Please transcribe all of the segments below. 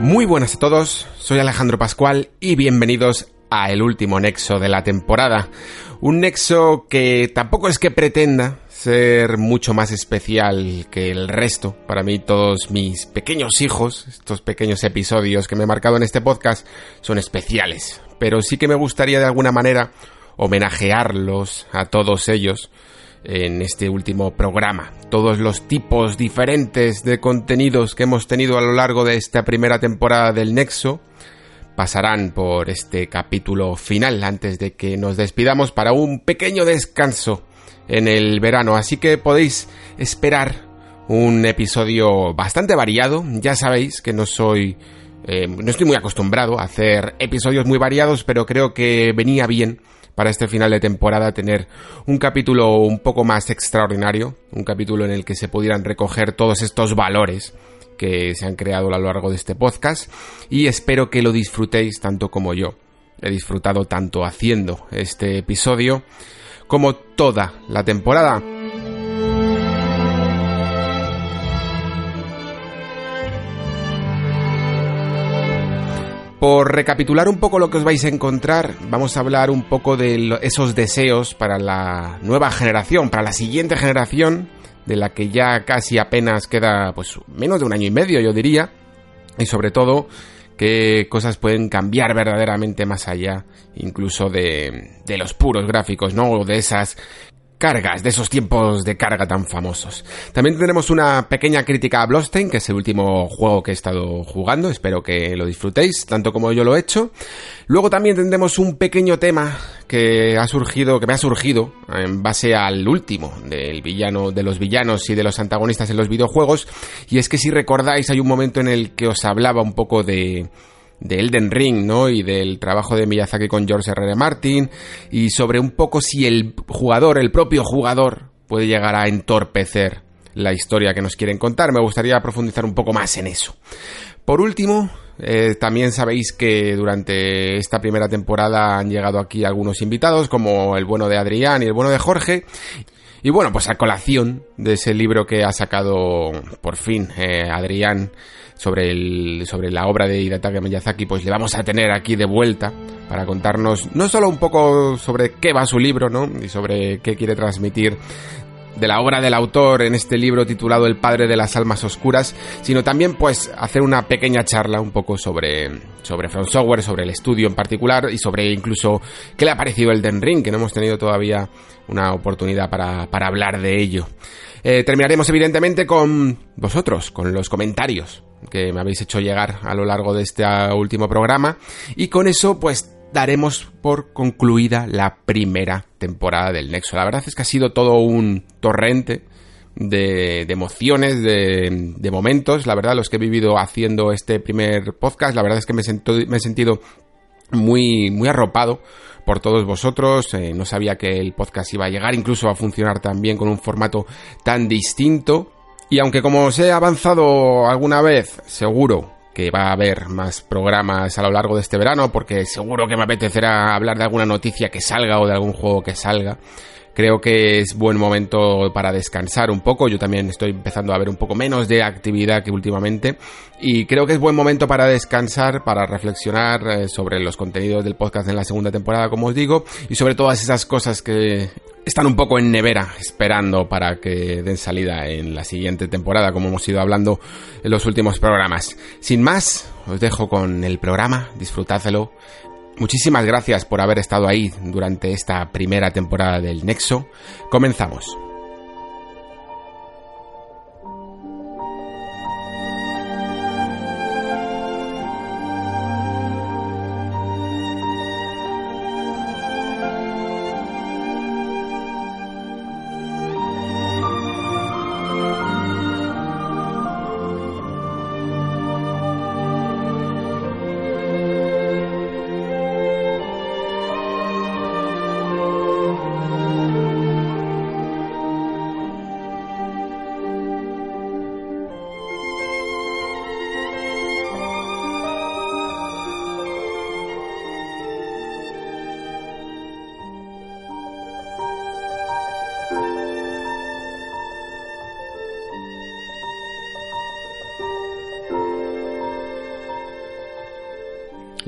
Muy buenas a todos, soy Alejandro Pascual y bienvenidos a el último nexo de la temporada. Un nexo que tampoco es que pretenda ser mucho más especial que el resto. Para mí todos mis pequeños hijos, estos pequeños episodios que me he marcado en este podcast, son especiales. Pero sí que me gustaría de alguna manera homenajearlos a todos ellos en este último programa. Todos los tipos diferentes de contenidos que hemos tenido a lo largo de esta primera temporada del Nexo pasarán por este capítulo final antes de que nos despidamos para un pequeño descanso en el verano. Así que podéis esperar un episodio bastante variado. Ya sabéis que no soy... eh, no estoy muy acostumbrado a hacer episodios muy variados, pero creo que venía bien para este final de temporada tener un capítulo un poco más extraordinario, un capítulo en el que se pudieran recoger todos estos valores que se han creado a lo largo de este podcast y espero que lo disfrutéis tanto como yo. He disfrutado tanto haciendo este episodio como toda la temporada. Por recapitular un poco lo que os vais a encontrar, vamos a hablar un poco de esos deseos para la nueva generación, para la siguiente generación, de la que ya casi apenas queda pues menos de un año y medio, yo diría, y sobre todo qué cosas pueden cambiar verdaderamente más allá, incluso de, de los puros gráficos, ¿no? O de esas cargas, de esos tiempos de carga tan famosos. También tendremos una pequeña crítica a Bloodstained, que es el último juego que he estado jugando, espero que lo disfrutéis, tanto como yo lo he hecho. Luego también tendremos un pequeño tema que ha surgido, que me ha surgido en base al último del villano, de los villanos y de los antagonistas en los videojuegos, y es que si recordáis hay un momento en el que os hablaba un poco de de Elden Ring, ¿no? Y del trabajo de Miyazaki con George R. R. Martin y sobre un poco si el jugador, el propio jugador, puede llegar a entorpecer la historia que nos quieren contar. Me gustaría profundizar un poco más en eso. Por último, eh, también sabéis que durante esta primera temporada han llegado aquí algunos invitados, como el bueno de Adrián y el bueno de Jorge. Y bueno, pues a colación de ese libro que ha sacado por fin eh, Adrián sobre, el, sobre la obra de Hidetaka Miyazaki, pues le vamos a tener aquí de vuelta para contarnos no solo un poco sobre qué va su libro, ¿no? Y sobre qué quiere transmitir de la obra del autor en este libro titulado El padre de las almas oscuras, sino también pues hacer una pequeña charla un poco sobre sobre From Software, sobre el estudio en particular y sobre incluso qué le ha parecido el Den Ring, que no hemos tenido todavía una oportunidad para, para hablar de ello. Eh, terminaremos evidentemente con vosotros, con los comentarios que me habéis hecho llegar a lo largo de este último programa y con eso pues daremos por concluida la primera temporada del Nexo. La verdad es que ha sido todo un torrente de, emociones, de, momentos. La verdad, los que he vivido haciendo este primer podcast, la verdad es que me, he sentido muy, muy arropado por todos vosotros. Eh, no sabía que el podcast iba a llegar incluso a funcionar tan bien con un formato tan distinto. Y aunque como os he avanzado alguna vez, seguro que va a haber más programas a lo largo de este verano, porque seguro que me apetecerá hablar de alguna noticia que salga o de algún juego que salga. Creo que es buen momento para descansar un poco. Yo también estoy empezando a ver un poco menos de actividad que últimamente. Y creo que es buen momento para descansar, para reflexionar eh, sobre los contenidos del podcast en la segunda temporada, como os digo, y sobre todas esas cosas que están un poco en nevera, esperando para que den salida en la siguiente temporada, como hemos ido hablando en los últimos programas. Sin más, os dejo con el programa, disfrutádelo. Muchísimas gracias por haber estado ahí durante esta primera temporada del Nexo. Comenzamos.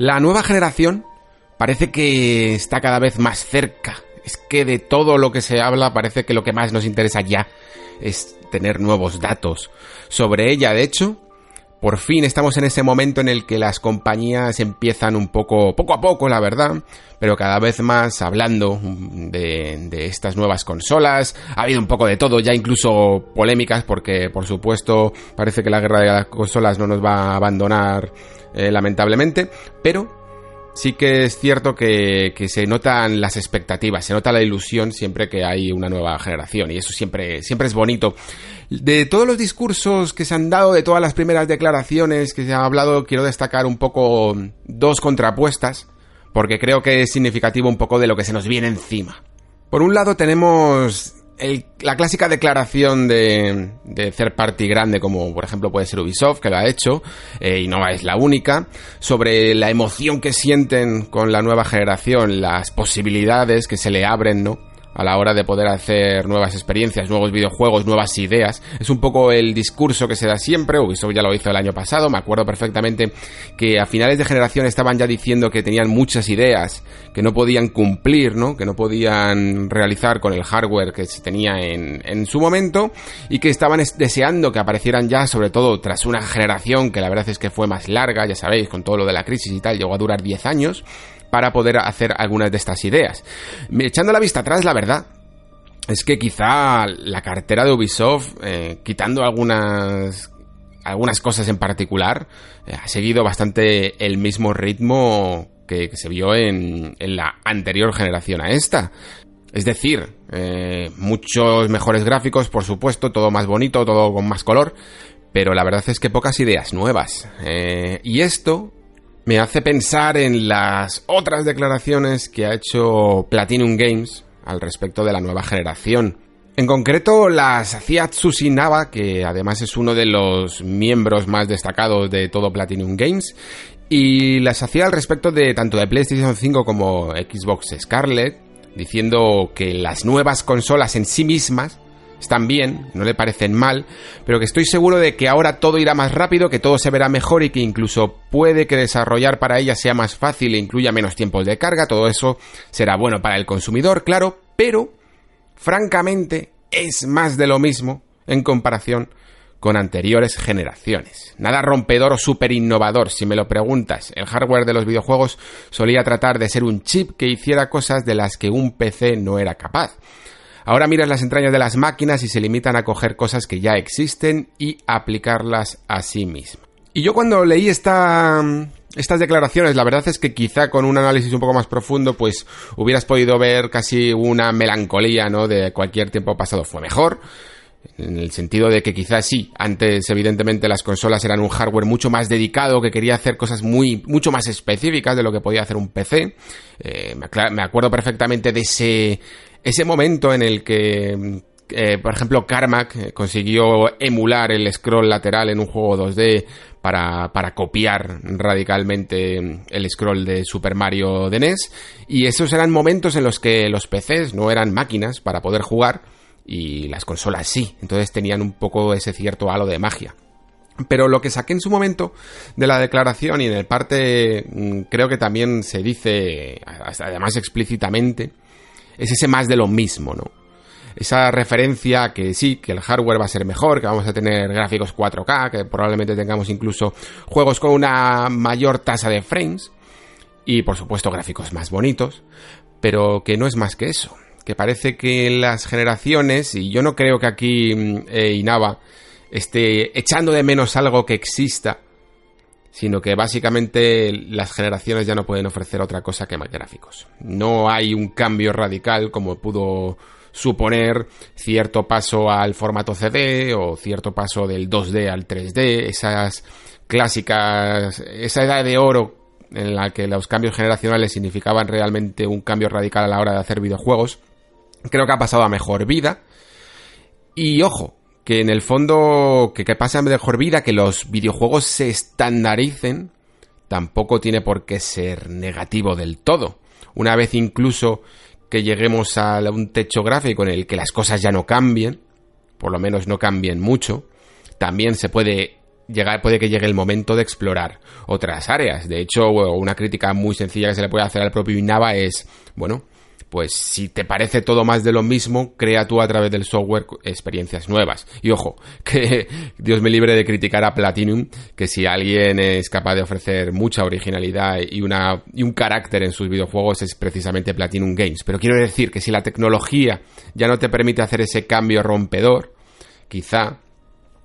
La nueva generación parece que está cada vez más cerca. Es que de todo lo que se habla parece que lo que más nos interesa ya es tener nuevos datos sobre ella. De hecho, por fin estamos en ese momento en el que las compañías empiezan un poco, poco a poco, la verdad, pero cada vez más hablando de, de, estas nuevas consolas. Ha habido un poco de todo, ya incluso polémicas, porque por supuesto parece que la guerra de las consolas no nos va a abandonar eh, lamentablemente, pero sí que es cierto que, que, se notan las expectativas, se nota la ilusión siempre que hay una nueva generación y eso siempre, siempre es bonito. De todos los discursos que se han dado, de todas las primeras declaraciones que se han hablado, quiero destacar un poco dos contrapuestas, porque creo que es significativo un poco de lo que se nos viene encima. Por un lado tenemos el, la clásica declaración de, de third party grande, como por ejemplo puede ser Ubisoft, que lo ha hecho, eh, y no es la única, sobre la emoción que sienten con la nueva generación, las posibilidades que se le abren, ¿no? A la hora de poder hacer nuevas experiencias, nuevos videojuegos, nuevas ideas. Es un poco el discurso que se da siempre, Ubisoft ya lo hizo el año pasado, me acuerdo perfectamente que a finales de generación estaban ya diciendo que tenían muchas ideas que no podían cumplir, ¿no? Que no podían realizar con el hardware que se tenía en, en su momento y que estaban deseando que aparecieran ya, sobre todo tras una generación que la verdad es que fue más larga, ya sabéis, con todo lo de la crisis y tal, llegó a durar 10 años para poder hacer algunas de estas ideas. Echando la vista atrás, la verdad, es que quizá la cartera de Ubisoft, eh, quitando algunas algunas cosas en particular, eh, ha seguido bastante el mismo ritmo que, se vio en, en, la anterior generación a esta. Es decir, eh, muchos mejores gráficos, por supuesto, todo más bonito, todo con más color, pero la verdad es que pocas ideas nuevas. Y esto me hace pensar en las otras declaraciones que ha hecho Platinum Games al respecto de la nueva generación. En concreto las hacía Tsushinawa, que además es uno de los miembros más destacados de todo Platinum Games, y las hacía al respecto de tanto de PlayStation 5 como Xbox Scarlet, diciendo que las nuevas consolas en sí mismas están bien, no le parecen mal, pero que estoy seguro de que ahora todo irá más rápido, que todo se verá mejor y que incluso puede que desarrollar para ella sea más fácil e incluya menos tiempos de carga, todo eso será bueno para el consumidor, claro, pero francamente es más de lo mismo en comparación con anteriores generaciones. Nada rompedor o súper innovador, si me lo preguntas. El hardware de los videojuegos solía tratar de ser un chip que hiciera cosas de las que un PC no era capaz. Ahora miras las entrañas de las máquinas y se limitan a coger cosas que ya existen y aplicarlas a sí mismo. Y yo cuando leí esta, estas declaraciones, la verdad es que quizá con un análisis un poco más profundo, pues hubieras podido ver casi una melancolía, ¿no? De cualquier tiempo pasado fue mejor. En el sentido de que quizás sí, antes evidentemente las consolas eran un hardware mucho más dedicado, que quería hacer cosas muy, mucho más específicas de lo que podía hacer un PC. Eh, me acuerdo perfectamente de ese, ese momento en el que eh, por ejemplo, Carmack eh, consiguió emular el scroll lateral en un juego 2D para, para, copiar radicalmente el scroll de Super Mario de NES. Y esos eran momentos en los que los PCs no eran máquinas para poder jugar y las consolas sí. Entonces tenían un poco ese cierto halo de magia. Pero lo que saqué en su momento de la declaración y en el parte mm, creo que también se dice además explícitamente es ese más de lo mismo, ¿no? Esa referencia que sí, que el hardware va a ser mejor, que vamos a tener gráficos 4K, que probablemente tengamos incluso juegos con una mayor tasa de frames y por supuesto gráficos más bonitos, pero que no es más que eso, que parece que las generaciones, y yo no creo que aquí mm, eh, Inaba esté echando de menos algo que exista, sino que básicamente las generaciones ya no pueden ofrecer otra cosa que más gráficos. No hay un cambio radical como pudo suponer cierto paso al formato CD o cierto paso del 2D al 3D, esas clásicas, esa edad de oro en la que los cambios generacionales significaban realmente un cambio radical a la hora de hacer videojuegos, creo que ha pasado a mejor vida. Y ojo, que en el fondo, que, que pase mejor vida, que los videojuegos se estandaricen, tampoco tiene por qué ser negativo del todo. Una vez incluso que lleguemos a un techo gráfico en el que las cosas ya no cambien, por lo menos no cambien mucho, también se puede puede que llegue el momento de explorar otras áreas. De hecho, una crítica muy sencilla que se le puede hacer al propio Innava es, bueno, pues si te parece todo más de lo mismo, crea tú a través del software experiencias nuevas. Y ojo, que Dios me libre de criticar a Platinum, que si alguien es capaz de ofrecer mucha originalidad y, una, y un carácter en sus videojuegos es precisamente Platinum Games. Pero quiero decir que si la tecnología ya no te permite hacer ese cambio rompedor, quizá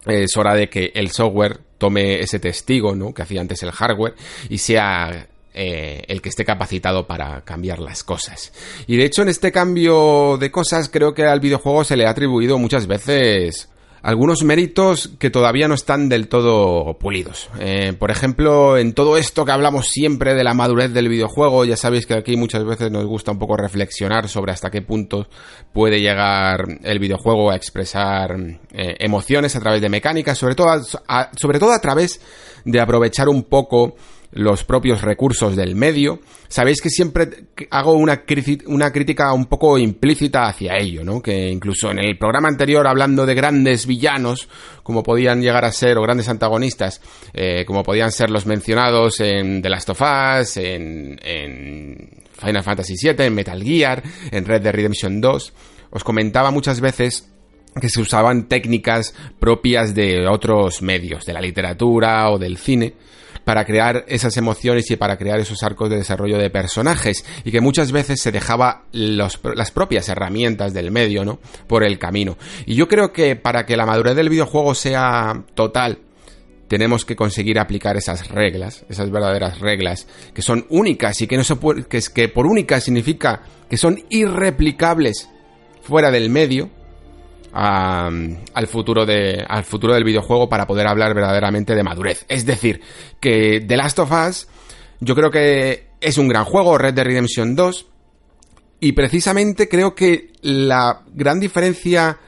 es hora de que el software tome ese testigo, ¿no? Que hacía antes el hardware y sea eh, el que esté capacitado para cambiar las cosas. Y de hecho en este cambio de cosas creo que al videojuego se le ha atribuido muchas veces algunos méritos que todavía no están del todo pulidos. Eh, por ejemplo, en todo esto que hablamos siempre de la madurez del videojuego, ya sabéis que aquí muchas veces nos gusta un poco reflexionar sobre hasta qué punto puede llegar el videojuego a expresar eh, emociones a través de mecánicas, sobre todo sobre todo a través de aprovechar un poco los propios recursos del medio. Sabéis que siempre hago una, una crítica un poco implícita hacia ello, ¿no? Que incluso en el programa anterior, hablando de grandes villanos, como podían llegar a ser, o grandes antagonistas, eh, como podían ser los mencionados en The Last of Us, en, en Final Fantasy VII, en Metal Gear, en Red Dead Redemption 2, os comentaba muchas veces que se usaban técnicas propias de otros medios, de la literatura o del cine, para crear esas emociones y para crear esos arcos de desarrollo de personajes y que muchas veces se dejaba las propias herramientas del medio, ¿no? Por el camino. Y yo creo que para que la madurez del videojuego sea total, tenemos que conseguir aplicar esas reglas, esas verdaderas reglas, que son únicas y que no se puede, que, es que por únicas significa que son irreplicables fuera del medio, al, futuro de, al futuro del videojuego para poder hablar verdaderamente de madurez. Es decir, que The Last of Us yo creo que es un gran juego, Red Dead Redemption 2, y precisamente creo que la gran diferencia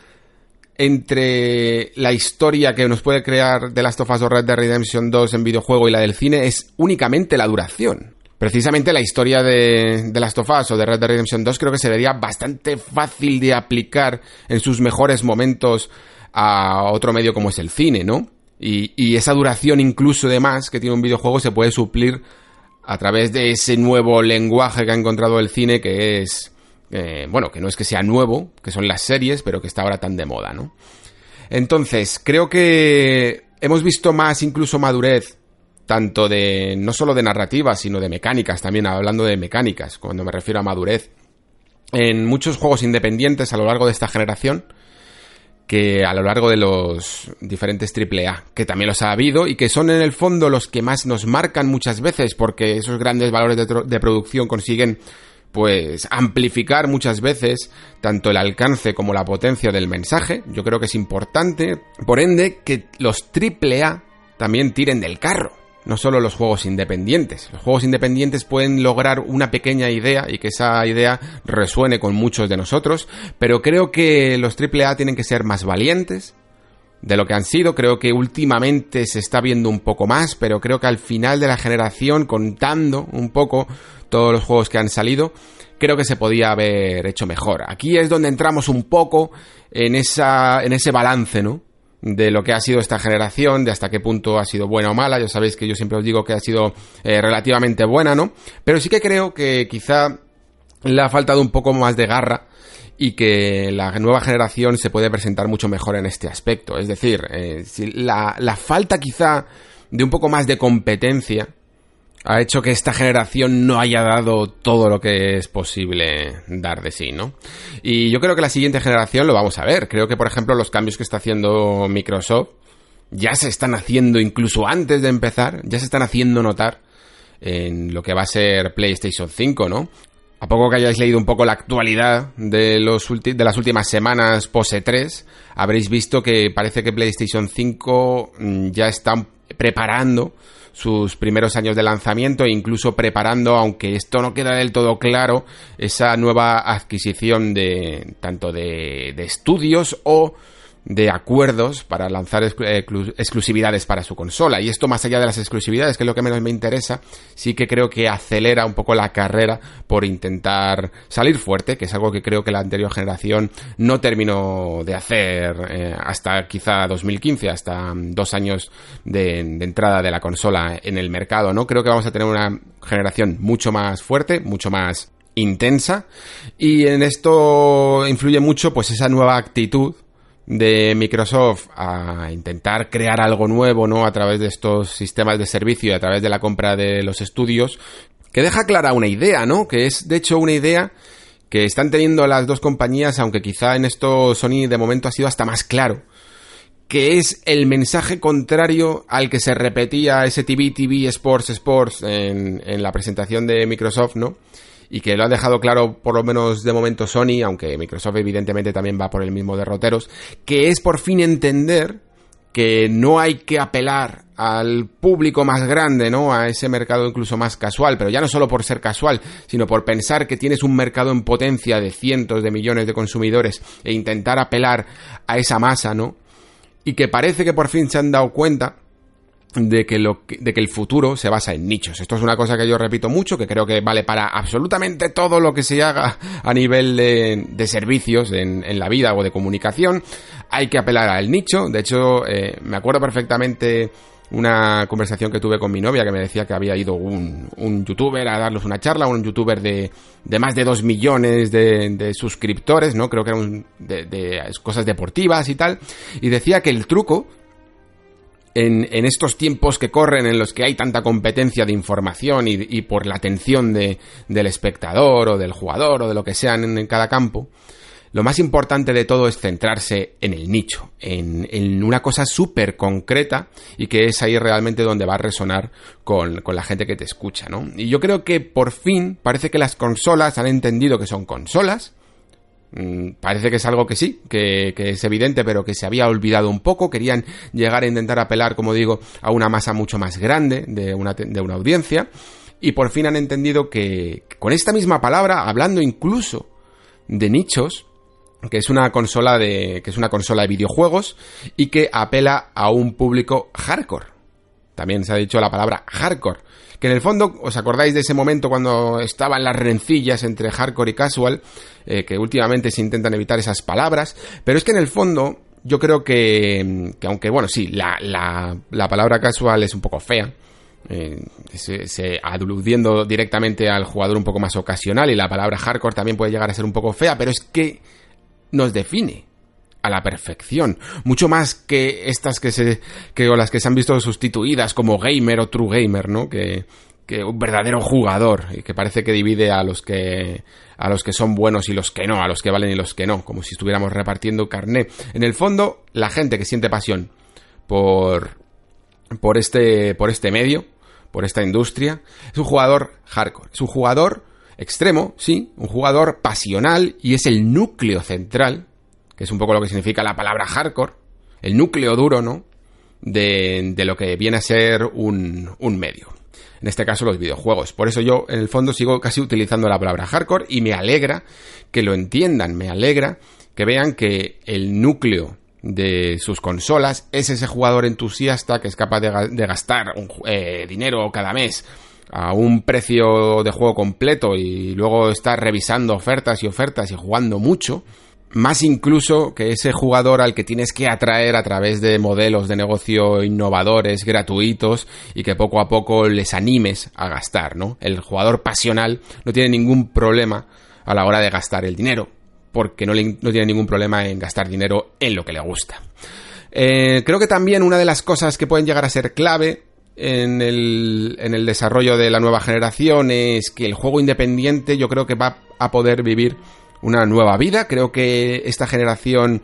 entre la historia que nos puede crear The Last of Us o Red Dead Redemption 2 en videojuego y la del cine es únicamente la duración. Precisamente la historia de, de Last of Us o de Red Dead Redemption 2 creo que se vería bastante fácil de aplicar en sus mejores momentos a otro medio como es el cine, ¿no? Y, esa duración incluso de más que tiene un videojuego se puede suplir a través de ese nuevo lenguaje que ha encontrado el cine que es, eh, bueno, que no es que sea nuevo, que son las series, pero que está ahora tan de moda, ¿no? Entonces, creo que hemos visto más incluso madurez tanto de, no solo de narrativa, sino de mecánicas, también hablando de mecánicas, cuando me refiero a madurez, en muchos juegos independientes a lo largo de esta generación, que a lo largo de los diferentes AAA, que también los ha habido y que son en el fondo los que más nos marcan muchas veces, porque esos grandes valores de, de producción consiguen pues amplificar muchas veces tanto el alcance como la potencia del mensaje. Yo creo que es importante, por ende, que los AAA también tiren del carro no solo los juegos independientes. Los juegos independientes pueden lograr una pequeña idea y que esa idea resuene con muchos de nosotros, pero creo que los AAA tienen que ser más valientes de lo que han sido. Creo que últimamente se está viendo un poco más, pero creo que al final de la generación, contando un poco todos los juegos que han salido, creo que se podía haber hecho mejor. Aquí es donde entramos un poco en esa en ese balance, ¿no? De lo que ha sido esta generación, de hasta qué punto ha sido buena o mala. Ya sabéis que yo siempre os digo que ha sido eh, relativamente buena, ¿no? Pero sí que creo que quizá le ha faltado un poco más de garra y que la nueva generación se puede presentar mucho mejor en este aspecto. Es decir, eh, si la, la falta quizá de un poco más de competencia ha hecho que esta generación no haya dado todo lo que es posible dar de sí, ¿no? Y yo creo que la siguiente generación lo vamos a ver. Creo que, por ejemplo, los cambios que está haciendo Microsoft ya se están haciendo incluso antes de empezar, ya se están haciendo notar en lo que va a ser PlayStation 5, ¿no? A poco que hayáis leído un poco la actualidad de, los de las últimas semanas pose 3, habréis visto que parece que PlayStation 5 mm, ya está preparando sus primeros años de lanzamiento e incluso preparando, aunque esto no queda del todo claro, esa nueva adquisición de tanto de, estudios o de acuerdos para lanzar exclusividades para su consola. Y esto más allá de las exclusividades, que es lo que menos me interesa, sí que creo que acelera un poco la carrera por intentar salir fuerte, que es algo que creo que la anterior generación no terminó de hacer eh, hasta quizá 2015, hasta dos años de, de entrada de la consola en el mercado, ¿no? Creo que vamos a tener una generación mucho más fuerte, mucho más intensa y en esto influye mucho pues esa nueva actitud de Microsoft a intentar crear algo nuevo, ¿no? A través de estos sistemas de servicio y a través de la compra de los estudios, que deja clara una idea, ¿no? Que es, de hecho, una idea que están teniendo las dos compañías, aunque quizá en esto Sony de momento ha sido hasta más claro, que es el mensaje contrario al que se repetía ese TV, TV, Sports, Sports en, en la presentación de Microsoft, ¿no? Y que lo ha dejado claro por lo menos de momento Sony, aunque Microsoft evidentemente también va por el mismo derroteros, que es por fin entender que no hay que apelar al público más grande, ¿no? A ese mercado incluso más casual, pero ya no solo por ser casual, sino por pensar que tienes un mercado en potencia de cientos de millones de consumidores e intentar apelar a esa masa, ¿no? Y que parece que por fin se han dado cuenta de que, lo de que el futuro se basa en nichos. Esto es una cosa que yo repito mucho, que creo que vale para absolutamente todo lo que se haga a nivel de, de servicios en, en, la vida o de comunicación. Hay que apelar al nicho. De hecho, eh, me acuerdo perfectamente una conversación que tuve con mi novia que me decía que había ido un, un youtuber a darles una charla, un youtuber de, de más de dos millones de, de, suscriptores, ¿no? Creo que era un, de, de cosas deportivas y tal. Y decía que el truco en, estos tiempos que corren en los que hay tanta competencia de información y, por la atención de, del espectador o del jugador o de lo que sean en, cada campo, lo más importante de todo es centrarse en el nicho, en, en una cosa súper concreta y que es ahí realmente donde va a resonar con, con, la gente que te escucha, ¿no? Y yo creo que por fin parece que las consolas han entendido que son consolas, parece que es algo que sí, que, que, es evidente, pero que se había olvidado un poco. Querían llegar a intentar apelar, como digo, a una masa mucho más grande de una, de una audiencia. Y por fin han entendido que con esta misma palabra, hablando incluso de nichos, que es una consola de, que es una consola de videojuegos y que apela a un público hardcore. También se ha dicho la palabra hardcore que en el fondo, ¿os acordáis de ese momento cuando estaban las rencillas entre hardcore y casual? Eh, que últimamente se intentan evitar esas palabras, pero es que en el fondo yo creo que, que aunque, bueno, sí, la, la, la, palabra casual es un poco fea, eh, se, aludiendo directamente al jugador un poco más ocasional y la palabra hardcore también puede llegar a ser un poco fea, pero es que nos define a la perfección, mucho más que estas que se que o las que se han visto sustituidas como gamer o true gamer, ¿no? Que que un verdadero jugador y que parece que divide a los que a los que son buenos y los que no, a los que valen y los que no, como si estuviéramos repartiendo carné. En el fondo, la gente que siente pasión por por este por este medio, por esta industria, es un jugador hardcore, es un jugador extremo, sí, un jugador pasional y es el núcleo central es un poco lo que significa la palabra hardcore, el núcleo duro, ¿no? De, de lo que viene a ser un, un medio. En este caso los videojuegos. Por eso yo en el fondo sigo casi utilizando la palabra hardcore y me alegra que lo entiendan, me alegra que vean que el núcleo de sus consolas es ese jugador entusiasta que es capaz de, gastar eh, dinero cada mes a un precio de juego completo y luego estar revisando ofertas y ofertas y jugando mucho más incluso que ese jugador al que tienes que atraer a través de modelos de negocio innovadores, gratuitos y que poco a poco les animes a gastar, ¿no? El jugador pasional no tiene ningún problema a la hora de gastar el dinero, porque no, le, no tiene ningún problema en gastar dinero en lo que le gusta. Eh, creo que también una de las cosas que pueden llegar a ser clave en el, en el desarrollo de la nueva generación es que el juego independiente yo creo que va a poder vivir una nueva vida. Creo que esta generación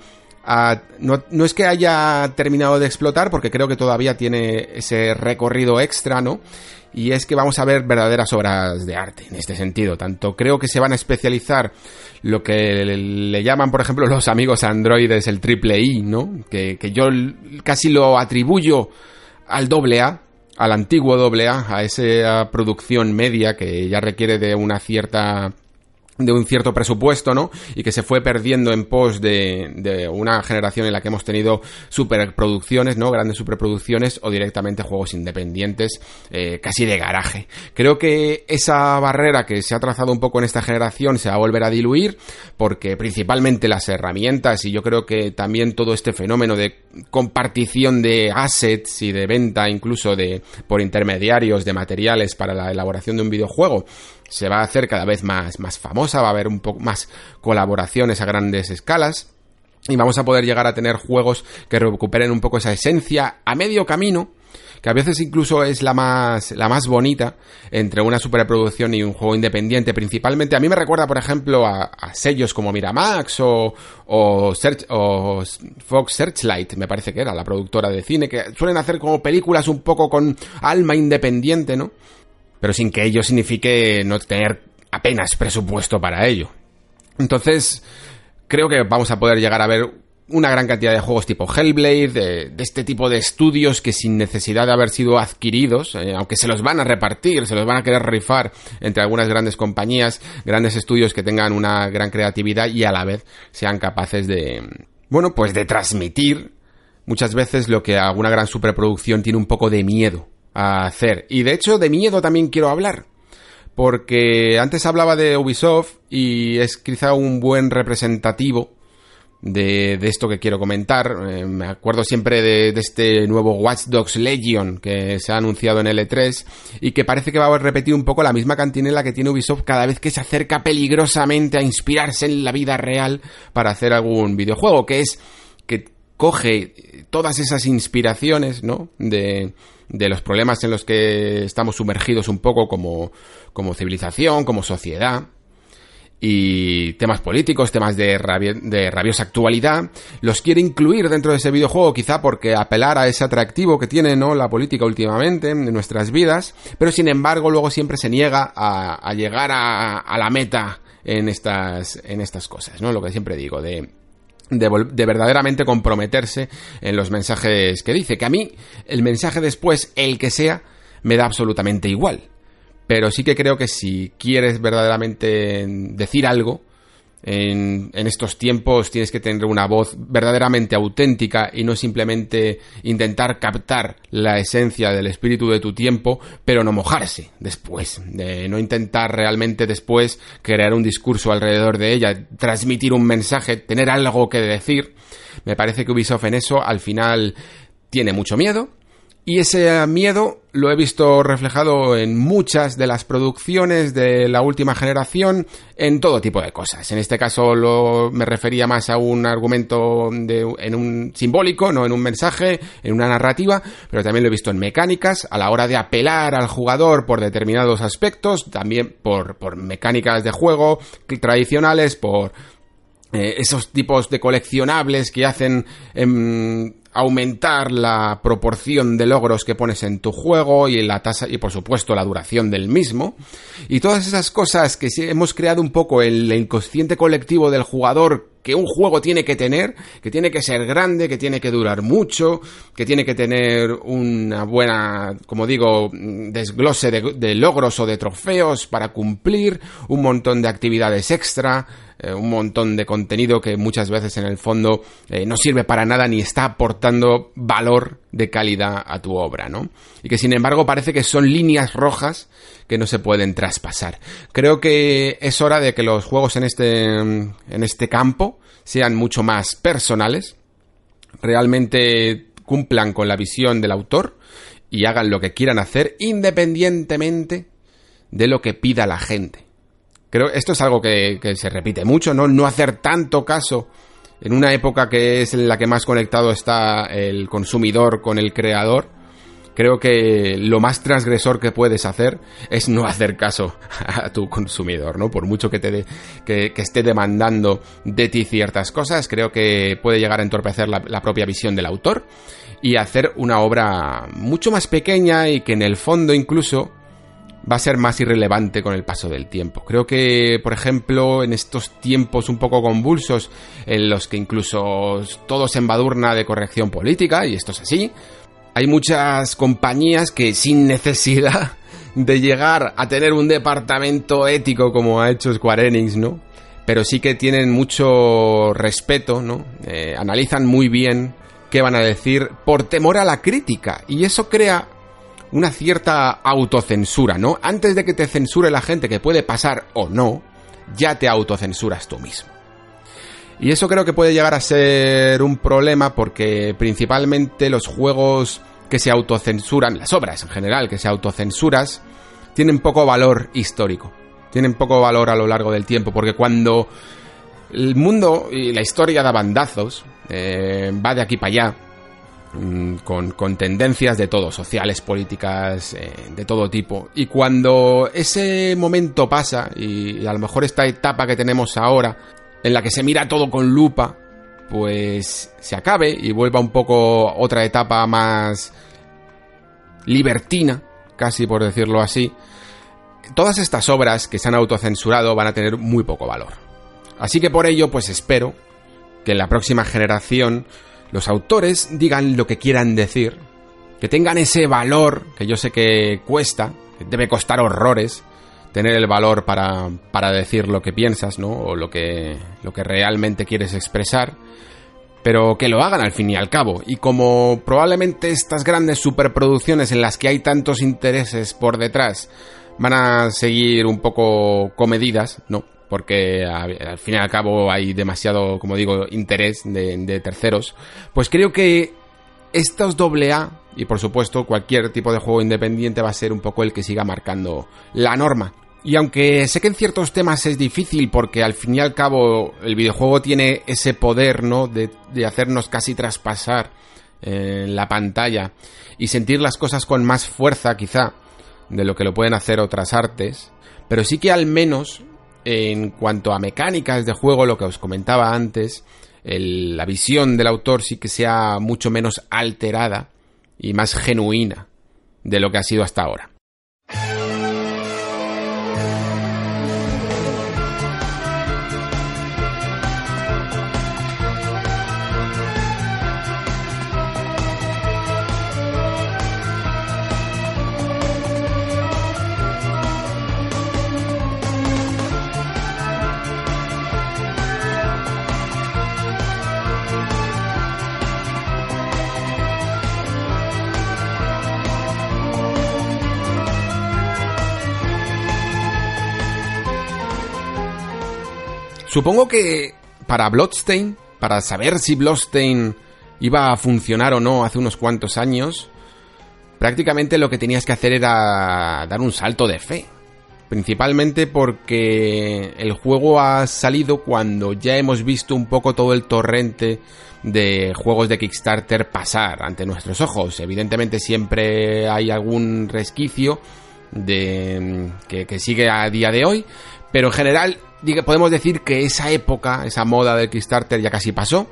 no, no, es que haya terminado de explotar, porque creo que todavía tiene ese recorrido extra, ¿no? Y es que vamos a ver verdaderas obras de arte en este sentido. Tanto creo que se van a especializar lo que le, le llaman, por ejemplo, los amigos androides el triple I, ¿no? Que, que yo casi lo atribuyo al doble A, al antiguo doble A, a esa producción media que ya requiere de una cierta de un cierto presupuesto, ¿no? Y que se fue perdiendo en pos de, de una generación en la que hemos tenido superproducciones, ¿no? Grandes superproducciones o directamente juegos independientes, eh, casi de garaje. Creo que esa barrera que se ha trazado un poco en esta generación se va a volver a diluir porque principalmente las herramientas y yo creo que también todo este fenómeno de compartición de assets y de venta incluso de por intermediarios de materiales para la elaboración de un videojuego se va a hacer cada vez más, más famosa, va a haber un poco más colaboraciones a grandes escalas. Y vamos a poder llegar a tener juegos que recuperen un poco esa esencia a medio camino, que a veces incluso es la más, la más bonita entre una superproducción y un juego independiente. Principalmente, a mí me recuerda, por ejemplo, a, sellos como Miramax o, o Fox Searchlight, me parece que era la productora de cine, que suelen hacer como películas un poco con alma independiente, ¿no? Pero sin que ello signifique no tener apenas presupuesto para ello. Entonces, creo que vamos a poder llegar a ver una gran cantidad de juegos tipo Hellblade, de, este tipo de estudios que sin necesidad de haber sido adquiridos, eh, aunque se los van a repartir, se los van a querer rifar entre algunas grandes compañías, grandes estudios que tengan una gran creatividad y a la vez sean capaces de, bueno, pues de transmitir muchas veces lo que alguna gran superproducción tiene un poco de miedo a hacer. Y de hecho, de miedo también quiero hablar. Porque antes hablaba de Ubisoft y es quizá un buen representativo de, de esto que quiero comentar. Eh, me acuerdo siempre de, de, este nuevo Watch Dogs Legion que se ha anunciado en L3 y que parece que va a repetir un poco la misma cantinela que tiene Ubisoft cada vez que se acerca peligrosamente a inspirarse en la vida real para hacer algún videojuego, que es que coge todas esas inspiraciones, ¿no? De, de los problemas en los que estamos sumergidos un poco como, como civilización, como sociedad, y temas políticos, temas de, de rabiosa actualidad, los quiere incluir dentro de ese videojuego, quizá porque apelar a ese atractivo que tiene ¿no? la política últimamente en nuestras vidas, pero sin embargo luego siempre se niega a, a llegar a, a, la meta en estas, en estas cosas, ¿no? Lo que siempre digo, de de, verdaderamente comprometerse en los mensajes que dice. Que a mí, el mensaje después, el que sea, me da absolutamente igual. Pero sí que creo que si quieres verdaderamente decir algo, en, estos tiempos tienes que tener una voz verdaderamente auténtica y no simplemente intentar captar la esencia del espíritu de tu tiempo, pero no mojarse después, de no intentar realmente después crear un discurso alrededor de ella, transmitir un mensaje, tener algo que decir. Me parece que Ubisoft en eso al final tiene mucho miedo, y ese miedo lo he visto reflejado en muchas de las producciones de la última generación, en todo tipo de cosas. En este caso lo, me refería más a un argumento de, en un simbólico, no en un mensaje, en una narrativa, pero también lo he visto en mecánicas, a la hora de apelar al jugador por determinados aspectos, también por, por mecánicas de juego tradicionales, por eh, esos tipos de coleccionables que hacen aumentar la proporción de logros que pones en tu juego y la tasa y por supuesto la duración del mismo. Y todas esas cosas que hemos creado un poco el inconsciente colectivo del jugador que un juego tiene que tener, que tiene que ser grande, que tiene que durar mucho, que tiene que tener una buena, como digo, desglose de, de logros o de trofeos para cumplir, un montón de actividades extra, eh, un montón de contenido que muchas veces en el fondo eh, no sirve para nada ni está aportando valor de calidad a tu obra, ¿no? Y que sin embargo parece que son líneas rojas que no se pueden traspasar. Creo que es hora de que los juegos en este, en este campo sean mucho más personales, realmente cumplan con la visión del autor y hagan lo que quieran hacer independientemente de lo que pida la gente. Creo esto es algo que, se repite mucho, ¿no? No hacer tanto caso en una época que es en la que más conectado está el consumidor con el creador. Creo que lo más transgresor que puedes hacer es no hacer caso a tu consumidor, ¿no? Por mucho que te que, esté demandando de ti ciertas cosas, creo que puede llegar a entorpecer la propia visión del autor y hacer una obra mucho más pequeña y que en el fondo incluso va a ser más irrelevante con el paso del tiempo. Creo que, por ejemplo, en estos tiempos un poco convulsos, en los que incluso todo se embadurna de corrección política, y esto es así, hay muchas compañías que sin necesidad de llegar a tener un departamento ético como ha hecho Square Enix, ¿no? Pero sí que tienen mucho respeto, ¿no? Eh, analizan muy bien qué van a decir por temor a la crítica. Y eso crea una cierta autocensura, ¿no? Antes de que te censure la gente, que puede pasar o no, ya te autocensuras tú mismo. Y eso creo que puede llegar a ser un problema porque principalmente los juegos que se autocensuran, las obras en general que se autocensuras, tienen poco valor histórico. Tienen poco valor a lo largo del tiempo porque cuando el mundo y la historia da bandazos, eh, va de aquí para allá, mm, con, tendencias de todo, sociales, políticas, eh, de todo tipo. Y cuando ese momento pasa, y, a lo mejor esta etapa que tenemos ahora, en la que se mira todo con lupa, pues se acabe y vuelva un poco otra etapa más libertina, casi por decirlo así, todas estas obras que se han autocensurado van a tener muy poco valor. Así que por ello, pues espero que en la próxima generación los autores digan lo que quieran decir, que tengan ese valor que yo sé que cuesta, debe costar horrores, tener el valor para, para decir lo que piensas, ¿no? O lo que, lo que realmente quieres expresar, pero que lo hagan al fin y al cabo. Y como probablemente estas grandes superproducciones en las que hay tantos intereses por detrás van a seguir un poco comedidas, ¿no? Porque al fin y al cabo hay demasiado, como digo, interés de, terceros, pues creo que estos doble A y por supuesto cualquier tipo de juego independiente va a ser un poco el que siga marcando la norma. Y aunque sé que en ciertos temas es difícil porque al fin y al cabo el videojuego tiene ese poder, ¿no? De, hacernos casi traspasar eh, la pantalla y sentir las cosas con más fuerza quizá de lo que lo pueden hacer otras artes, pero sí que al menos en cuanto a mecánicas de juego, lo que os comentaba antes, la visión del autor sí que sea mucho menos alterada y más genuina de lo que ha sido hasta ahora. Supongo que para Bloodstain, para saber si Bloodstain iba a funcionar o no hace unos cuantos años, prácticamente lo que tenías que hacer era dar un salto de fe. Principalmente porque el juego ha salido cuando ya hemos visto un poco todo el torrente de juegos de Kickstarter pasar ante nuestros ojos. Evidentemente siempre hay algún resquicio de que, que sigue a día de hoy, pero en general podemos decir que esa época, esa moda del Kickstarter ya casi pasó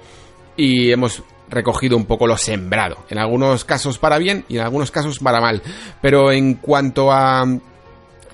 y hemos recogido un poco lo sembrado. En algunos casos para bien y en algunos casos para mal. Pero en cuanto a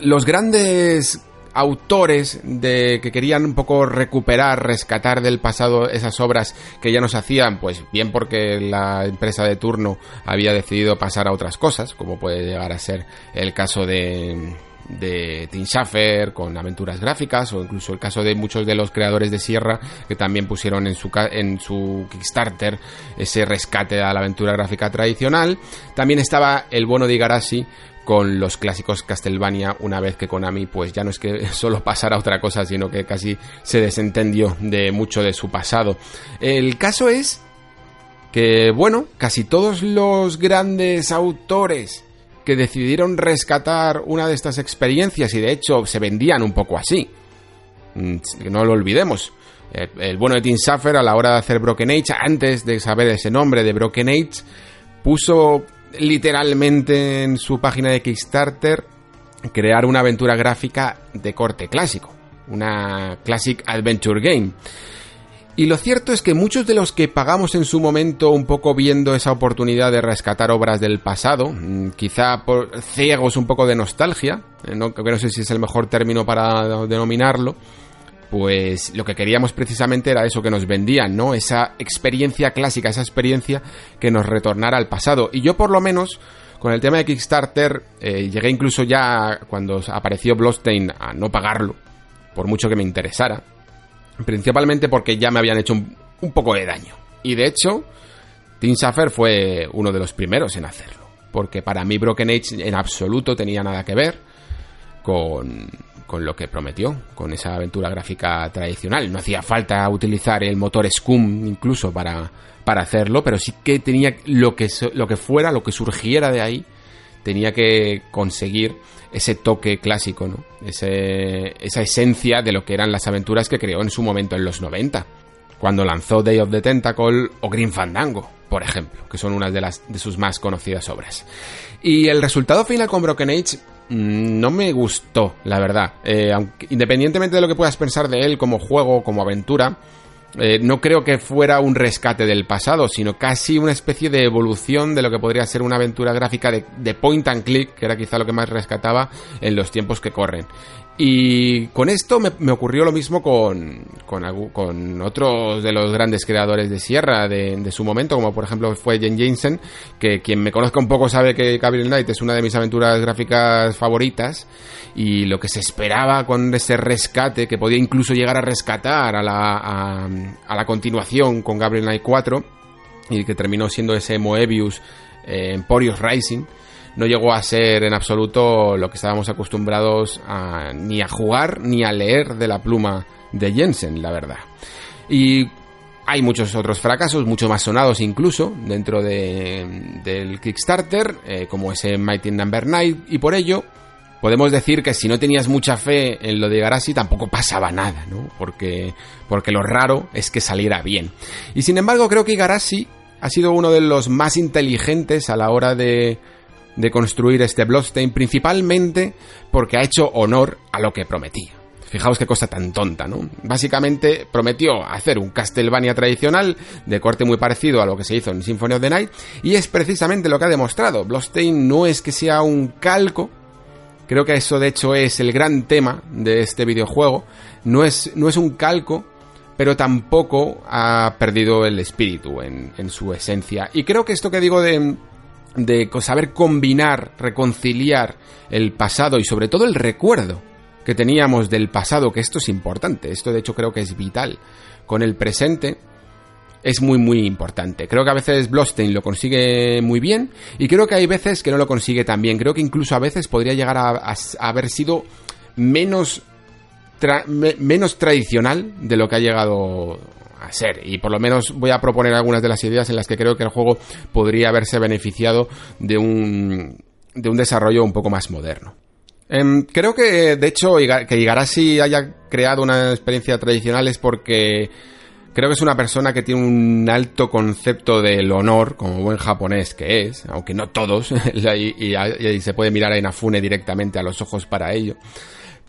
los grandes autores de que querían un poco recuperar, rescatar del pasado esas obras que ya nos hacían, pues bien porque la empresa de turno había decidido pasar a otras cosas, como puede llegar a ser el caso de de Tim Schafer con aventuras gráficas o incluso el caso de muchos de los creadores de Sierra que también pusieron en su, en su Kickstarter ese rescate a la aventura gráfica tradicional. También estaba el bono de Igarashi con los clásicos Castlevania una vez que Konami pues ya no es que solo pasara otra cosa sino que casi se desentendió de mucho de su pasado. El caso es que bueno, casi todos los grandes autores que decidieron rescatar una de estas experiencias y de hecho se vendían un poco así. Mm, no lo olvidemos. El, bueno de Tim Schafer a la hora de hacer Broken Age, antes de saber ese nombre de Broken Age, puso literalmente en su página de Kickstarter crear una aventura gráfica de corte clásico, una Classic Adventure Game. Y lo cierto es que muchos de los que pagamos en su momento un poco viendo esa oportunidad de rescatar obras del pasado, mm, quizá por ciegos un poco de nostalgia, eh, no, no sé si es el mejor término para denominarlo, pues lo que queríamos precisamente era eso que nos vendían, ¿no? Esa experiencia clásica, esa experiencia que nos retornara al pasado. Y yo por lo menos con el tema de Kickstarter, eh, llegué incluso ya cuando apareció Bloodstained a no pagarlo, por mucho que me interesara. Principalmente porque ya me habían hecho un, poco de daño. Y de hecho, Team Safer fue uno de los primeros en hacerlo. Porque para mí Broken Age en absoluto tenía nada que ver con, con lo que prometió, con esa aventura gráfica tradicional. No hacía falta utilizar el motor Scum incluso para, para hacerlo, pero sí que tenía lo que, lo que fuera, lo que surgiera de ahí, tenía que conseguir ese toque clásico, ¿no? Ese, esa esencia de lo que eran las aventuras que creó en su momento en los 90, cuando lanzó Day of the Tentacle o Green Fandango, por ejemplo, que son unas de, las, de sus más conocidas obras. Y el resultado final con Broken Age mm, no me gustó, la verdad. Eh, independientemente de lo que puedas pensar de él como juego, como aventura, eh, no creo que fuera un rescate del pasado, sino casi una especie de evolución de lo que podría ser una aventura gráfica de, point and click, que era quizá lo que más rescataba en los tiempos que corren. Y con esto me, ocurrió lo mismo con, con, otros de los grandes creadores de Sierra de, su momento, como por ejemplo fue Jen Jensen, que quien me conozca un poco sabe que Gabriel Knight es una de mis aventuras gráficas favoritas, y lo que se esperaba con ese rescate, que podía incluso llegar a rescatar a la, a, la continuación con Gabriel Knight 4, y que terminó siendo ese Moebius eh, Emporios Rising, no llegó a ser en absoluto lo que estábamos acostumbrados a, ni a jugar ni a leer de la pluma de Jensen, la verdad. Y hay muchos otros fracasos, mucho más sonados incluso, dentro de, del Kickstarter, eh, como ese Mighty Number 9, y por ello podemos decir que si no tenías mucha fe en lo de Garasi tampoco pasaba nada, ¿no? Porque, porque lo raro es que saliera bien. Y sin embargo creo que Garasi ha sido uno de los más inteligentes a la hora de de construir este Bloodstain, principalmente porque ha hecho honor a lo que prometía. Fijaos qué cosa tan tonta, ¿no? Básicamente prometió hacer un Castlevania tradicional de corte muy parecido a lo que se hizo en Symphony of the Night y es precisamente lo que ha demostrado. Bloodstain no es que sea un calco, creo que eso de hecho es el gran tema de este videojuego, no es, no es un calco, pero tampoco ha perdido el espíritu en su esencia. Y creo que esto que digo de de saber combinar, reconciliar el pasado y sobre todo el recuerdo que teníamos del pasado, que esto es importante, esto de hecho creo que es vital, con el presente, es muy muy importante. Creo que a veces Bloodstained lo consigue muy bien y creo que hay veces que no lo consigue tan bien. Creo que incluso a veces podría llegar a, haber sido menos, menos tradicional de lo que ha llegado Y por lo menos voy a proponer algunas de las ideas en las que creo que el juego podría haberse beneficiado de un, de un desarrollo un poco más moderno. Em, creo que, de hecho, que Igarashi haya creado una experiencia tradicional es porque creo que es una persona que tiene un alto concepto del honor, como buen japonés que es, aunque no todos, y, y, se puede mirar a Inafune directamente a los ojos para ello.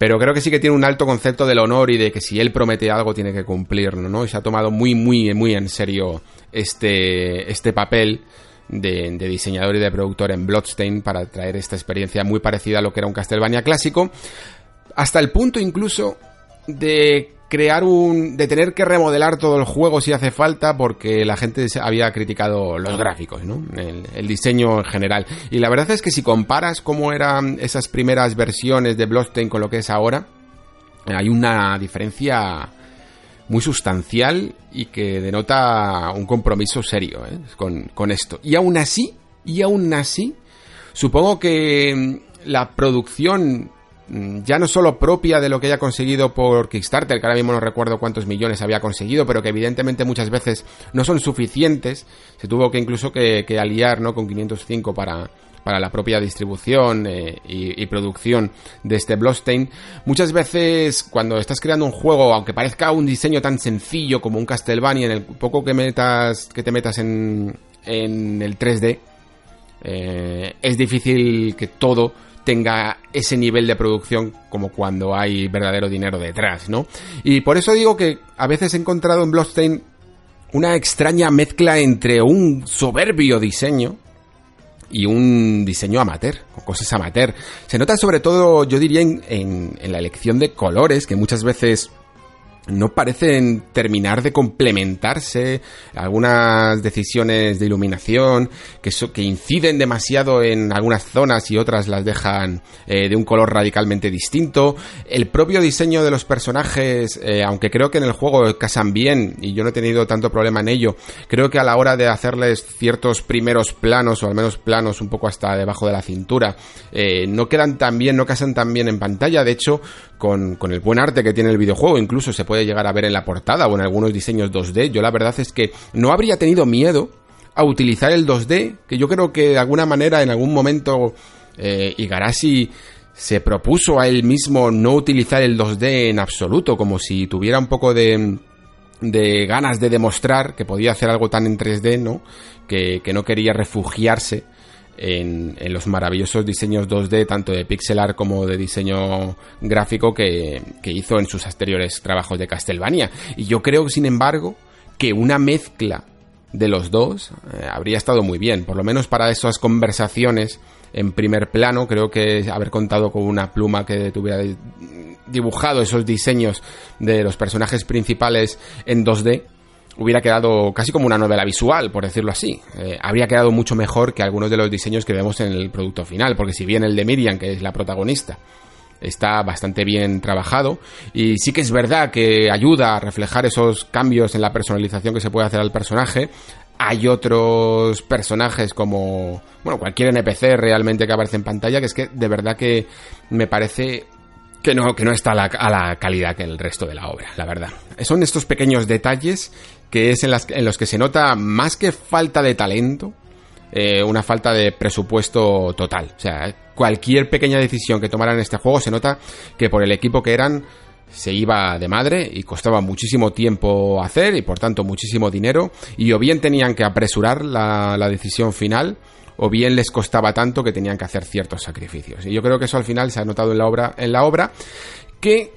Pero creo que sí que tiene un alto concepto del honor y de que si él promete algo tiene que cumplirlo, ¿no? Y se ha tomado muy, muy, muy en serio este, este papel de, de, diseñador y de productor en Bloodstain para traer esta experiencia muy parecida a lo que era un Castlevania clásico. Hasta el punto incluso de crear un. de tener que remodelar todo el juego si hace falta, porque la gente había criticado los gráficos, ¿no? El, diseño en general. Y la verdad es que si comparas cómo eran esas primeras versiones de Bloodstain con lo que es ahora, hay una diferencia muy sustancial y que denota un compromiso serio ¿eh? con, con esto. Y aún así, y aún así, supongo que la producción ya no solo propia de lo que haya conseguido por Kickstarter, que ahora mismo no recuerdo cuántos millones había conseguido, pero que evidentemente muchas veces no son suficientes, se tuvo que incluso que, aliar ¿no? con 505 para, para la propia distribución eh, y, producción de este Bloodstain. Muchas veces cuando estás creando un juego, aunque parezca un diseño tan sencillo como un Castlevania, en el poco que metas, que te metas en, en el 3D, eh, es difícil que todo tenga ese nivel de producción como cuando hay verdadero dinero detrás, ¿no? Y por eso digo que a veces he encontrado en Bloodstain una extraña mezcla entre un soberbio diseño y un diseño amateur, o cosas amateur. Se nota sobre todo, yo diría, en, la elección de colores, que muchas veces no parecen terminar de complementarse, algunas decisiones de iluminación que, que inciden demasiado en algunas zonas y otras las dejan eh, de un color radicalmente distinto. El propio diseño de los personajes, eh, aunque creo que en el juego casan bien y yo no he tenido tanto problema en ello, creo que a la hora de hacerles ciertos primeros planos o al menos planos un poco hasta debajo de la cintura, eh, no quedan tan bien, no casan tan bien en pantalla. De hecho, con, el buen arte que tiene el videojuego, incluso se puede llegar a ver en la portada o en algunos diseños 2D. Yo la verdad es que no habría tenido miedo a utilizar el 2D, que yo creo que de alguna manera en algún momento eh, Igarashi se propuso a él mismo no utilizar el 2D en absoluto, como si tuviera un poco de, de ganas de demostrar que podía hacer algo tan en 3D, ¿no? Que no quería refugiarse en, los maravillosos diseños 2D, tanto de pixel art como de diseño gráfico que, hizo en sus anteriores trabajos de Castlevania. Y yo creo, sin embargo, que una mezcla de los dos eh, habría estado muy bien, por lo menos para esas conversaciones en primer plano, creo que haber contado con una pluma que tuviera dibujado esos diseños de los personajes principales en 2D hubiera quedado casi como una novela visual, por decirlo así. Eh, habría quedado mucho mejor que algunos de los diseños que vemos en el producto final, porque si bien el de Miriam, que es la protagonista, está bastante bien trabajado y sí que es verdad que ayuda a reflejar esos cambios en la personalización que se puede hacer al personaje. Hay otros personajes como, bueno, cualquier NPC realmente que aparece en pantalla, que es que de verdad que me parece que no, que no está a la, a la, calidad que el resto de la obra, la verdad. Son estos pequeños detalles que es en, los que se nota más que falta de talento, eh, una falta de presupuesto total. O sea, cualquier pequeña decisión que tomaran en este juego se nota que por el equipo que eran se iba de madre y costaba muchísimo tiempo hacer y por tanto muchísimo dinero y o bien tenían que apresurar la, la decisión final o bien les costaba tanto que tenían que hacer ciertos sacrificios. Y yo creo que eso al final se ha notado en la obra, en la obra que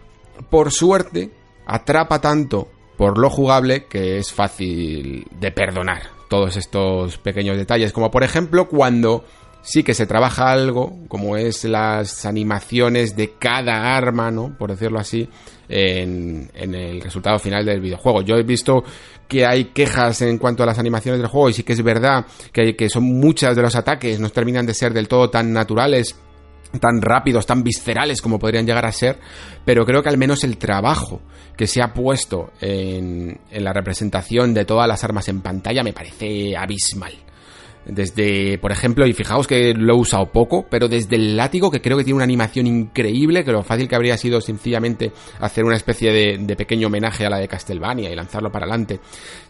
por suerte atrapa tanto por lo jugable que es fácil de perdonar todos estos pequeños detalles, como por ejemplo cuando sí que se trabaja algo, como es las animaciones de cada arma, ¿no? Por decirlo así, en, el resultado final del videojuego. Yo he visto que hay quejas en cuanto a las animaciones del juego y sí que es verdad que, que son muchas de los ataques no terminan de ser del todo tan naturales tan rápidos, tan viscerales como podrían llegar a ser, pero creo que al menos el trabajo que se ha puesto en, en la representación de todas las armas en pantalla me parece abismal. Desde, por ejemplo, y fijaos que lo he usado poco, pero desde el látigo, que creo que tiene una animación increíble, que lo fácil que habría sido sencillamente hacer una especie de, de pequeño homenaje a la de Castlevania y lanzarlo para adelante.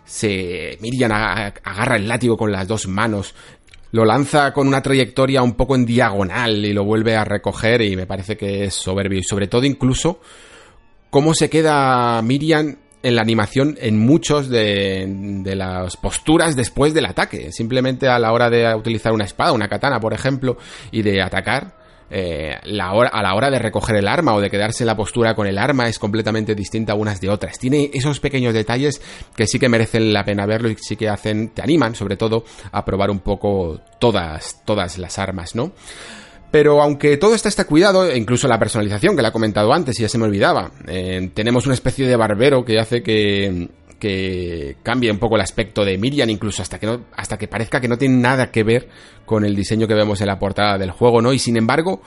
Se, Miriam agarra el látigo con las dos manos, lo lanza con una trayectoria un poco en diagonal y lo vuelve a recoger y me parece que es soberbio. Y sobre todo incluso cómo se queda Miriam en la animación en muchos de, de, las posturas después del ataque. Simplemente a la hora de utilizar una espada, una katana, por ejemplo, y de atacar, eh, a la hora de recoger el arma o de quedarse en la postura con el arma es completamente distinta unas de otras. Tiene esos pequeños detalles que sí que merecen la pena verlo y sí que hacen, te animan sobre todo a probar un poco todas, todas las armas, ¿no? Pero aunque todo está está cuidado, e incluso la personalización que la he comentado antes y ya se me olvidaba, eh, tenemos una especie de barbero que hace que, que cambie un poco el aspecto de Miriam, incluso hasta que, no, hasta que parezca que no tiene nada que ver con el diseño que vemos en la portada del juego, ¿no? Y sin embargo,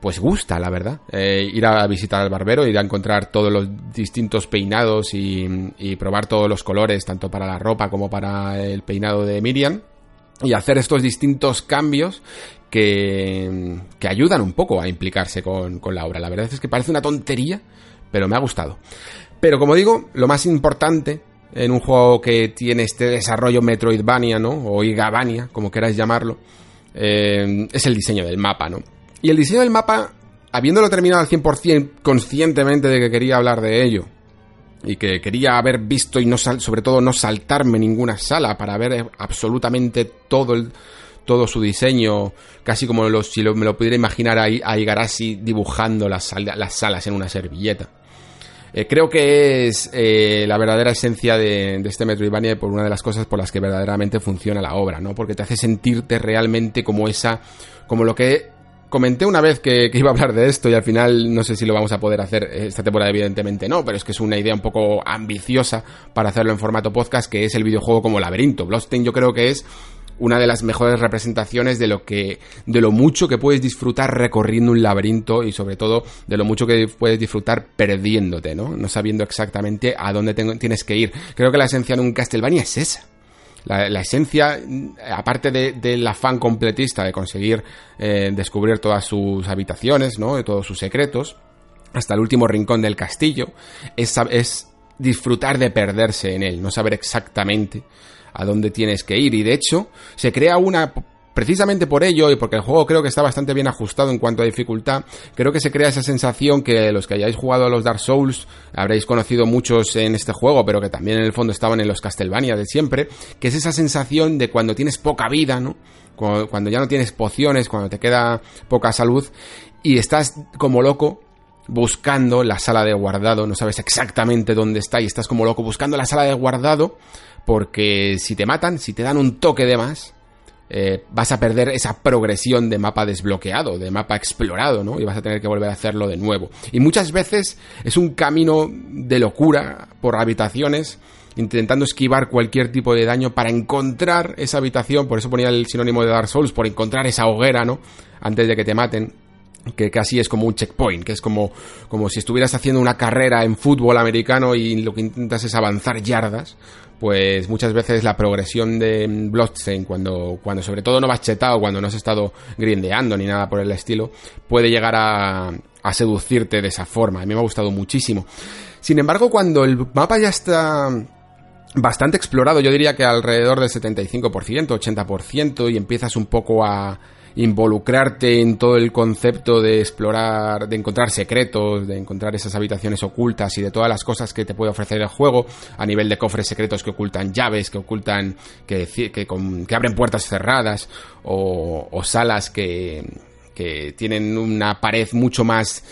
pues gusta, la verdad. Eh, ir a visitar al barbero, ir a encontrar todos los distintos peinados y, y probar todos los colores, tanto para la ropa como para el peinado de Miriam y hacer estos distintos cambios que, que ayudan un poco a implicarse con, con, la obra. La verdad es que parece una tontería, pero me ha gustado. Pero como digo, lo más importante en un juego que tiene este desarrollo Metroidvania, ¿no? O Igavania, como queráis llamarlo, eh, es el diseño del mapa, ¿no? Y el diseño del mapa, habiéndolo terminado al 100% conscientemente de que quería hablar de ello, y que quería haber visto y no sobre todo no saltarme ninguna sala para ver absolutamente todo el todo su diseño, casi como si me lo pudiera imaginar a, a Igarashi dibujando las, las salas en una servilleta. Eh, creo que es eh, la verdadera esencia de, este Metroidvania por una de las cosas por las que verdaderamente funciona la obra, ¿no? Porque te hace sentirte realmente como esa, como lo que comenté una vez que, iba a hablar de esto y al final no sé si lo vamos a poder hacer esta temporada, evidentemente no, pero es que es una idea un poco ambiciosa para hacerlo en formato podcast, que es el videojuego como laberinto. Bloodstained yo creo que es una de las mejores representaciones de lo que de lo mucho que puedes disfrutar recorriendo un laberinto y sobre todo de lo mucho que puedes disfrutar perdiéndote, ¿no? No sabiendo exactamente a dónde tienes que ir. Creo que la esencia de un Castlevania es esa. La, esencia, aparte del afán completista de conseguir eh, descubrir todas sus habitaciones, ¿no? De todos sus secretos, hasta el último rincón del castillo, es, es disfrutar de perderse en él, no saber exactamente a dónde tienes que ir. Y de hecho, se crea una precisamente por ello y porque el juego creo que está bastante bien ajustado en cuanto a dificultad, creo que se crea esa sensación que los que hayáis jugado a los Dark Souls habréis conocido muchos en este juego, pero que también en el fondo estaban en los Castlevania de siempre, que es esa sensación de cuando tienes poca vida, ¿no? Cuando ya no tienes pociones, cuando te queda poca salud y estás como loco buscando la sala de guardado, no sabes exactamente dónde está y estás como loco buscando la sala de guardado porque si te matan, si te dan un toque de más, eh, vas a perder esa progresión de mapa desbloqueado, de mapa explorado, ¿no? Y vas a tener que volver a hacerlo de nuevo. Y muchas veces es un camino de locura por habitaciones, intentando esquivar cualquier tipo de daño para encontrar esa habitación, por eso ponía el sinónimo de Dark Souls, por encontrar esa hoguera, ¿no? Antes de que te maten que casi es como un checkpoint, que es como, como si estuvieras haciendo una carrera en fútbol americano y lo que intentas es avanzar yardas, pues muchas veces la progresión de Bloodstained, cuando, cuando sobre todo no vas chetado, cuando no has estado grindeando ni nada por el estilo, puede llegar a, a seducirte de esa forma. A mí me ha gustado muchísimo. Sin embargo, cuando el mapa ya está bastante explorado, yo diría que alrededor del 75%, 80%, y empiezas un poco a, involucrarte en todo el concepto de explorar, de encontrar secretos, de encontrar esas habitaciones ocultas y de todas las cosas que te puede ofrecer el juego a nivel de cofres secretos que ocultan llaves, que ocultan, que, que, que abren puertas cerradas o, o salas que, que tienen una pared mucho más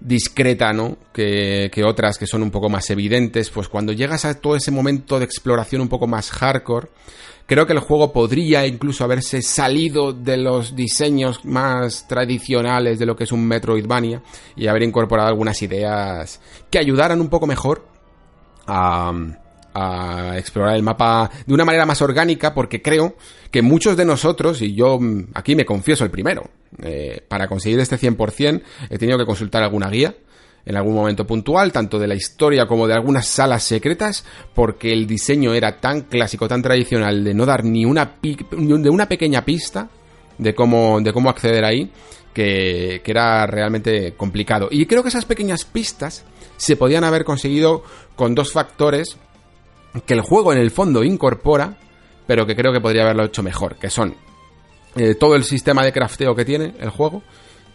discreta, ¿no? Que, que, otras que son un poco más evidentes, pues cuando llegas a todo ese momento de exploración un poco más hardcore, Creo que el juego podría incluso haberse salido de los diseños más tradicionales de lo que es un Metroidvania y haber incorporado algunas ideas que ayudaran un poco mejor a, explorar el mapa de una manera más orgánica porque creo que muchos de nosotros, y yo aquí me confieso el primero, eh, para conseguir este 100% he tenido que consultar alguna guía en algún momento puntual, tanto de la historia como de algunas salas secretas, porque el diseño era tan clásico, tan tradicional, de no dar ni una, de una pequeña pista de cómo, de cómo acceder ahí, que, que era realmente complicado. Y creo que esas pequeñas pistas se podían haber conseguido con dos factores que el juego en el fondo incorpora, pero que creo que podría haberlo hecho mejor, que son eh, todo el sistema de crafteo que tiene el juego,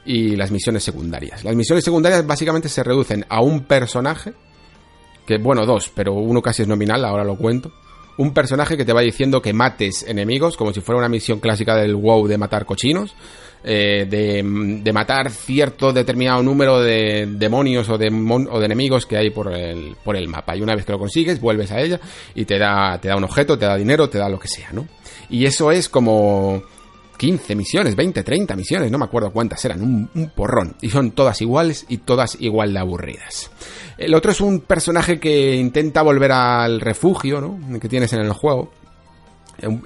y las misiones secundarias. Las misiones secundarias básicamente se reducen a un personaje, que bueno, dos, pero uno casi es nominal, ahora lo cuento. Un personaje que te va diciendo que mates enemigos, como si fuera una misión clásica del WoW de matar cochinos, eh, de, matar cierto determinado número de demonios o de, o de enemigos que hay por el, por el mapa. Y una vez que lo consigues, vuelves a ella y te da, te da un objeto, te da dinero, te da lo que sea, ¿no? Y eso es como 15 misiones, 20, 30 misiones, no me acuerdo cuántas eran, un, porrón. Y son todas iguales y todas igual de aburridas. El otro es un personaje que intenta volver al refugio, ¿no? Que tienes en el juego.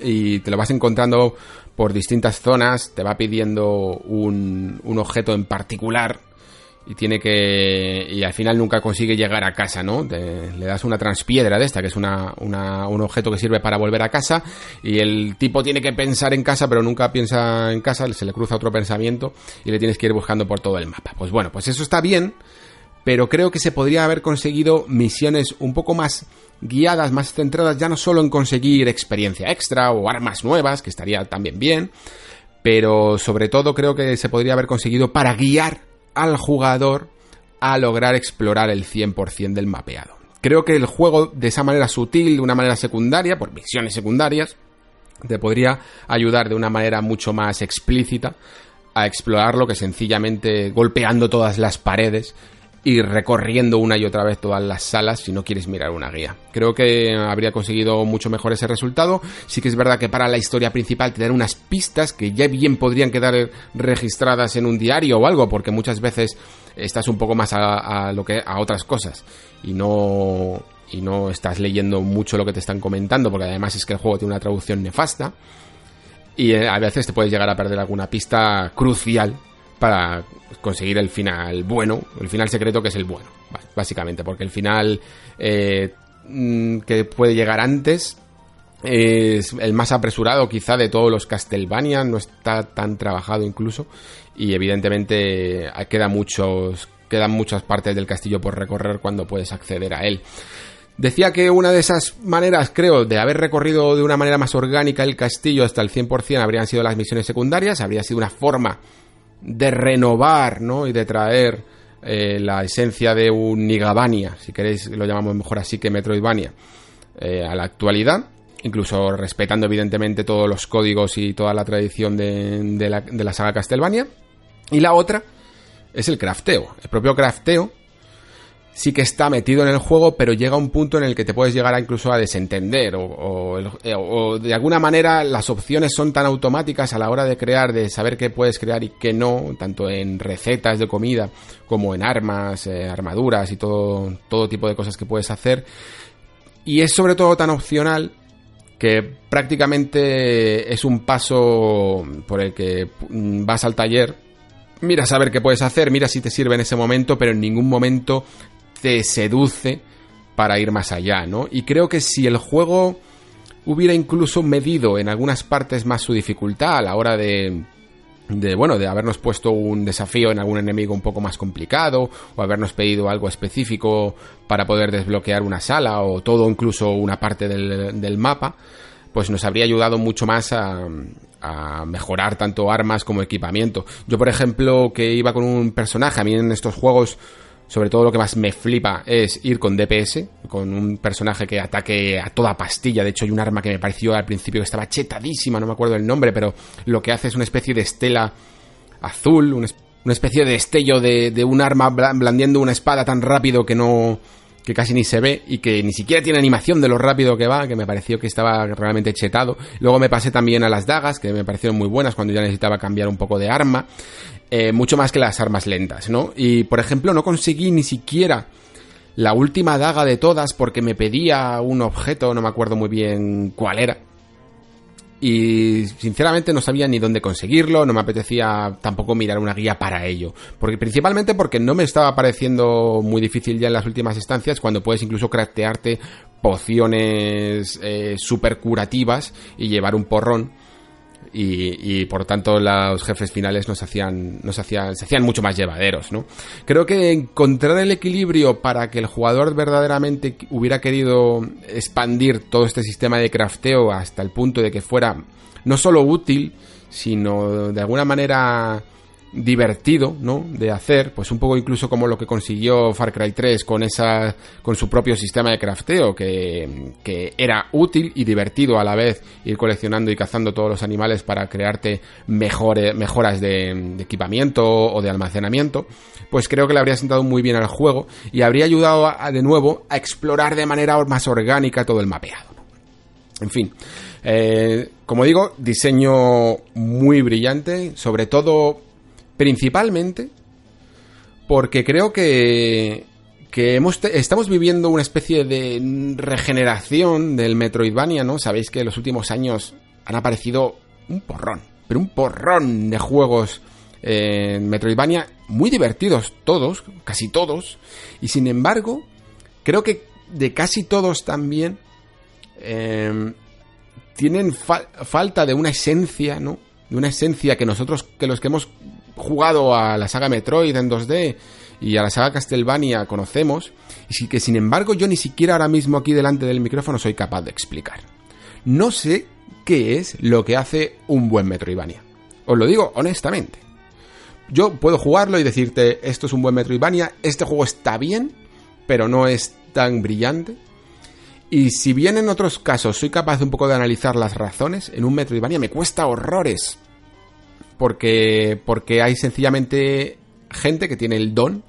Y te lo vas encontrando por distintas zonas, te va pidiendo un, un objeto en particular y tiene que y al final nunca consigue llegar a casa, ¿no? le das una transpiedra de esta, que es una, una, un objeto que sirve para volver a casa y el tipo tiene que pensar en casa, pero nunca piensa en casa, se le cruza otro pensamiento y le tienes que ir buscando por todo el mapa. Pues bueno, pues eso está bien, pero creo que se podría haber conseguido misiones un poco más guiadas, más centradas ya no solo en conseguir experiencia extra o armas nuevas, que estaría también bien, pero sobre todo creo que se podría haber conseguido para guiar al jugador a lograr explorar el 100% del mapeado. Creo que el juego de esa manera sutil, de una manera secundaria, por misiones secundarias, te podría ayudar de una manera mucho más explícita a explorarlo que sencillamente golpeando todas las paredes ir recorriendo una y otra vez todas las salas si no quieres mirar una guía. Creo que habría conseguido mucho mejor ese resultado. Sí que es verdad que para la historia principal te dan unas pistas que ya bien podrían quedar registradas en un diario o algo, porque muchas veces estás un poco más a, lo que a otras cosas y no y no estás leyendo mucho lo que te están comentando, porque además es que el juego tiene una traducción nefasta y eh, a veces te puedes llegar a perder alguna pista crucial para conseguir el final bueno, el final secreto que es el bueno, básicamente, porque el final eh, mm, que puede llegar antes es el más apresurado quizá de todos los Castlevania, no está tan trabajado incluso y evidentemente queda muchos, quedan muchas partes del castillo por recorrer cuando puedes acceder a él. Decía que una de esas maneras, creo, de haber recorrido de una manera más orgánica el castillo hasta el 100% habrían sido las misiones secundarias, habría sido una forma de renovar, ¿no? Y de traer eh, la esencia de un Nigabania, si queréis lo llamamos mejor así que Metroidvania, eh, a la actualidad, incluso respetando evidentemente todos los códigos y toda la tradición de, la, de la saga Castlevania. Y la otra es el crafteo, el propio crafteo sí que está metido en el juego, pero llega un punto en el que te puedes llegar a incluso a desentender o, eh, o, de alguna manera las opciones son tan automáticas a la hora de crear, de saber qué puedes crear y qué no, tanto en recetas de comida como en armas, eh, armaduras y todo, todo tipo de cosas que puedes hacer. Y es sobre todo tan opcional que prácticamente es un paso por el que vas al taller, miras a ver qué puedes hacer, mira si te sirve en ese momento, pero en ningún momento te seduce para ir más allá, ¿no? Y creo que si el juego hubiera incluso medido en algunas partes más su dificultad a la hora de de bueno, de habernos puesto un desafío en algún enemigo un poco más complicado o habernos pedido algo específico para poder desbloquear una sala o todo incluso una parte del, mapa, pues nos habría ayudado mucho más a, a mejorar tanto armas como equipamiento. Yo, por ejemplo, que iba con un personaje, a mí en estos juegos sobre todo lo que más me flipa es ir con DPS, con un personaje que ataque a toda pastilla. De hecho, hay un arma que me pareció al principio que estaba chetadísima, no me acuerdo el nombre, pero lo que hace es una especie de estela azul, una especie de destello de, de un arma blandiendo una espada tan rápido que no que casi ni se ve y que ni siquiera tiene animación de lo rápido que va, que me pareció que estaba realmente chetado. Luego me pasé también a las dagas, que me parecieron muy buenas cuando ya necesitaba cambiar un poco de arma. Eh, mucho más que las armas lentas, ¿no? Y por ejemplo, no conseguí ni siquiera la última daga de todas porque me pedía un objeto, no me acuerdo muy bien cuál era. Y sinceramente no sabía ni dónde conseguirlo, no me apetecía tampoco mirar una guía para ello, porque principalmente porque no me estaba pareciendo muy difícil ya en las últimas instancias cuando puedes incluso craftearte pociones eh, super curativas y llevar un porrón y, por tanto los jefes finales nos hacían, nos hacían, se hacían mucho más llevaderos, ¿no? Creo que encontrar el equilibrio para que el jugador verdaderamente hubiera querido expandir todo este sistema de crafteo hasta el punto de que fuera no solo útil, sino de alguna manera divertido, ¿no? De hacer, pues un poco incluso como lo que consiguió Far Cry 3 con esa, con su propio sistema de crafteo, que, que era útil y divertido a la vez ir coleccionando y cazando todos los animales para crearte mejores, mejoras de, equipamiento o de almacenamiento, pues creo que le habría sentado muy bien al juego y habría ayudado de nuevo a explorar de manera más orgánica todo el mapeado. En fin, eh, como digo, diseño muy brillante, sobre todo principalmente porque creo que, que hemos estamos viviendo una especie de regeneración del Metroidvania, ¿no? Sabéis que en los últimos años han aparecido un porrón, pero un porrón de juegos en Metroidvania muy divertidos todos, casi todos, y sin embargo, creo que de casi todos también em, tienen falta de una esencia, ¿no? De una esencia que nosotros, que los que hemos jugado a la saga Metroid en 2D y a la saga Castlevania conocemos, y que sin embargo yo ni siquiera ahora mismo aquí delante del micrófono soy capaz de explicar. No sé qué es lo que hace un buen Metroidvania. Os lo digo honestamente. Yo puedo jugarlo y decirte, esto es un buen Metroidvania, este juego está bien, pero no es tan brillante. Y si bien en otros casos soy capaz un poco de analizar las razones, en un Metroidvania me cuesta horrores porque, porque hay sencillamente gente que tiene el don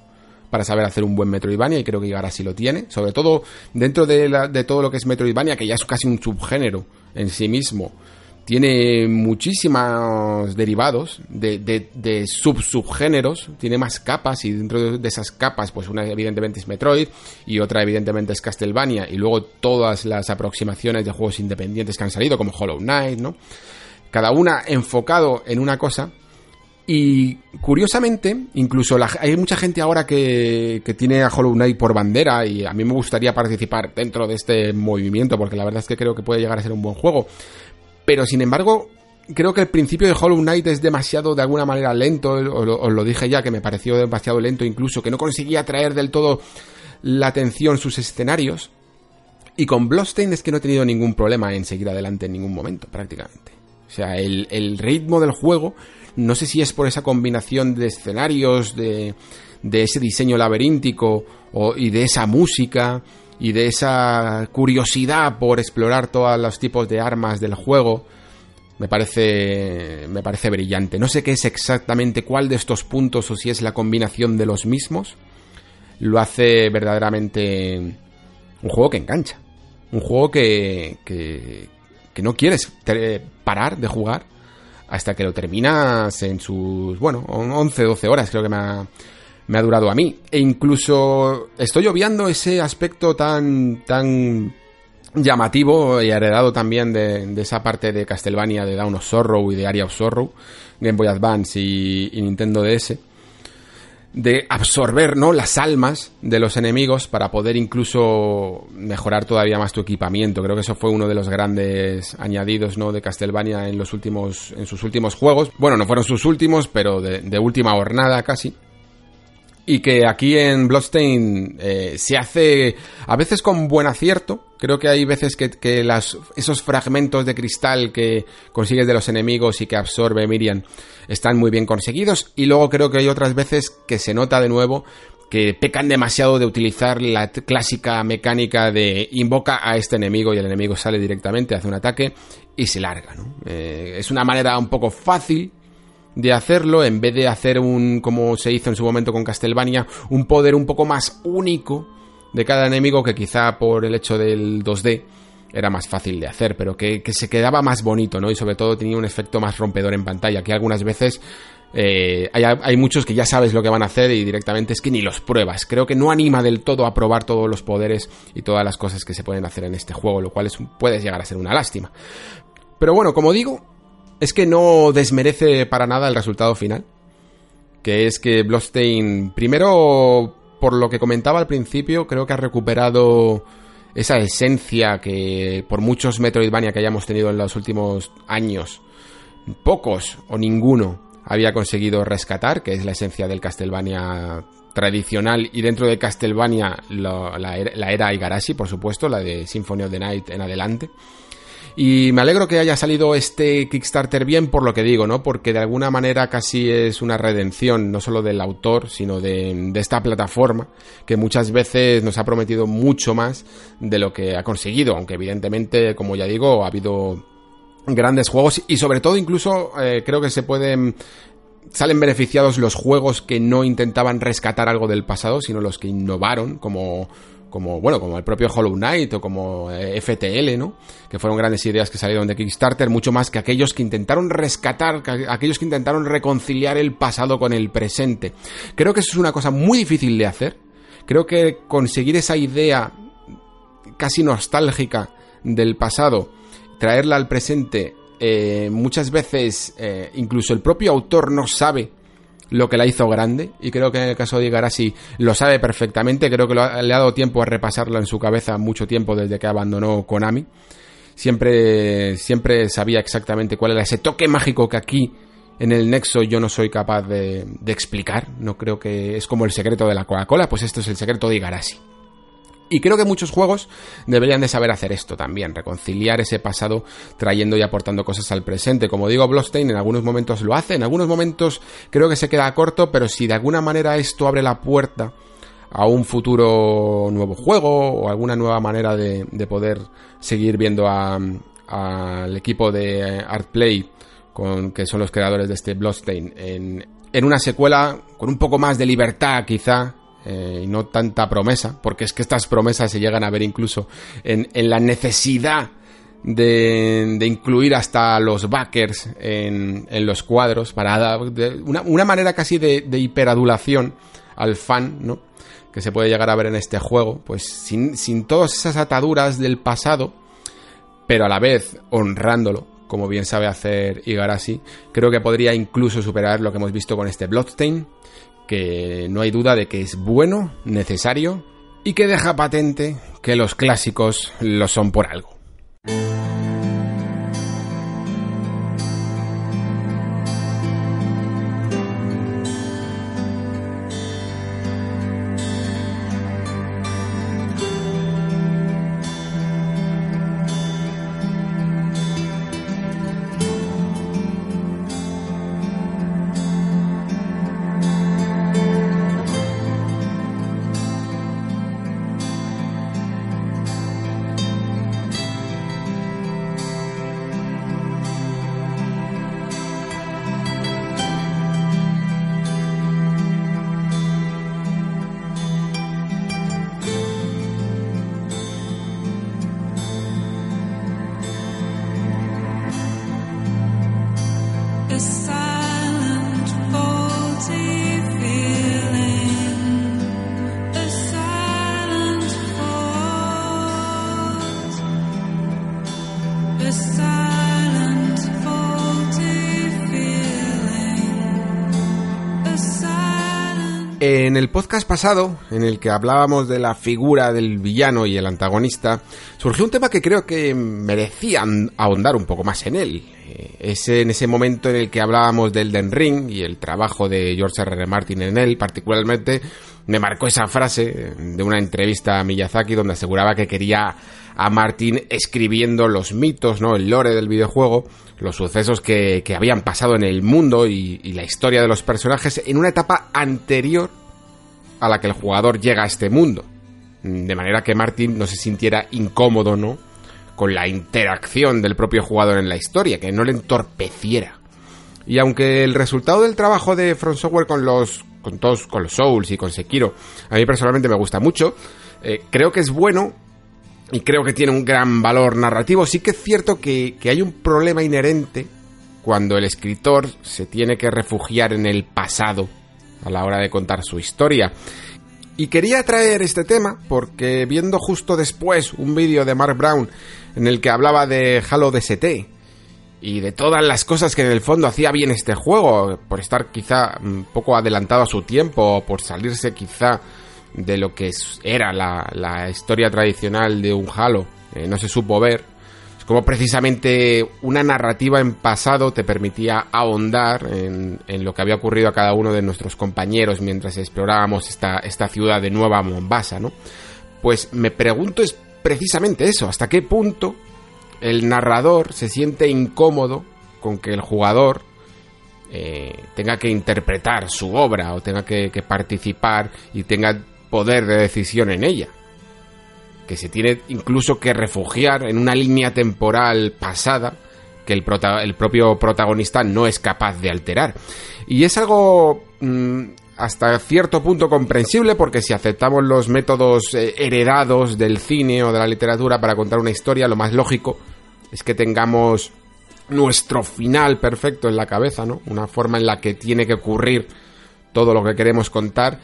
para saber hacer un buen Metroidvania y creo que Igarashi lo tiene, sobre todo dentro de, de todo lo que es Metroidvania, que ya es casi un subgénero en sí mismo tiene muchísimos derivados de, de, sub-subgéneros, tiene más capas y dentro de esas capas, pues una evidentemente es Metroid y otra evidentemente es Castlevania. Y luego todas las aproximaciones de juegos independientes que han salido como Hollow Knight, ¿no? Cada una enfocado en una cosa y curiosamente, incluso hay mucha gente ahora que, que, tiene a Hollow Knight por bandera y a mí me gustaría participar dentro de este movimiento porque la verdad es que creo que puede llegar a ser un buen juego. Pero sin embargo, creo que el principio de Hollow Knight es demasiado de alguna manera lento, os lo, dije ya que me pareció demasiado lento incluso, que no conseguía traer del todo la atención sus escenarios. Y con Bloodstained es que no he tenido ningún problema en seguir adelante en ningún momento, prácticamente. O sea, el, ritmo del juego, no sé si es por esa combinación de escenarios, de, de ese diseño laberíntico o, y de esa música, y de esa curiosidad por explorar todos los tipos de armas del juego me parece me parece brillante. No sé qué es exactamente cuál de estos puntos o si es la combinación de los mismos lo hace verdaderamente un juego que engancha, un juego que que, que no quieres parar de jugar hasta que lo terminas en sus, bueno, 11, 12 horas creo que me ha, durado a mí. E incluso estoy obviando ese aspecto tan, tan llamativo y heredado también de, esa parte de Castlevania, de Dawn of Sorrow y de Area of Sorrow, Game Boy Advance y, Nintendo DS, de absorber ¿no? las almas de los enemigos para poder incluso mejorar todavía más tu equipamiento. Creo que eso fue uno de los grandes añadidos ¿no? de Castlevania en los últimos, en sus últimos juegos. Bueno, no fueron sus últimos, pero de, de última jornada casi y que aquí en Bloodstain eh, se hace a veces con buen acierto. Creo que hay veces que, las, esos fragmentos de cristal que consigues de los enemigos y que absorbe Miriam están muy bien conseguidos. Y luego creo que hay otras veces que se nota de nuevo que pecan demasiado de utilizar la clásica mecánica de invoca a este enemigo y el enemigo sale directamente, hace un ataque y se larga. Eh, es una manera un poco fácil de hacerlo, en vez de hacer un, como se hizo en su momento con Castlevania, un poder un poco más único de cada enemigo que quizá por el hecho del 2D era más fácil de hacer, pero que, se quedaba más bonito, ¿no? Y sobre todo tenía un efecto más rompedor en pantalla, que algunas veces eh, hay, hay, muchos que ya sabes lo que van a hacer y directamente es que ni los pruebas. Creo que no anima del todo a probar todos los poderes y todas las cosas que se pueden hacer en este juego, lo cual es, puede llegar a ser una lástima. Pero bueno, como digo, es que no desmerece para nada el resultado final. Que es que Bloodstained, primero, por lo que comentaba al principio, creo que ha recuperado esa esencia que por muchos Metroidvania que hayamos tenido en los últimos años, pocos o ninguno había conseguido rescatar, que es la esencia del Castlevania tradicional y dentro de Castlevania la, la, era Igarashi, por supuesto, la de Symphony of the Night en adelante. Y me alegro que haya salido este Kickstarter bien por lo que digo, ¿no? Porque de alguna manera casi es una redención, no solo del autor, sino de, esta plataforma, que muchas veces nos ha prometido mucho más de lo que ha conseguido, aunque evidentemente, como ya digo, ha habido grandes juegos y sobre todo incluso eh, creo que se pueden salen beneficiados los juegos que no intentaban rescatar algo del pasado, sino los que innovaron, como como, bueno, como el propio Hollow Knight o como eh, FTL, ¿no? Que fueron grandes ideas que salieron de Kickstarter, mucho más que aquellos que intentaron rescatar, aquellos que intentaron reconciliar el pasado con el presente. Creo que eso es una cosa muy difícil de hacer. Creo que conseguir esa idea casi nostálgica del pasado, traerla al presente, eh, muchas veces eh, incluso el propio autor no sabe lo que la hizo grande y creo que en el caso de Igarashi lo sabe perfectamente, creo que le ha dado tiempo a repasarlo en su cabeza mucho tiempo desde que abandonó Konami. Siempre, siempre sabía exactamente cuál era ese toque mágico que aquí en el Nexo yo no soy capaz de, de explicar. No creo que es como el secreto de la Coca-Cola, pues esto es el secreto de Igarashi. Y creo que muchos juegos deberían de saber hacer esto también, reconciliar ese pasado trayendo y aportando cosas al presente. Como digo, Bloodstained en algunos momentos lo hace, en algunos momentos creo que se queda corto, pero si de alguna manera esto abre la puerta a un futuro nuevo juego o alguna nueva manera de, poder seguir viendo al equipo de Artplay, con, que son los creadores de este Bloodstained, en, en una secuela con un poco más de libertad quizá eh, y no tanta promesa, porque es que estas promesas se llegan a ver incluso en, la necesidad de, incluir hasta los backers en, los cuadros para dar una, manera casi de, hiperadulación al fan, ¿no? Que se puede llegar a ver en este juego, pues sin, sin todas esas ataduras del pasado, pero a la vez honrándolo, como bien sabe hacer Igarashi, creo que podría incluso superar lo que hemos visto con este Bloodstain, que no hay duda de que es bueno, necesario y que deja patente que los clásicos lo son por algo. En el podcast pasado, en el que hablábamos de la figura del villano y el antagonista, surgió un tema que creo que merecía ahondar un poco más en él. Eh, es en ese momento en el que hablábamos del Den Ring y el trabajo de George R. R. Martin en él, particularmente me marcó esa frase de una entrevista a Miyazaki donde aseguraba que quería a Martin escribiendo los mitos, ¿no? El lore del videojuego, los sucesos que, habían pasado en el mundo y, la historia de los personajes en una etapa anterior a la que el jugador llega a este mundo. De manera que Martin no se sintiera incómodo, ¿no? Con la interacción del propio jugador en la historia, que no le entorpeciera. Y aunque el resultado del trabajo de Front Software con los con todos con los Souls y con Sekiro a mí personalmente me gusta mucho, eh, creo que es bueno y creo que tiene un gran valor narrativo. Sí que es cierto que, hay un problema inherente cuando el escritor se tiene que refugiar en el pasado a la hora de contar su historia. Y quería traer este tema porque viendo justo después un vídeo de Mark Brown en el que hablaba de Halo DST y de todas las cosas que en el fondo hacía bien este juego, por estar quizá un poco adelantado a su tiempo, o por salirse quizá de lo que era la, historia tradicional de un Halo. Eh, no se supo ver. Es como precisamente una narrativa en pasado te permitía ahondar en, lo que había ocurrido a cada uno de nuestros compañeros mientras explorábamos esta, esta ciudad de Nueva Mombasa, ¿no? Pues me pregunto es precisamente eso, hasta qué punto el narrador se siente incómodo con que el jugador eh, tenga que interpretar su obra o tenga que, participar y tenga poder de decisión en ella. Que se tiene incluso que refugiar en una línea temporal pasada que el, el propio protagonista no es capaz de alterar. Y es algo mm, hasta cierto punto comprensible porque si aceptamos los métodos eh, heredados del cine o de la literatura para contar una historia, lo más lógico es que tengamos nuestro final perfecto en la cabeza, ¿no? Una forma en la que tiene que ocurrir todo lo que queremos contar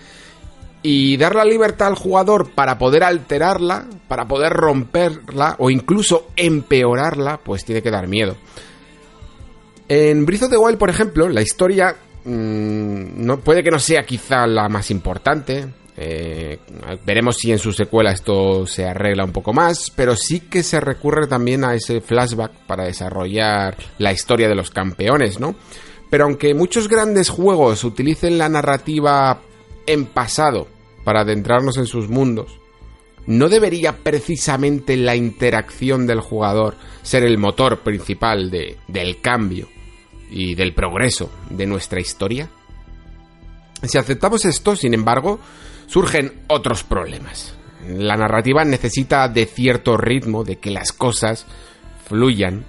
y dar la libertad al jugador para poder alterarla, para poder romperla o incluso empeorarla, pues tiene que dar miedo. En Breath of the Wild, por ejemplo, la historia mm, no, puede que no sea quizá la más importante. Eh, veremos si en su secuela esto se arregla un poco más, pero sí que se recurre también a ese flashback para desarrollar la historia de los campeones, ¿no? Pero aunque muchos grandes juegos utilicen la narrativa en pasado para adentrarnos en sus mundos, ¿no debería precisamente la interacción del jugador ser el motor principal de, del cambio y del progreso de nuestra historia? Si aceptamos esto, sin embargo, surgen otros problemas. La narrativa necesita de cierto ritmo, de que las cosas fluyan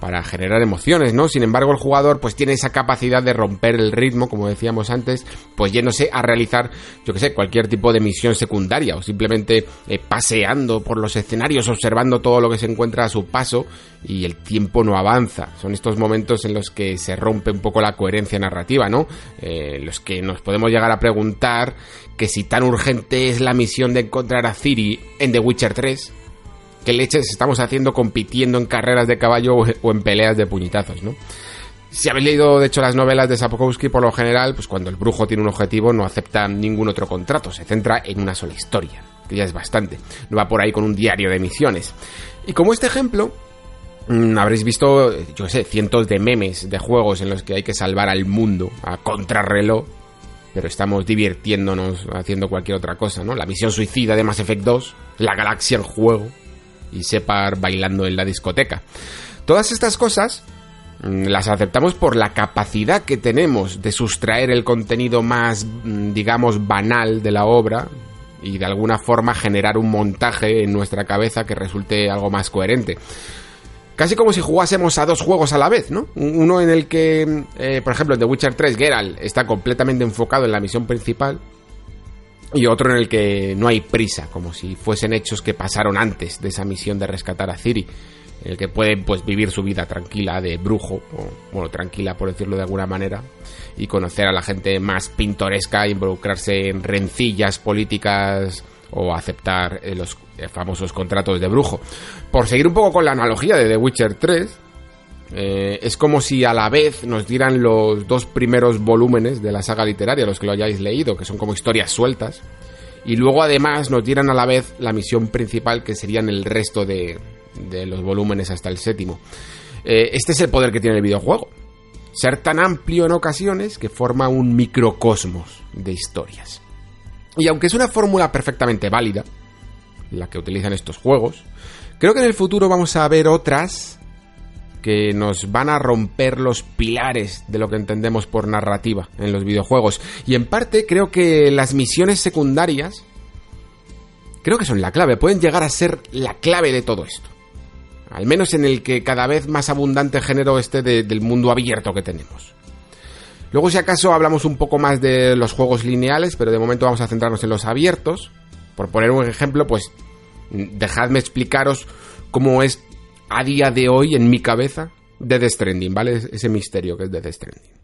para generar emociones, ¿no? Sin embargo, el jugador pues tiene esa capacidad de romper el ritmo, como decíamos antes, pues yéndose a realizar, yo que sé, cualquier tipo de misión secundaria o simplemente eh, paseando por los escenarios, observando todo lo que se encuentra a su paso y el tiempo no avanza. Son estos momentos en los que se rompe un poco la coherencia narrativa, ¿no? Eh, los que nos podemos llegar a preguntar que si tan urgente es la misión de encontrar a Ciri en The Witcher 3, qué leches estamos haciendo compitiendo en carreras de caballo o en peleas de puñetazos, ¿no? Si habéis leído, de hecho, las novelas de Sapkowski, por lo general, pues cuando el brujo tiene un objetivo no acepta ningún otro contrato, se centra en una sola historia, que ya es bastante. No va por ahí con un diario de misiones. Y como este ejemplo, mm, habréis visto, yo sé, cientos de memes de juegos en los que hay que salvar al mundo a contrarreloj, pero estamos divirtiéndonos haciendo cualquier otra cosa, ¿no? La misión suicida de Mass Effect 2, la galaxia en juego, y Separ bailando en la discoteca. Todas estas cosas mm, las aceptamos por la capacidad que tenemos de sustraer el contenido más, mm, digamos, banal de la obra y de alguna forma generar un montaje en nuestra cabeza que resulte algo más coherente. Casi como si jugásemos a dos juegos a la vez, ¿no? Uno en el que, mm, eh, por ejemplo, en The Witcher 3, Geralt está completamente enfocado en la misión principal y otro en el que no hay prisa, como si fuesen hechos que pasaron antes de esa misión de rescatar a Ciri, en el que puede pues vivir su vida tranquila de brujo, o bueno, tranquila por decirlo de alguna manera, y conocer a la gente más pintoresca, involucrarse en rencillas políticas o aceptar eh, los eh, famosos contratos de brujo. Por seguir un poco con la analogía de The Witcher 3, eh, es como si a la vez nos dieran los dos primeros volúmenes de la saga literaria, los que lo hayáis leído, que son como historias sueltas, y luego además nos dieran a la vez la misión principal, que serían el resto de, los volúmenes hasta el séptimo. Eh, este es el poder que tiene el videojuego. Ser tan amplio en ocasiones que forma un microcosmos de historias. Y aunque es una fórmula perfectamente válida, la que utilizan estos juegos, creo que en el futuro vamos a ver otras que nos van a romper los pilares de lo que entendemos por narrativa en los videojuegos. Y en parte creo que las misiones secundarias creo que son la clave, pueden llegar a ser la clave de todo esto. Al menos en el que cada vez más abundante género este del mundo abierto que tenemos. Luego si acaso hablamos un poco más de los juegos lineales, pero de momento vamos a centrarnos en los abiertos. Por poner un ejemplo, pues dejadme explicaros cómo es a día de hoy en mi cabeza Death Stranding, ¿vale? Ese misterio que es Death Stranding.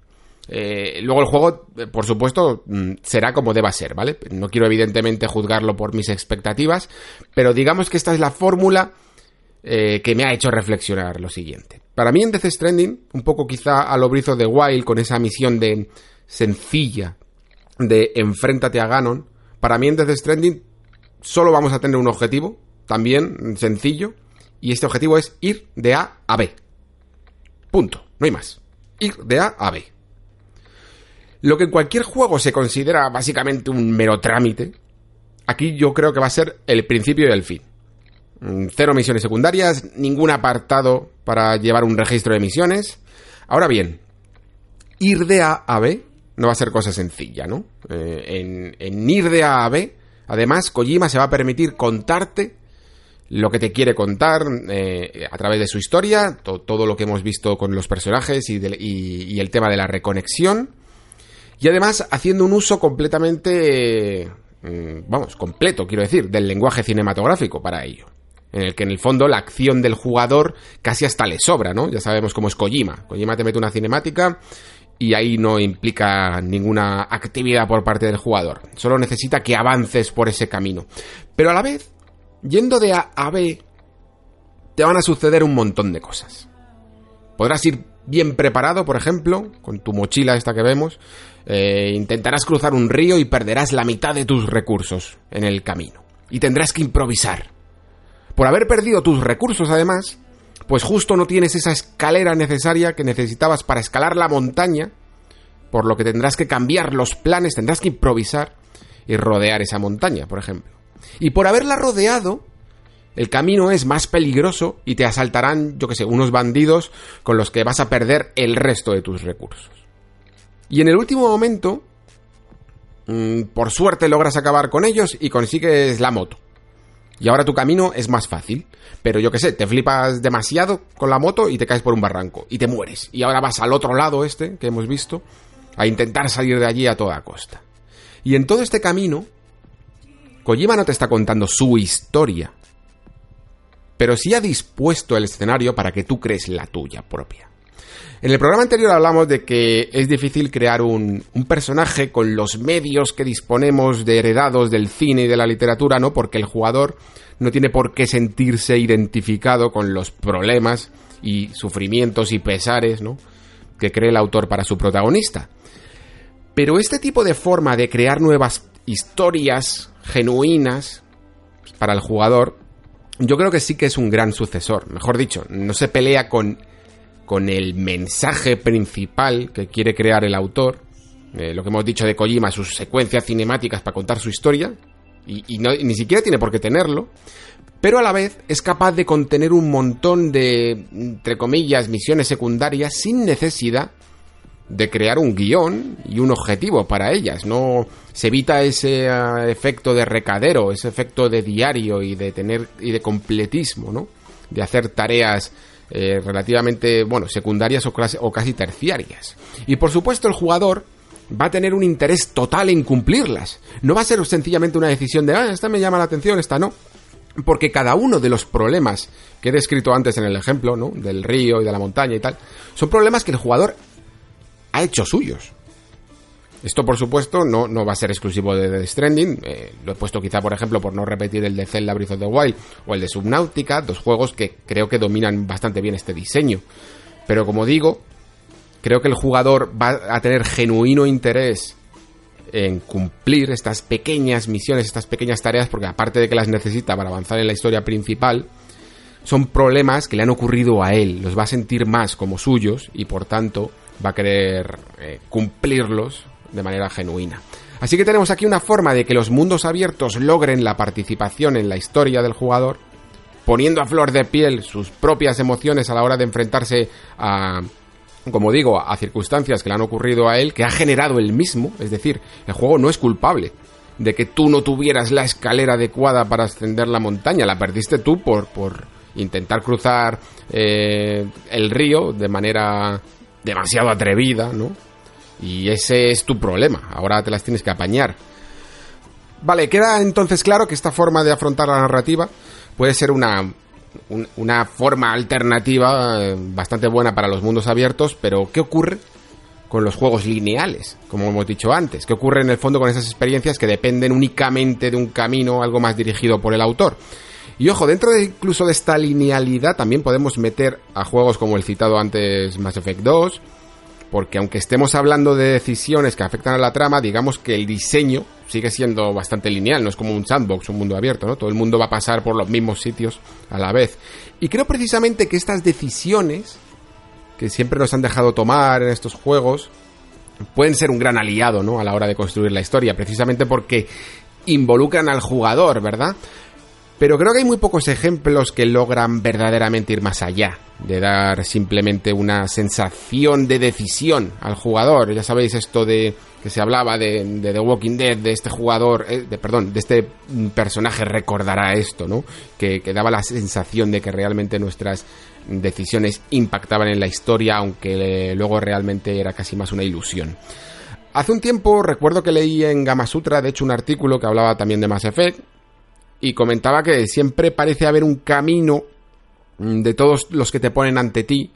Eh, luego el juego, eh, por supuesto, mm, será como deba ser, ¿vale? No quiero evidentemente juzgarlo por mis expectativas, pero digamos que esta es la fórmula eh, que me ha hecho reflexionar lo siguiente. Para mí en Death Stranding, un poco quizá a lo brizo de Wild, con esa misión de sencilla de enfréntate a Ganon, para mí en Death Stranding solo vamos a tener un objetivo, también sencillo, y este objetivo es ir de A a B. Punto. No hay más. Ir de A a B. Lo que en cualquier juego se considera básicamente un mero trámite, aquí yo creo que va a ser el principio y el fin. Mm, cero misiones secundarias, ningún apartado para llevar un registro de misiones. Ahora bien, ir de A a B no va a ser cosa sencilla, ¿no? Eh, en, en ir de A a B, además, Kojima se va a permitir contarte lo que te quiere contar eh, a través de su historia, todo lo que hemos visto con los personajes y, el tema de la reconexión. Y además haciendo un uso completamente, mm, vamos, completo, quiero decir, del lenguaje cinematográfico para ello. En el que en el fondo la acción del jugador casi hasta le sobra, ¿no? Ya sabemos cómo es Kojima. Kojima te mete una cinemática y ahí no implica ninguna actividad por parte del jugador. Solo necesita que avances por ese camino. Pero a la vez yendo de A a B, te van a suceder un montón de cosas. Podrás ir bien preparado, por ejemplo, con tu mochila esta que vemos, eh, intentarás cruzar un río y perderás la mitad de tus recursos en el camino. Y tendrás que improvisar. Por haber perdido tus recursos, además, pues justo no tienes esa escalera necesaria que necesitabas para escalar la montaña, por lo que tendrás que cambiar los planes, tendrás que improvisar y rodear esa montaña, por ejemplo. Y por haberla rodeado, el camino es más peligroso y te asaltarán, yo que sé, unos bandidos con los que vas a perder el resto de tus recursos. Y en el último momento, mm, por suerte logras acabar con ellos y consigues la moto. Y ahora tu camino es más fácil. Pero yo qué sé, te flipas demasiado con la moto y te caes por un barranco y te mueres. Y ahora vas al otro lado este que hemos visto a intentar salir de allí a toda costa. Y en todo este camino, Kojima no te está contando su historia, pero sí ha dispuesto el escenario para que tú crees la tuya propia. En el programa anterior hablamos de que es difícil crear un, un, personaje con los medios que disponemos de heredados del cine y de la literatura, ¿no? Porque el jugador no tiene por qué sentirse identificado con los problemas y sufrimientos y pesares, ¿no? Que cree el autor para su protagonista. Pero este tipo de forma de crear nuevas historias genuinas para el jugador, yo creo que sí que es un gran sucesor. Mejor dicho, no se pelea con, con el mensaje principal que quiere crear el autor. Eh, lo que hemos dicho de Kojima, sus secuencias cinemáticas para contar su historia. Y, ni siquiera tiene por qué tenerlo. Pero a la vez es capaz de contener un montón de, entre comillas, misiones secundarias sin necesidad de crear un guion y un objetivo para ellas. No se evita ese uh, efecto de recadero, ese efecto de diario y de tener y de completismo, ¿no? De hacer tareas eh, relativamente, bueno, secundarias o, o casi terciarias. Y por supuesto el jugador va a tener un interés total en cumplirlas. No va a ser sencillamente una decisión de, ah, esta me llama la atención, esta no. Porque cada uno de los problemas que he descrito antes en el ejemplo, ¿no? Del río y de la montaña y tal, son problemas que el jugador ha hecho suyos. Esto, por supuesto, no, no va a ser exclusivo de The Stranding. Eh, lo he puesto quizá, por ejemplo, por no repetir el de Zelda Breath of the Wild o el de Subnautica, dos juegos que creo que dominan bastante bien este diseño. Pero como digo, creo que el jugador va a tener genuino interés en cumplir estas pequeñas misiones, estas pequeñas tareas, porque aparte de que las necesita para avanzar en la historia principal, son problemas que le han ocurrido a él, los va a sentir más como suyos y por tanto va a querer eh, cumplirlos de manera genuina. Así que tenemos aquí una forma de que los mundos abiertos logren la participación en la historia del jugador, poniendo a flor de piel sus propias emociones a la hora de enfrentarse a, como digo, a circunstancias que le han ocurrido a él, que ha generado él mismo, es decir, el juego no es culpable de que tú no tuvieras la escalera adecuada para ascender la montaña, la perdiste tú por, por intentar cruzar eh, el río de manera demasiado atrevida, ¿no? Y ese es tu problema, ahora te las tienes que apañar. Vale, queda entonces claro que esta forma de afrontar la narrativa puede ser una, un, una forma alternativa eh, bastante buena para los mundos abiertos, pero ¿qué ocurre con los juegos lineales, como hemos dicho antes? ¿Qué ocurre en el fondo con esas experiencias que dependen únicamente de un camino algo más dirigido por el autor? Y ojo, dentro de incluso de esta linealidad también podemos meter a juegos como el citado antes Mass Effect 2, porque aunque estemos hablando de decisiones que afectan a la trama, digamos que el diseño sigue siendo bastante lineal, no es como un sandbox, un mundo abierto, ¿no? Todo el mundo va a pasar por los mismos sitios a la vez. Y creo precisamente que estas decisiones que siempre nos han dejado tomar en estos juegos pueden ser un gran aliado, ¿no? A la hora de construir la historia, precisamente porque involucran al jugador, ¿verdad? Pero creo que hay muy pocos ejemplos que logran verdaderamente ir más allá, de dar simplemente una sensación de decisión al jugador. Ya sabéis esto de que se hablaba de, de The Walking Dead, de este jugador, eh, de, perdón, de este personaje recordará esto, ¿no? Que, que daba la sensación de que realmente nuestras decisiones impactaban en la historia, aunque eh, luego realmente era casi más una ilusión. Hace un tiempo recuerdo que leí en Gamasutra, de hecho, un artículo que hablaba también de Mass Effect, y comentaba que siempre parece haber un camino mm, de todos los que te ponen ante ti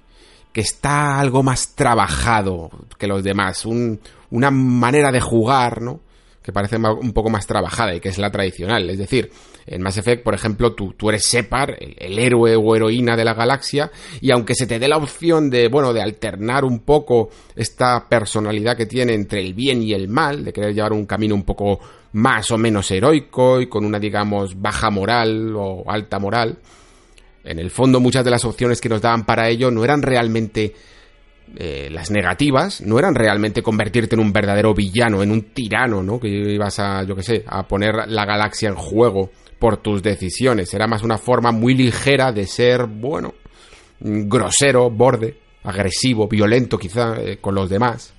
que está algo más trabajado que los demás, un, una manera de jugar, ¿no? Que parece un poco más trabajada y que es la tradicional. Es decir, en Mass Effect, por ejemplo, tú, tú eres Separ, el, el, héroe o heroína de la galaxia, y aunque se te dé la opción de, bueno, de alternar un poco esta personalidad que tiene entre el bien y el mal, de querer llevar un camino un poco más o menos heroico y con una, digamos, baja moral o alta moral, en el fondo muchas de las opciones que nos daban para ello no eran realmente eh, las negativas, no eran realmente convertirte en un verdadero villano, en un tirano, ¿no? Que ibas a, yo qué sé, a poner la galaxia en juego por tus decisiones. Era más una forma muy ligera de ser, bueno, grosero, borde, agresivo, violento quizá eh, con los demás.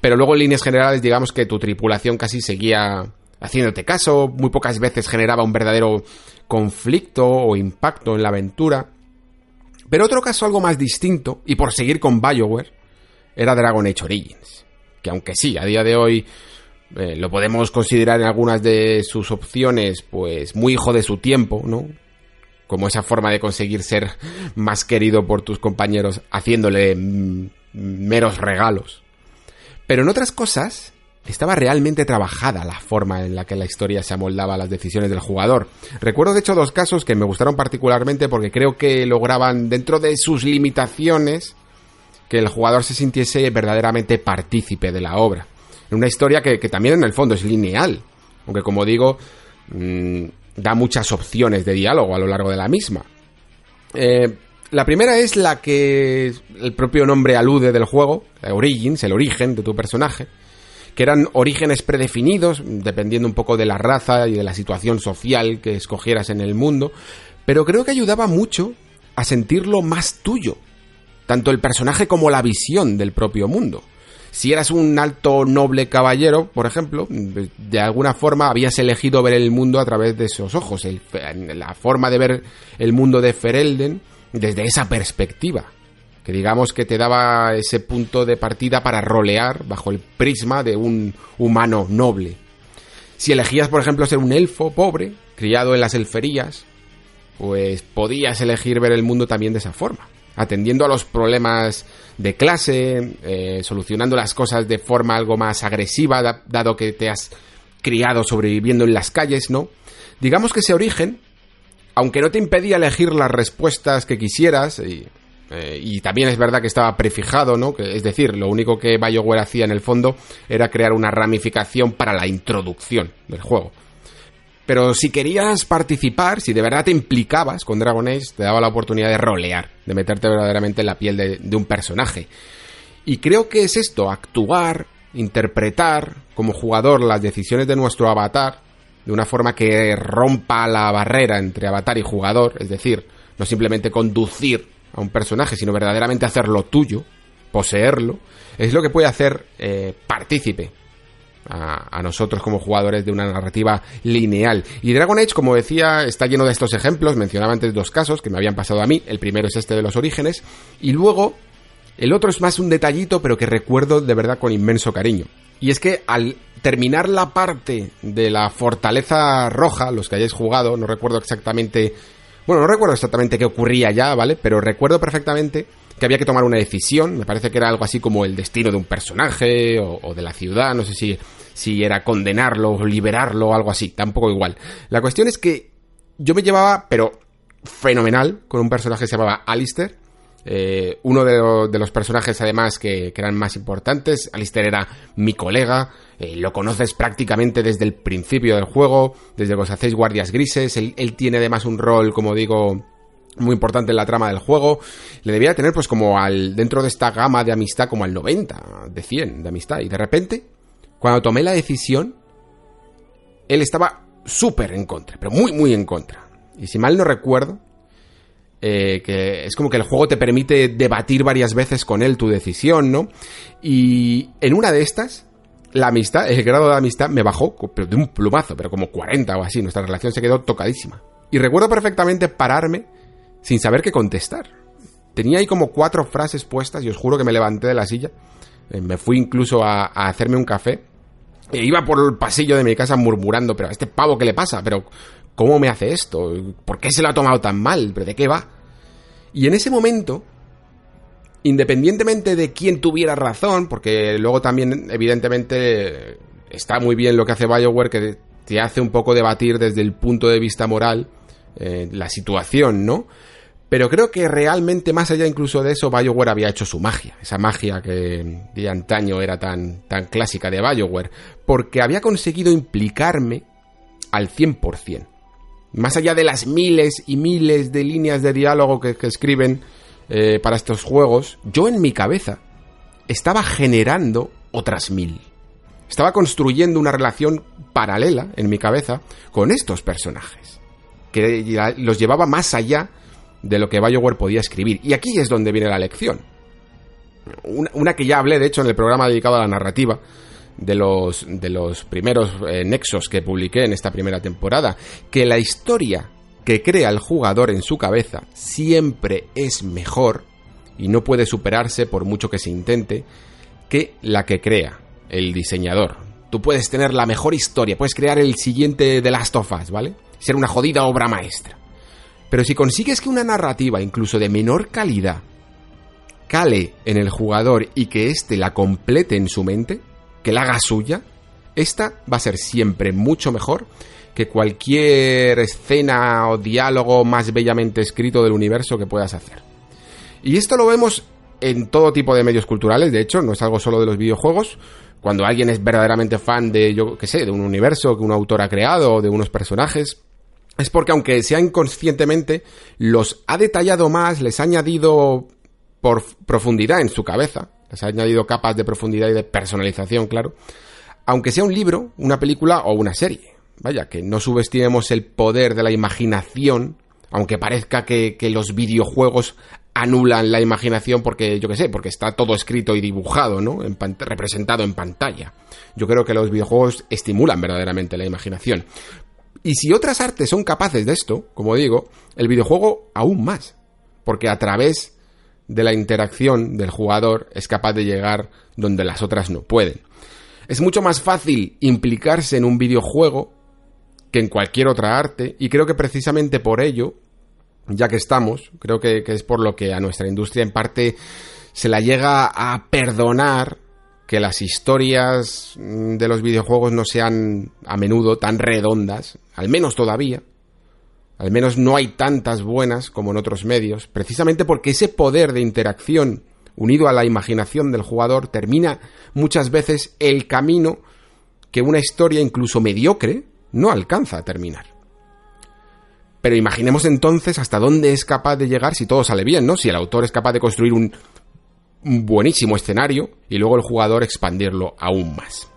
Pero luego en líneas generales digamos que tu tripulación casi seguía haciéndote caso, muy pocas veces generaba un verdadero conflicto o impacto en la aventura. Pero otro caso algo más distinto, y por seguir con Bioware, era Dragon Age Origins. Que aunque sí, a día de hoy eh, lo podemos considerar en algunas de sus opciones, pues muy hijo de su tiempo, ¿no? Como esa forma de conseguir ser más querido por tus compañeros haciéndole meros regalos. Pero en otras cosas, estaba realmente trabajada la forma en la que la historia se amoldaba a las decisiones del jugador. Recuerdo de hecho dos casos que me gustaron particularmente porque creo que lograban, dentro de sus limitaciones, que el jugador se sintiese verdaderamente partícipe de la obra. Una historia que, también en el fondo es lineal, aunque como digo, mm, da muchas opciones de diálogo a lo largo de la misma. Eh, la primera es la que el propio nombre alude del juego, Origins, el origen de tu personaje, que eran orígenes predefinidos, dependiendo un poco de la raza y de la situación social que escogieras en el mundo, pero creo que ayudaba mucho a sentirlo más tuyo, tanto el personaje como la visión del propio mundo. Si eras un alto noble caballero, por ejemplo, de alguna forma habías elegido ver el mundo a través de esos ojos, la forma de ver el mundo de Ferelden desde esa perspectiva, que digamos que te daba ese punto de partida para rolear bajo el prisma de un humano noble. Si elegías, por ejemplo, ser un elfo pobre, criado en las elferías, pues podías elegir ver el mundo también de esa forma, atendiendo a los problemas de clase, eh, solucionando las cosas de forma algo más agresiva, dado que te has criado sobreviviendo en las calles, ¿no? Digamos que ese origen aunque no te impedía elegir las respuestas que quisieras, y, eh, también es verdad que estaba prefijado, ¿no? es decir, lo único que BioWare hacía en el fondo era crear una ramificación para la introducción del juego. Pero si querías participar, si de verdad te implicabas con Dragon Age, te daba la oportunidad de rolear, de meterte verdaderamente en la piel de un personaje. Y creo que es esto, actuar, interpretar como jugador las decisiones de nuestro avatar, de una forma que rompa la barrera entre avatar y jugador, es decir, no simplemente conducir a un personaje, sino verdaderamente hacerlo tuyo, poseerlo, es lo que puede hacer eh, partícipe a, nosotros como jugadores de una narrativa lineal. Y Dragon Age, como decía, está lleno de estos ejemplos, mencionaba antes dos casos que me habían pasado a mí, el primero es este de los orígenes, y luego el otro es más un detallito, pero que recuerdo de verdad con inmenso cariño. Y es que al terminar la parte de la fortaleza roja, los que hayáis jugado, no recuerdo exactamente, bueno, no recuerdo exactamente qué ocurría ya, ¿vale? Pero recuerdo perfectamente que había que tomar una decisión, me parece que era algo así como el destino de un personaje o, de la ciudad, no sé si, si era condenarlo o liberarlo o algo así, tampoco igual. La cuestión es que yo me llevaba, pero fenomenal, con un personaje que se llamaba Alistair, eh, uno de, los personajes, además, que, eran más importantes, Alistair era mi colega, eh, lo conoces prácticamente desde el principio del juego, desde que os hacéis guardias grises, él, tiene además un rol, como digo, muy importante en la trama del juego, le debía tener pues como al dentro de esta gama de amistad como al 90, de 100 de amistad, y de repente, cuando tomé la decisión, él estaba súper en contra, pero muy, muy en contra. Y si mal no recuerdo, eh, que es como que el juego te permite debatir varias veces con él tu decisión, ¿no? Y en una de estas, la amistad, el grado de amistad me bajó, pero de un plumazo, pero como 40 o así, nuestra relación se quedó tocadísima. Y recuerdo perfectamente pararme sin saber qué contestar. Tenía ahí como cuatro frases puestas y os juro que me levanté de la silla. Eh, me fui incluso a, hacerme un café. E iba por el pasillo de mi casa murmurando, pero a este pavo, ¿qué le pasa? Pero, ¿cómo me hace esto? ¿Por qué se lo ha tomado tan mal? ¿Pero de qué va? Y en ese momento, independientemente de quién tuviera razón, porque luego también, evidentemente, está muy bien lo que hace Bioware, que te hace un poco debatir desde el punto de vista moral eh, la situación, ¿no? Pero creo que realmente, más allá incluso de eso, Bioware había hecho su magia. Esa magia que de antaño era tan, tan clásica de Bioware. Porque había conseguido implicarme al 100% más allá de las miles y miles de líneas de diálogo que, escriben eh, para estos juegos, yo en mi cabeza estaba generando otras mil. Estaba construyendo una relación paralela en mi cabeza con estos personajes, que los llevaba más allá de lo que Bioware podía escribir. Y aquí es donde viene la lección. Una, una que ya hablé, de hecho, en el programa dedicado a la narrativa, de los, de los primeros eh, nexos que publiqué en esta primera temporada, que la historia que crea el jugador en su cabeza siempre es mejor y no puede superarse por mucho que se intente que la que crea el diseñador. Tú puedes tener la mejor historia, puedes crear el siguiente de Last of Us, ¿vale? Ser una jodida obra maestra. Pero si consigues que una narrativa, incluso de menor calidad, cale en el jugador y que éste la complete en su mente, que la haga suya, esta va a ser siempre mucho mejor que cualquier escena o diálogo más bellamente escrito del universo que puedas hacer. Y esto lo vemos en todo tipo de medios culturales, de hecho, no es algo solo de los videojuegos. Cuando alguien es verdaderamente fan de, yo qué sé, de un universo que un autor ha creado o de unos personajes, es porque aunque sea inconscientemente, los ha detallado más, les ha añadido por profundidad en su cabeza, les ha añadido capas de profundidad y de personalización, claro, aunque sea un libro, una película o una serie. Vaya, que no subestimemos el poder de la imaginación, aunque parezca que, que los videojuegos anulan la imaginación porque, yo qué sé, porque está todo escrito y dibujado, ¿no? En representado en pantalla. Yo creo que los videojuegos estimulan verdaderamente la imaginación. Y si otras artes son capaces de esto, como digo, el videojuego aún más. Porque a través de la interacción del jugador es capaz de llegar donde las otras no pueden. Es mucho más fácil implicarse en un videojuego que en cualquier otra arte y creo que precisamente por ello ya que estamos, creo que, es por lo que a nuestra industria en parte se la llega a perdonar que las historias de los videojuegos no sean a menudo tan redondas, al menos todavía. Al menos no hay tantas buenas como en otros medios, precisamente porque ese poder de interacción unido a la imaginación del jugador termina muchas veces el camino que una historia incluso mediocre no alcanza a terminar. Pero imaginemos entonces hasta dónde es capaz de llegar si todo sale bien, ¿no? Si el autor es capaz de construir un, buenísimo escenario y luego el jugador expandirlo aún más.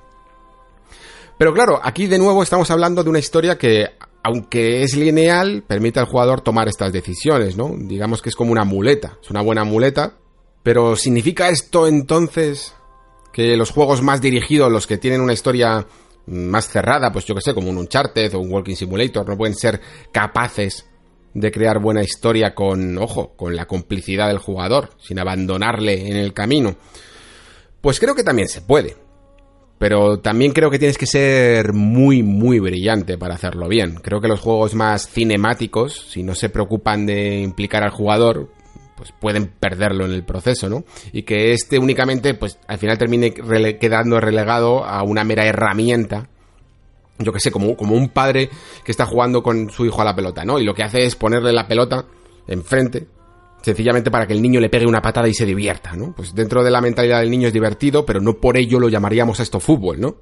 Pero claro, aquí de nuevo estamos hablando de una historia que, aunque es lineal, permite al jugador tomar estas decisiones, ¿no? Digamos que es como una muleta, es una buena muleta, pero ¿significa esto entonces que los juegos más dirigidos, los que tienen una historia más cerrada, pues yo que sé, como un Uncharted o un Walking Simulator, no pueden ser capaces de crear buena historia con, ojo, con la complicidad del jugador, sin abandonarle en el camino. Pues creo que también se puede. Pero también creo que tienes que ser muy, muy brillante para hacerlo bien. Creo que los juegos más cinemáticos, si no se preocupan de implicar al jugador, pues pueden perderlo en el proceso, ¿no? Y que este únicamente, pues al final termine quedando relegado a una mera herramienta yo que sé, como, como un padre que está jugando con su hijo a la pelota, ¿no? Y lo que hace es ponerle la pelota enfrente, sencillamente para que el niño le pegue una patada y se divierta, ¿no? Pues dentro de la mentalidad del niño es divertido, pero no por ello lo llamaríamos a esto fútbol, ¿no?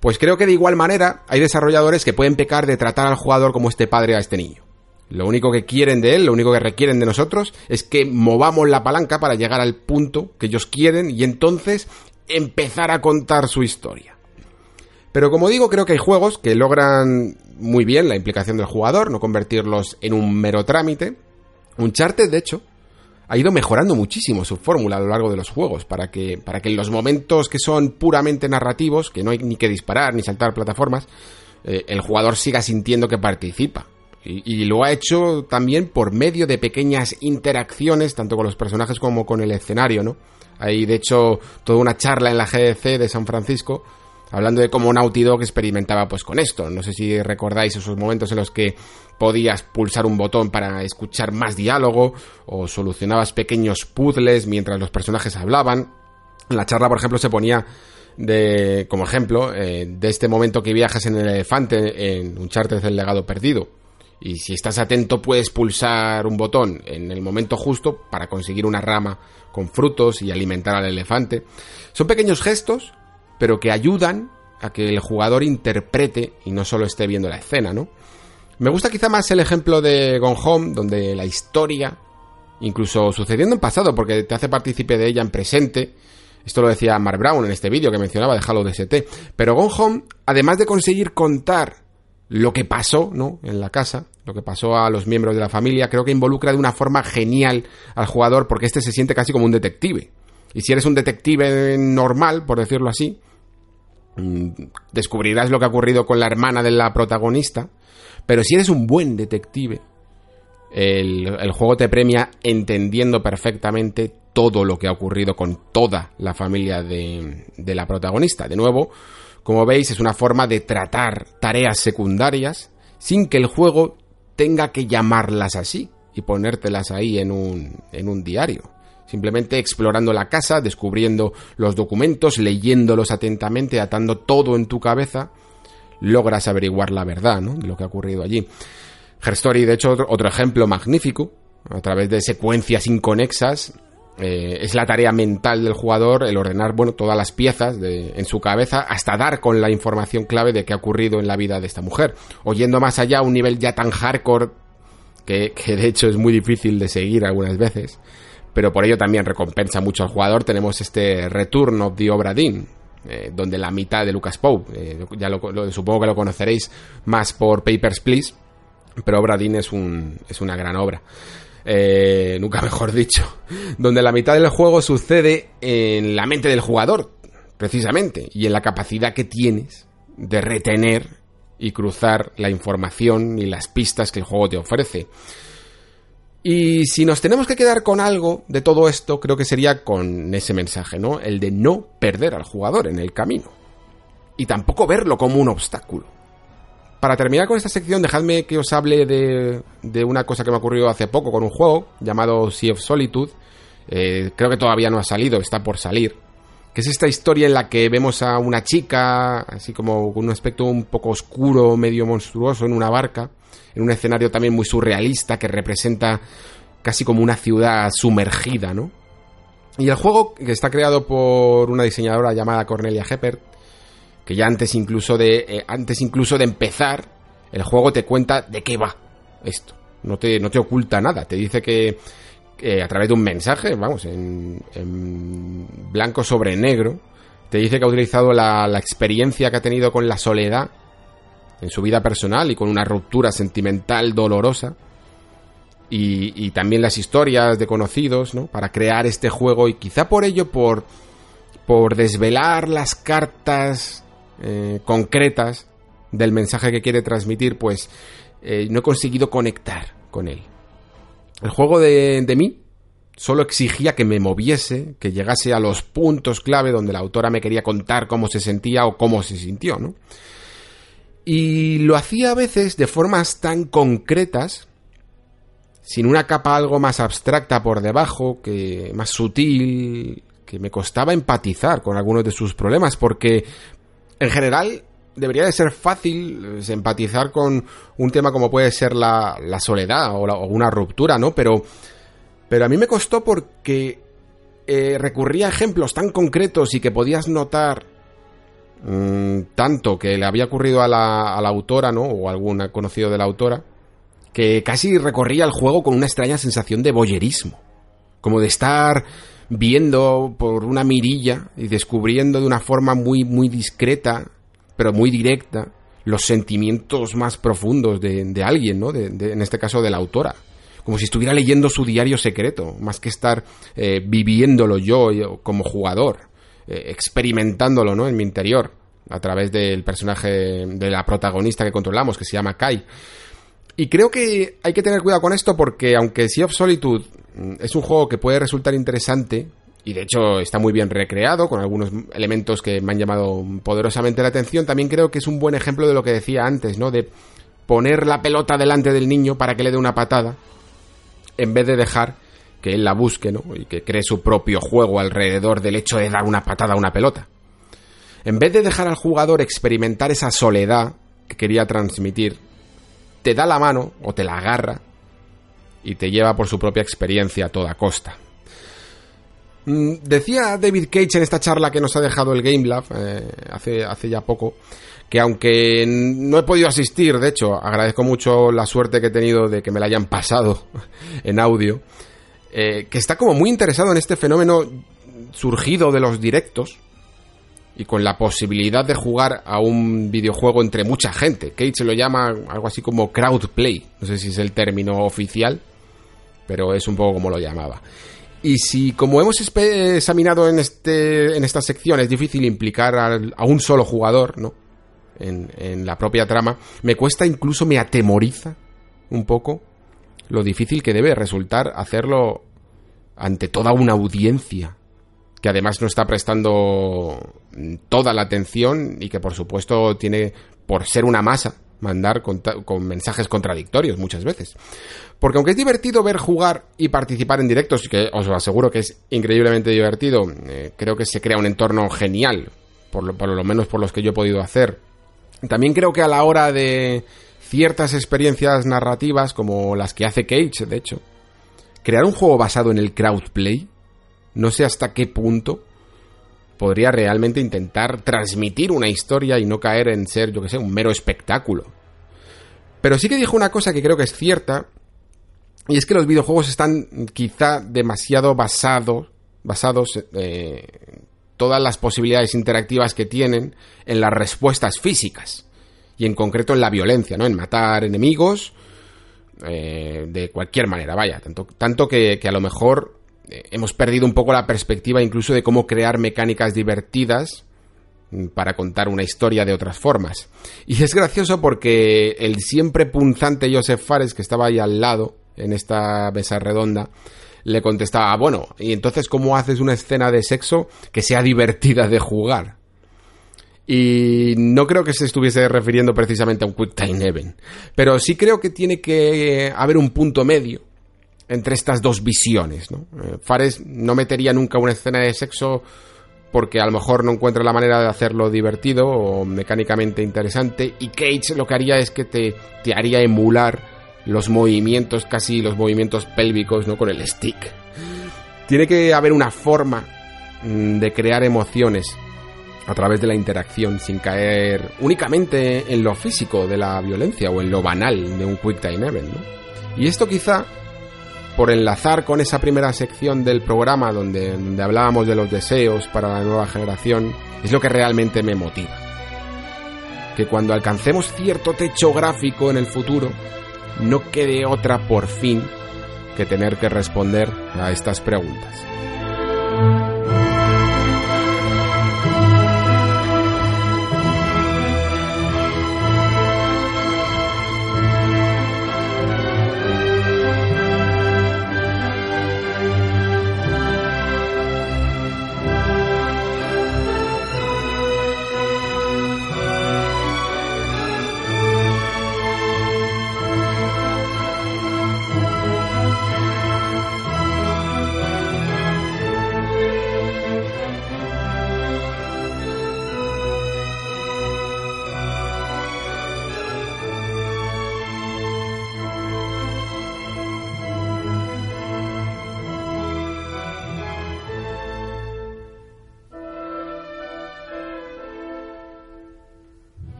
Pues creo que de igual manera hay desarrolladores que pueden pecar de tratar al jugador como este padre a este niño. Lo único que quieren de él, lo único que requieren de nosotros es que movamos la palanca para llegar al punto que ellos quieren y entonces empezar a contar su historia. Pero como digo, creo que hay juegos que logran muy bien la implicación del jugador, no convertirlos en un mero trámite. Uncharted, de hecho, ha ido mejorando muchísimo su fórmula a lo largo de los juegos, para que, para que en los momentos que son puramente narrativos, que no hay ni que disparar ni saltar plataformas, eh, el jugador siga sintiendo que participa. Y, lo ha hecho también por medio de pequeñas interacciones, tanto con los personajes como con el escenario, ¿no? Hay, de hecho, toda una charla en la GDC de San Francisco hablando de cómo Naughty Dog experimentaba pues con esto. No sé si recordáis esos momentos en los que podías pulsar un botón para escuchar más diálogo o solucionabas pequeños puzzles mientras los personajes hablaban. La charla, por ejemplo, se ponía de, como ejemplo eh, de este momento que viajas en el elefante en un charter del legado perdido. Y si estás atento puedes pulsar un botón en el momento justo para conseguir una rama con frutos y alimentar al elefante. Son pequeños gestos pero que ayudan a que el jugador interprete y no solo esté viendo la escena, ¿no? Me gusta quizá más el ejemplo de Gone Home, donde la historia, incluso sucediendo en pasado, porque te hace partícipe de ella en presente, esto lo decía Mark Brown en este vídeo que mencionaba de Halo DST, pero Gone Home, además de conseguir contar lo que pasó, ¿no? En la casa, lo que pasó a los miembros de la familia, creo que involucra de una forma genial al jugador porque este se siente casi como un detective. Y si eres un detective normal, por decirlo así, descubrirás lo que ha ocurrido con la hermana de la protagonista, pero si eres un buen detective, el, juego te premia entendiendo perfectamente todo lo que ha ocurrido con toda la familia de, de la protagonista. De nuevo, como veis, es una forma de tratar tareas secundarias sin que el juego tenga que llamarlas así y ponértelas ahí en un, en un diario. Simplemente explorando la casa, descubriendo los documentos, leyéndolos atentamente, atando todo en tu cabeza, logras averiguar la verdad ¿no? de lo que ha ocurrido allí. Herstory, de hecho, otro, ejemplo magnífico, a través de secuencias inconexas, eh, es la tarea mental del jugador el ordenar bueno todas las piezas en su cabeza hasta dar con la información clave de qué ha ocurrido en la vida de esta mujer oyendo más allá a un nivel ya tan hardcore que, que, de hecho es muy difícil de seguir algunas veces pero por ello también recompensa mucho al jugador tenemos este Return of the Obra eh, donde la mitad de Lucas Pope, eh, ya lo, supongo que lo conoceréis más por Papers, Please, pero Obra Dinn es, un, es una gran obra. Eh, nunca mejor dicho, donde la mitad del juego sucede en la mente del jugador, precisamente, y en la capacidad que tienes de retener y cruzar la información y las pistas que el juego te ofrece. Y si nos tenemos que quedar con algo de todo esto, creo que sería con ese mensaje, ¿no? El de no perder al jugador en el camino. Y tampoco verlo como un obstáculo. Para terminar con esta sección, dejadme que os hable de, de una cosa que me ha ocurrido hace poco con un juego llamado Sea of Solitude. Eh, creo que todavía no ha salido, está por salir. Que es esta historia en la que vemos a una chica, así como con un aspecto un poco oscuro, medio monstruoso, en una barca en un escenario también muy surrealista que representa casi como una ciudad sumergida, ¿no? Y el juego, que está creado por una diseñadora llamada Cornelia Heppert, que ya antes incluso de, eh, antes incluso de empezar, el juego te cuenta de qué va esto. No te, no te oculta nada, te dice que, a través de un mensaje, vamos, en, blanco sobre negro, te dice que ha utilizado la experiencia que ha tenido con la soledad en su vida personal y con una ruptura sentimental dolorosa. Y, también las historias de conocidos, ¿no? Para crear este juego y quizá por ello, por, por desvelar las cartas eh, concretas del mensaje que quiere transmitir, pues eh, no he conseguido conectar con él. El juego de, de mí solo exigía que me moviese, que llegase a los puntos clave donde la autora me quería contar cómo se sentía o cómo se sintió, ¿no? Y lo hacía a veces de formas tan concretas, sin una capa algo más abstracta por debajo, que más sutil, que me costaba empatizar con algunos de sus problemas, porque en general debería de ser fácil eh, empatizar con un tema como puede ser la, soledad o, una ruptura, ¿no? Pero, pero a mí me costó porque eh, recurría a ejemplos tan concretos y que podías notar Mm, tanto que le había ocurrido a la, autora, ¿no? O algún conocido de la autora, que casi recorría el juego con una extraña sensación de boyerismo. Como de estar viendo por una mirilla y descubriendo de una forma muy, muy discreta, pero muy directa, los sentimientos más profundos de, alguien, ¿no? De, en este caso de la autora. Como si estuviera leyendo su diario secreto, más que estar eh, viviéndolo yo como jugador. Eh, experimentándolo, ¿no? En mi interior, a través del personaje de la protagonista que controlamos, que se llama Kai. Y creo que hay que tener cuidado con esto porque aunque Sea of Solitude mm, es un juego que puede resultar interesante, y de hecho está muy bien recreado, con algunos elementos que me han llamado poderosamente la atención, también creo que es un buen ejemplo de lo que decía antes, ¿no? De poner la pelota delante del niño para que le dé una patada, en vez de dejar que él la busque, ¿no? Y que cree su propio juego alrededor del hecho de dar una patada a una pelota. En vez de dejar al jugador experimentar esa soledad que quería transmitir, te da la mano o te la agarra y te lleva por su propia experiencia a toda costa. Mm, decía David Cage en esta charla que nos ha dejado el Game Lab eh, hace, hace ya poco que aunque no he podido asistir, de hecho agradezco mucho la suerte que he tenido de que me la hayan pasado en audio, eh, que está como muy interesado en este fenómeno surgido de los directos y con la posibilidad de jugar a un videojuego entre mucha gente. Se lo llama algo así como crowd play, no sé si es el término oficial, pero es un poco como lo llamaba. Y si, como hemos examinado en, este, en esta sección, es difícil implicar a un solo jugador, ¿no? En la propia trama, me cuesta incluso, me atemoriza un poco lo difícil que debe resultar hacerlo ante toda una audiencia que además no está prestando toda la atención y que por supuesto tiene, por ser una masa, mandar con, mensajes contradictorios muchas veces. Porque aunque es divertido ver jugar y participar en directos, que os aseguro que es increíblemente divertido, eh, creo que se crea un entorno genial, por lo, por lo menos por los que yo he podido hacer. También creo que a la hora de ciertas experiencias narrativas, como las que hace Cage, de hecho, crear un juego basado en el crowdplay, no sé hasta qué punto podría realmente intentar transmitir una historia y no caer en ser, yo que sé, un mero espectáculo. Pero sí que dijo una cosa que creo que es cierta, y es que los videojuegos están quizá demasiado basados, basados eh, todas las posibilidades interactivas que tienen en las respuestas físicas, y en concreto en la violencia, ¿no? En matar enemigos, eh, de cualquier manera, vaya, tanto, tanto que, que a lo mejor eh, hemos perdido un poco la perspectiva incluso de cómo crear mecánicas divertidas mm, para contar una historia de otras formas. Y es gracioso porque el siempre punzante Joseph Fares, que estaba ahí al lado, en esta mesa redonda, le contestaba, bueno, ¿y entonces cómo haces una escena de sexo que sea divertida de jugar? Y no creo que se estuviese refiriendo precisamente a un Quick Time Event, pero sí creo que tiene que haber un punto medio entre estas dos visiones. ¿no? Eh, Fares no metería nunca una escena de sexo porque a lo mejor no encuentra la manera de hacerlo divertido o mecánicamente interesante y Cage lo que haría es que te, te haría emular los movimientos, casi los movimientos pélvicos, ¿no? Con el stick. Tiene que haber una forma mm, de crear emociones a través de la interacción sin caer únicamente en lo físico de la violencia o en lo banal de un quick time event, ¿no? Y esto quizá por enlazar con esa primera sección del programa donde, donde hablábamos de los deseos para la nueva generación, es lo que realmente me motiva. Que cuando alcancemos cierto techo gráfico en el futuro, no quede otra por fin que tener que responder a estas preguntas.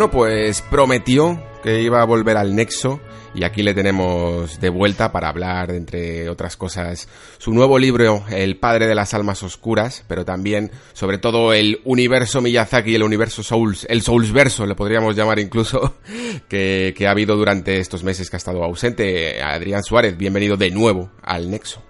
Bueno, pues prometió que iba a volver al Nexo y aquí le tenemos de vuelta para hablar, entre otras cosas, su nuevo libro, El Padre de las Almas Oscuras, pero también, sobre todo, el universo Miyazaki, el universo Souls, el Soulsverso, le podríamos llamar incluso, que, que ha habido durante estos meses que ha estado ausente. Adrián Suárez, bienvenido de nuevo al Nexo.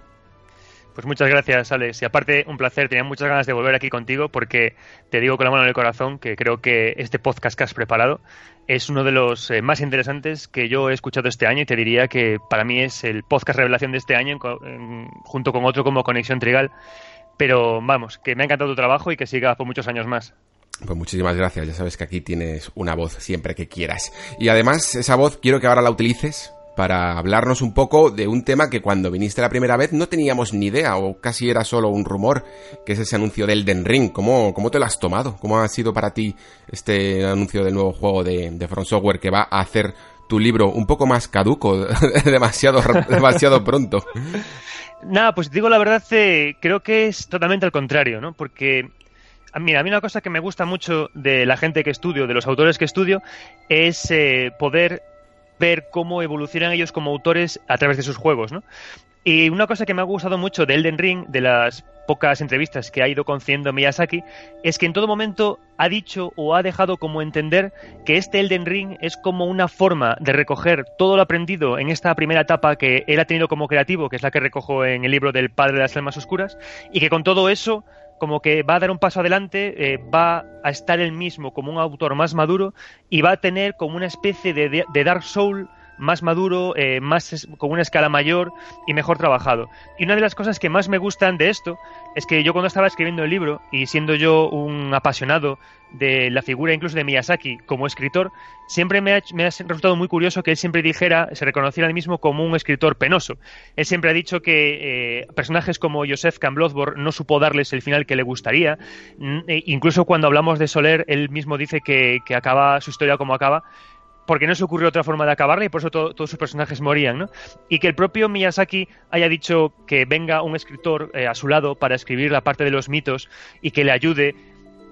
Pues muchas gracias, Alex. Y aparte, un placer. Tenía muchas ganas de volver aquí contigo porque te digo con la mano en el corazón que creo que este podcast que has preparado es uno de los eh, más interesantes que yo he escuchado este año y te diría que para mí es el podcast revelación de este año junto con otro como Conexión Trigal. Pero vamos, que me ha encantado tu trabajo y que siga por muchos años más. Pues muchísimas gracias. Ya sabes que aquí tienes una voz siempre que quieras. Y además, esa voz quiero que ahora la utilices para hablarnos un poco de un tema que cuando viniste la primera vez no teníamos ni idea o casi era solo un rumor, que es ese anuncio del Den Ring. ¿Cómo, cómo te lo has tomado? ¿Cómo ha sido para ti este anuncio del nuevo juego de, de Front Software que va a hacer tu libro un poco más caduco, demasiado, demasiado pronto? Nada, pues digo la verdad, eh, creo que es totalmente al contrario, ¿no? Porque Mira, a mí una cosa que me gusta mucho de la gente que estudio, de los autores que estudio, es eh, poder ver cómo evolucionan ellos como autores a través de sus juegos, ¿no? Y una cosa que me ha gustado mucho de Elden Ring, de las pocas entrevistas que ha ido concediendo Miyazaki, es que en todo momento ha dicho o ha dejado como entender que este Elden Ring es como una forma de recoger todo lo aprendido en esta primera etapa que él ha tenido como creativo, que es la que recojo en el libro del Padre de las Almas Oscuras, y que con todo eso como que va a dar un paso adelante, eh, va a estar él mismo como un autor más maduro y va a tener como una especie de, de Dark Soul más maduro, eh, más con una escala mayor y mejor trabajado. Y una de las cosas que más me gustan de esto es que yo cuando estaba escribiendo el libro y siendo yo un apasionado de la figura incluso de Miyazaki como escritor, siempre me ha, resultado muy curioso que él siempre dijera, se reconociera a mismo como un escritor penoso. Él siempre ha dicho que eh, personajes como Joseph Bloodborne no supo darles el final que le gustaría. E incluso cuando hablamos de Soler, él mismo dice que acaba su historia como acaba porque no se ocurrió otra forma de acabarla y por eso todos sus personajes morían, ¿no? Y que el propio Miyazaki haya dicho que venga un escritor eh, a su lado para escribir la parte de los mitos y que le ayude,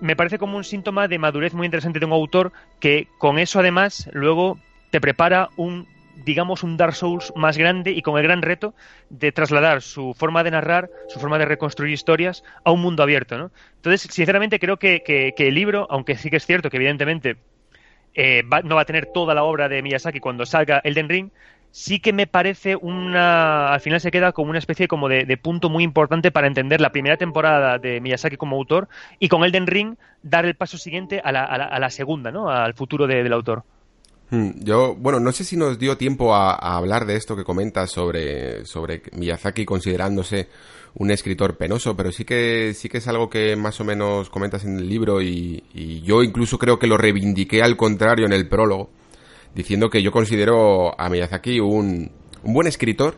me parece como un síntoma de madurez muy interesante de un autor que con eso además luego te prepara un digamos un Dark Souls más grande y con el gran reto de trasladar su forma de narrar, su forma de reconstruir historias a un mundo abierto, ¿no? Entonces, sinceramente creo que, que el libro, aunque sí que es cierto que evidentemente eh, no va a tener toda la obra de Miyazaki cuando salga Elden Ring, sí que me parece una. Al final se queda como una especie como de, punto muy importante para entender la primera temporada de Miyazaki como autor y con Elden Ring dar el paso siguiente a la, a la, segunda, ¿no? Al futuro del autor. Hmm, yo, bueno, no sé si nos dio tiempo a, a hablar de esto que comentas sobre, sobre Miyazaki considerándose un escritor penoso, pero sí que, sí que es algo que más o menos comentas en el libro y, yo incluso creo que lo reivindiqué al contrario en el prólogo, diciendo que yo considero a Miyazaki un, un buen escritor,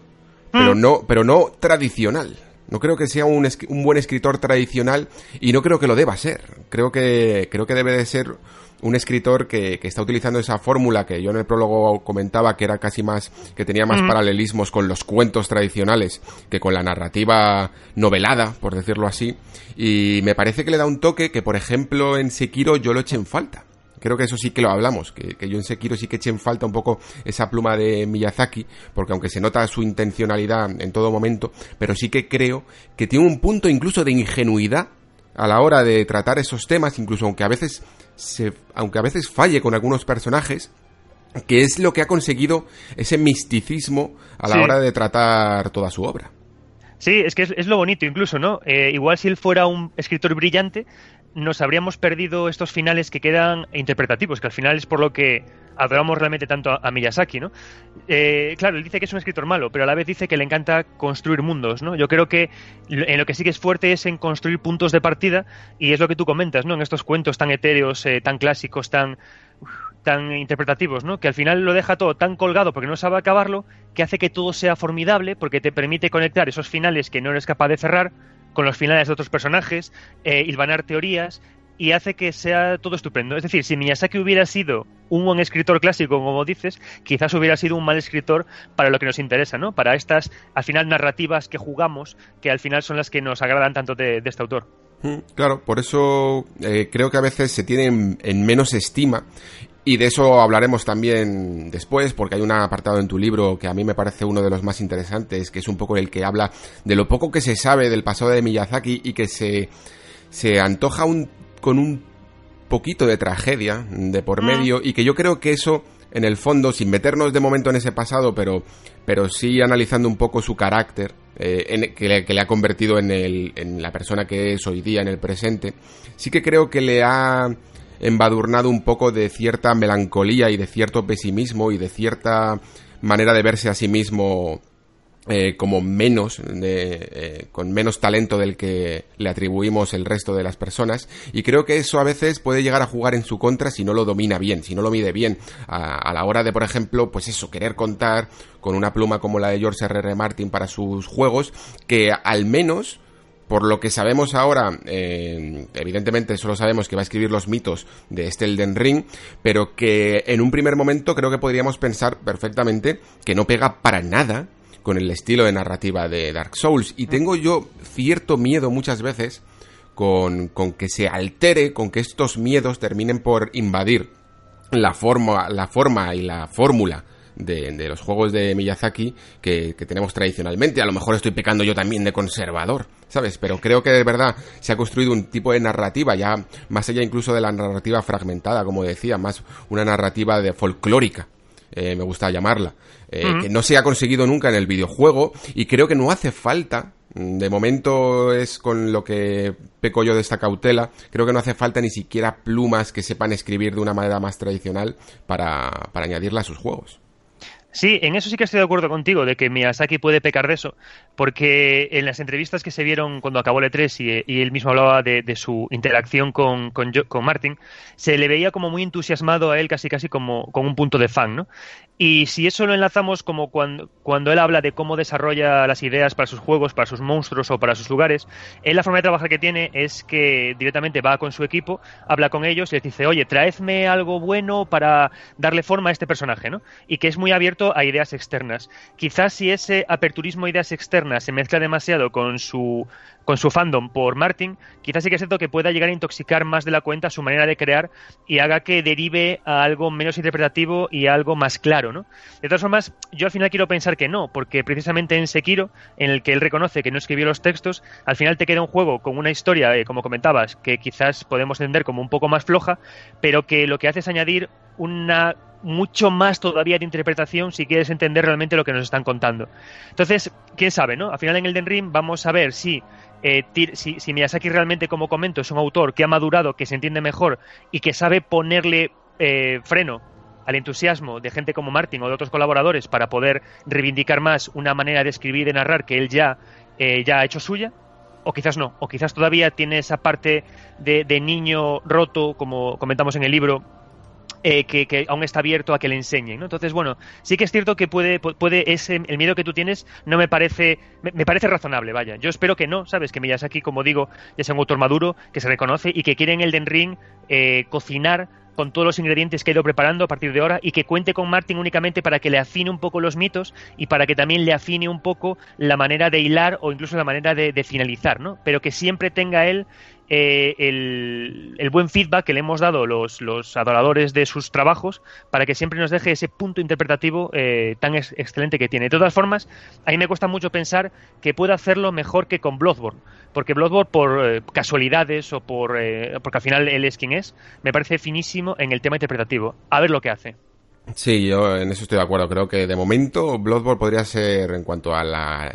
pero mm. no, pero no tradicional. No creo que sea un, un, buen escritor tradicional y no creo que lo deba ser. Creo que, creo que debe de ser un escritor que, que está utilizando esa fórmula que yo en el prólogo comentaba que era casi más, que tenía más paralelismos con los cuentos tradicionales que con la narrativa novelada, por decirlo así. Y me parece que le da un toque que, por ejemplo, en Sekiro yo lo eché en falta. Creo que eso sí que lo hablamos, que, que yo en Sekiro sí que eché en falta un poco esa pluma de Miyazaki, porque aunque se nota su intencionalidad en todo momento, pero sí que creo que tiene un punto incluso de ingenuidad a la hora de tratar esos temas, incluso aunque a veces aunque a veces falle con algunos personajes, que es lo que ha conseguido ese misticismo a la hora de tratar toda su obra. Sí, es que es, lo bonito incluso, ¿no? Eh, igual si él fuera un escritor brillante, nos habríamos perdido estos finales que quedan interpretativos, que al final es por lo que adoramos realmente tanto a, Miyazaki, ¿no? Eh, claro, él dice que es un escritor malo, pero a la vez dice que le encanta construir mundos, ¿no? Yo creo que en lo que sí que es fuerte es en construir puntos de partida y es lo que tú comentas, ¿no? En estos cuentos tan etéreos, eh, tan clásicos, tan tan interpretativos, ¿no? Que al final lo deja todo tan colgado porque no sabe acabarlo, que hace que todo sea formidable porque te permite conectar esos finales que no eres capaz de cerrar con los finales de otros personajes, eh, hilvanar teorías y hace que sea todo estupendo. Es decir, si Miyazaki hubiera sido un buen escritor clásico, como dices, quizás hubiera sido un mal escritor para lo que nos interesa, ¿no? Para estas, al final, narrativas que jugamos, que al final son las que nos agradan tanto de, este autor. Mm, claro, por eso eh, creo que a veces se tiene en menos estima y de eso hablaremos también después, porque hay un apartado en tu libro que a mí me parece uno de los más interesantes, que es un poco el que habla de lo poco que se sabe del pasado de Miyazaki y que se, se antoja un, con un poquito de tragedia de por mm. medio y que yo creo que eso en el fondo, sin meternos de momento en ese pasado, pero, pero sí analizando un poco su carácter, eh, que, le, que, le, ha convertido en, el, en la persona que es hoy día, en el presente, sí que creo que le ha embadurnado un poco de cierta melancolía y de cierto pesimismo y de cierta manera de verse a sí mismo eh, como menos, eh, con menos talento del que le atribuimos el resto de las personas. Y creo que eso a veces puede llegar a jugar en su contra si no lo domina bien, si no lo mide bien. A, la hora de, por ejemplo, pues eso, querer contar con una pluma como la de George R. R. Martin para sus juegos, que al menos por lo que sabemos ahora, eh, evidentemente solo sabemos que va a escribir los mitos de este Elden Ring, pero que en un primer momento creo que podríamos pensar perfectamente que no pega para nada con el estilo de narrativa de Dark Souls. Y tengo yo cierto miedo muchas veces con, con que se altere, con que estos miedos terminen por invadir la forma, la forma y la fórmula de, los juegos de Miyazaki que, tenemos tradicionalmente. A lo mejor estoy pecando yo también de conservador, ¿sabes? Pero creo que de verdad se ha construido un tipo de narrativa, ya más allá incluso de la narrativa fragmentada, como decía, más una narrativa de folclórica. Eh, me gusta llamarla, eh, que no se ha conseguido nunca en el videojuego y creo que no hace falta de momento es con lo que peco yo de esta cautela. Creo que no hace falta ni siquiera plumas que sepan escribir de una manera más tradicional para, para añadirla a sus juegos. Sí, en eso sí que estoy de acuerdo contigo, de que Miyazaki puede pecar de eso, porque en las entrevistas que se vieron cuando acabó el E3 y, él mismo hablaba de, su interacción con, con, con, Martin, se le veía como muy entusiasmado a él, casi casi como con un punto de fan, ¿no? Y si eso lo enlazamos como cuando, cuando él habla de cómo desarrolla las ideas para sus juegos, para sus monstruos o para sus lugares, él la forma de trabajar que tiene es que directamente va con su equipo, habla con ellos y les dice, oye, traedme algo bueno para darle forma a este personaje, ¿no? Y que es muy abierto a ideas externas. Quizás si ese aperturismo a ideas externas se mezcla demasiado con su con su fandom por Martin, quizás sí que es cierto que pueda llegar a intoxicar más de la cuenta su manera de crear y haga que derive a algo menos interpretativo y a algo más claro, ¿no? De todas formas, yo al final quiero pensar que no, porque precisamente en Sekiro, en el que él reconoce que no escribió los textos, al final te queda un juego con una historia, eh, como comentabas, que quizás podemos entender como un poco más floja, pero que lo que hace es añadir una mucho más todavía de interpretación si quieres entender realmente lo que nos están contando. Entonces, quién sabe, ¿no? Al final en Elden Ring vamos a ver si eh, si, Miyazaki realmente, como comento, es un autor que ha madurado, que se entiende mejor y que sabe ponerle eh, freno al entusiasmo de gente como Martin o de otros colaboradores para poder reivindicar más una manera de escribir y de narrar que él ya, eh, ya ha hecho suya, o quizás no, o quizás todavía tiene esa parte de niño roto, como comentamos en el libro, eh, que, aún está abierto a que le enseñen, ¿no? Entonces, bueno, sí que es cierto que puede, puede ese, el miedo que tú tienes no me parece, me, parece razonable, vaya. Yo espero que no, ¿sabes? Que Miyazaki, como digo, sea un autor maduro, que se reconoce y que quiere en Elden Ring eh, cocinar con todos los ingredientes que ha ido preparando a partir de ahora y que cuente con Martin únicamente para que le afine un poco los mitos y para que también le afine un poco la manera de hilar o incluso la manera de, de finalizar, ¿no? Pero que siempre tenga él eh, el, buen feedback que le hemos dado los, los adoradores de sus trabajos para que siempre nos deje ese punto interpretativo eh, tan excelente que tiene. De todas formas, a mí me cuesta mucho pensar que pueda hacerlo mejor que con Bloodborne, porque Bloodborne por eh, casualidades o por porque al final él es quien es, me parece finísimo en el tema interpretativo. A ver lo que hace. Sí, yo en eso estoy de acuerdo. Creo que de momento Bloodborne podría ser, en cuanto al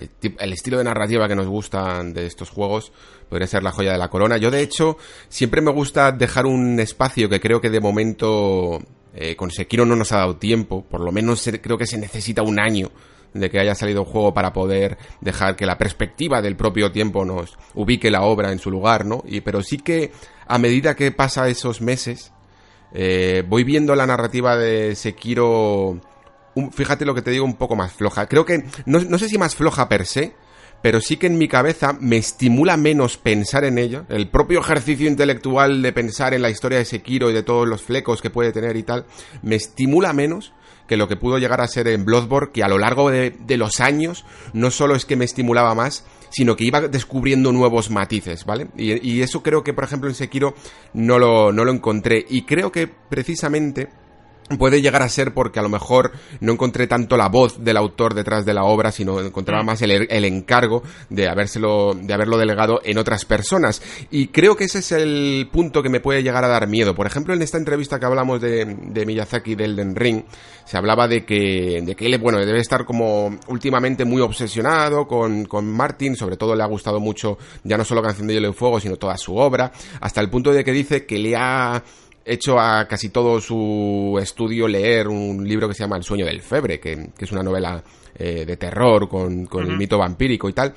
estilo de narrativa que nos gustan de estos juegos, podría ser la joya de la corona. Yo, de hecho, siempre me gusta dejar un espacio que creo que de momento eh, con Sekiro no nos ha dado tiempo. Por lo menos creo que se necesita un año de que haya salido un juego para poder dejar que la perspectiva del propio tiempo nos ubique la obra en su lugar, ¿no? Y, pero sí que a medida que pasa esos meses, eh, voy viendo la narrativa de Sekiro, fíjate lo que te digo, un poco más floja. Creo que, no, no sé si más floja per se, pero sí que en mi cabeza me estimula menos pensar en ello. El propio ejercicio intelectual de pensar en la historia de Sekiro y de todos los flecos que puede tener y tal, me estimula menos que lo que pudo llegar a ser en Bloodborne, que a lo largo de, los años no solo es que me estimulaba más, sino que iba descubriendo nuevos matices, ¿vale? Y, y eso creo que, por ejemplo, en Sekiro no lo, no lo encontré. Y creo que precisamente puede llegar a ser porque a lo mejor no encontré tanto la voz del autor detrás de la obra, sino encontraba mm. más el, el, encargo de habérselo, de haberlo delegado en otras personas. Y creo que ese es el punto que me puede llegar a dar miedo. Por ejemplo, en esta entrevista que hablamos de, de Miyazaki del Den Ring, se hablaba de que, de que él, bueno, debe estar como últimamente muy obsesionado con, con Martin, sobre todo le ha gustado mucho ya no solo Canción de Hielo y Fuego, sino toda su obra, hasta el punto de que dice que le ha hecho a casi todo su estudio leer un libro que se llama El sueño del febre, que, es una novela eh, de terror con, el mito vampírico y tal.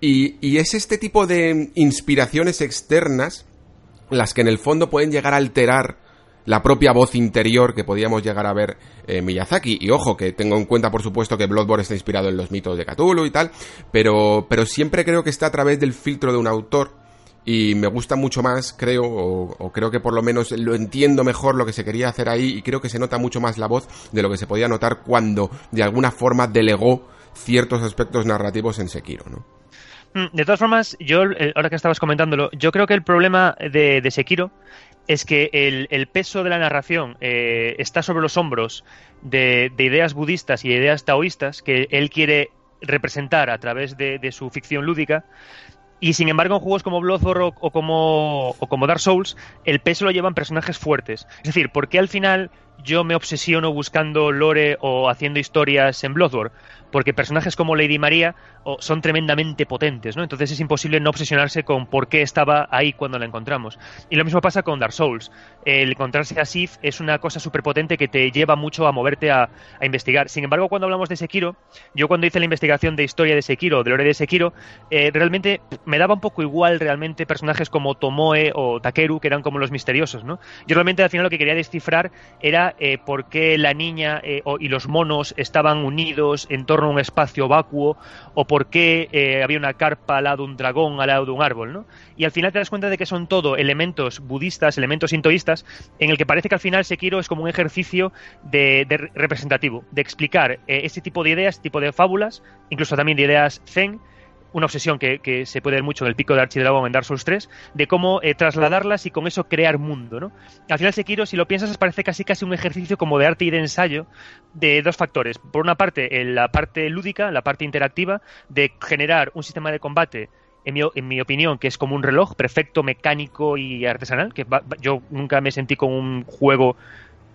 Y, y, es este tipo de inspiraciones externas las que en el fondo pueden llegar a alterar la propia voz interior que podíamos llegar a ver Miyazaki. Y ojo, que tengo en cuenta, por supuesto, que Bloodborne está inspirado en los mitos de Cthulhu y tal, pero, pero siempre creo que está a través del filtro de un autor y me gusta mucho más, creo, o, creo que por lo menos lo entiendo mejor lo que se quería hacer ahí y creo que se nota mucho más la voz de lo que se podía notar cuando de alguna forma delegó ciertos aspectos narrativos en Sekiro, ¿no? Mm, de todas formas, yo, eh, ahora que estabas comentándolo, yo creo que el problema de, de Sekiro es que el, peso de la narración eh, está sobre los hombros de, ideas budistas y ideas taoístas que él quiere representar a través de, su ficción lúdica. Y sin embargo, en juegos como Bloodborne o, como, como Dark Souls, el peso lo llevan personajes fuertes. Es decir, ¿por qué al final yo me obsesiono buscando lore o haciendo historias en Bloodborne? Porque personajes como Lady María son tremendamente potentes, ¿no? Entonces es imposible no obsesionarse con por qué estaba ahí cuando la encontramos. Y lo mismo pasa con Dark Souls. El encontrarse a Sif es una cosa súper potente que te lleva mucho a moverte a, investigar. Sin embargo, cuando hablamos de Sekiro, yo cuando hice la investigación de historia de Sekiro, de lore de Sekiro, eh, realmente me daba un poco igual realmente personajes como Tomoe o Takeru, que eran como los misteriosos, ¿no? Yo realmente al final lo que quería descifrar era eh, por qué la niña eh, y los monos estaban unidos en torno un espacio vacuo o por qué eh, había una carpa al lado de un dragón, al lado de un árbol, ¿no? Y al final te das cuenta de que son todo elementos budistas, elementos sintoístas, en el que parece que al final Sekiro es como un ejercicio de, representativo, de explicar eh, este tipo de ideas, este tipo de fábulas, incluso también de ideas zen, una obsesión que, se puede ver mucho en el pico de Archidragón en Dark Souls 3, de cómo eh, trasladarlas y con eso crear mundo, ¿no? Al final Sekiro, si lo piensas, parece casi casi un ejercicio como de arte y de ensayo de dos factores. Por una parte, la parte lúdica, la parte interactiva, de generar un sistema de combate en mi, en mi, opinión, que es como un reloj perfecto, mecánico y artesanal, que yo nunca me sentí con un juego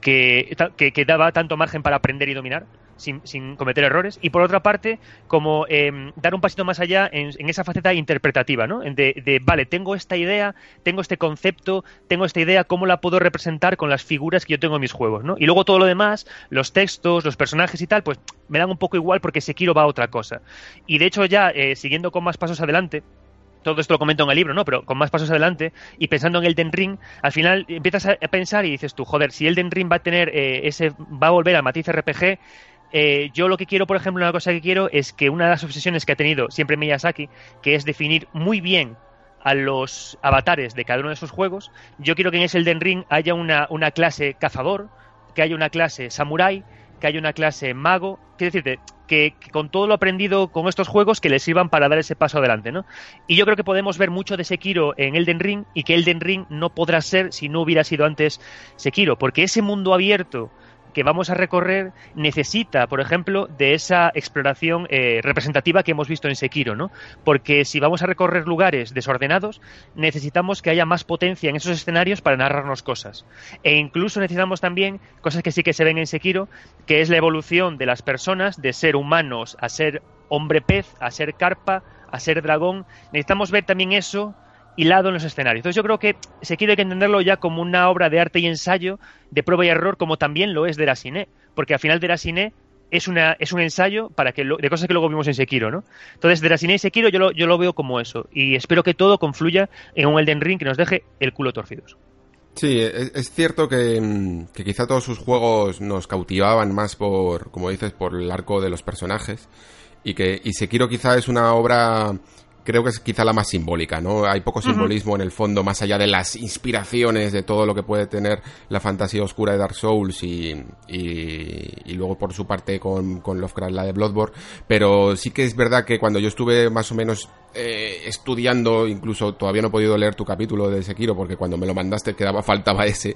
que, que, daba tanto margen para aprender y dominar sin, cometer errores. Y por otra parte, como em, dar un pasito más allá en, esa faceta interpretativa, ¿no? De, de, vale, tengo esta idea, tengo este concepto, tengo esta idea, ¿cómo la puedo representar con las figuras que yo tengo en mis juegos, ¿no? Y luego todo lo demás, los textos, los personajes y tal, pues me dan un poco igual porque Sekiro va a otra cosa. Y de hecho ya, eh, siguiendo con más pasos adelante, todo esto lo comento en el libro, ¿no? Pero con más pasos adelante y pensando en Elden Ring, al final empiezas a pensar y dices tú, joder, si Elden Ring va a tener eh, ese, va a volver al matiz RPG, eh, yo lo que quiero, por ejemplo, una cosa que quiero es que una de las obsesiones que ha tenido siempre Miyazaki, que es definir muy bien a los avatares de cada uno de sus juegos, yo quiero que en ese Elden Ring haya una, una clase cazador, que haya una clase samurai, que haya una clase mago, quiero decirte, que, con todo lo aprendido con estos juegos que les sirvan para dar ese paso adelante, ¿no? Y yo creo que podemos ver mucho de Sekiro en Elden Ring y que Elden Ring no podrá ser si no hubiera sido antes Sekiro, porque ese mundo abierto que vamos a recorrer necesita, por ejemplo, de esa exploración eh, representativa que hemos visto en Sekiro, ¿no? Porque si vamos a recorrer lugares desordenados, necesitamos que haya más potencia en esos escenarios para narrarnos cosas. E incluso necesitamos también cosas que sí que se ven en Sekiro, que es la evolución de las personas de ser humanos a ser hombre pez, a ser carpa, a ser dragón. Necesitamos ver también eso hilado en los escenarios. Entonces yo creo que se quiere que entenderlo ya como una obra de arte y ensayo, de prueba y error, como también lo es Derasiné, porque al final Derasiné es una es un ensayo para que de cosas que luego vimos en Sekiro, ¿no? Entonces Derasiné y Sekiro yo lo, yo lo veo como eso y espero que todo confluya en un Elden Ring que nos deje el culo torcidos. Sí, es, cierto que, que, quizá todos sus juegos nos cautivaban más por, como dices, por el arco de los personajes y que y Sekiro quizá es una obra creo que es quizá la más simbólica, ¿no? Hay poco simbolismo en el fondo, más allá de las inspiraciones de todo lo que puede tener la fantasía oscura de Dark Souls y, y, luego por su parte con, con Lovecraft la de Bloodborne, pero sí que es verdad que cuando yo estuve más o menos eh, estudiando, incluso todavía no he podido leer tu capítulo de Sekiro porque cuando me lo mandaste quedaba faltaba ese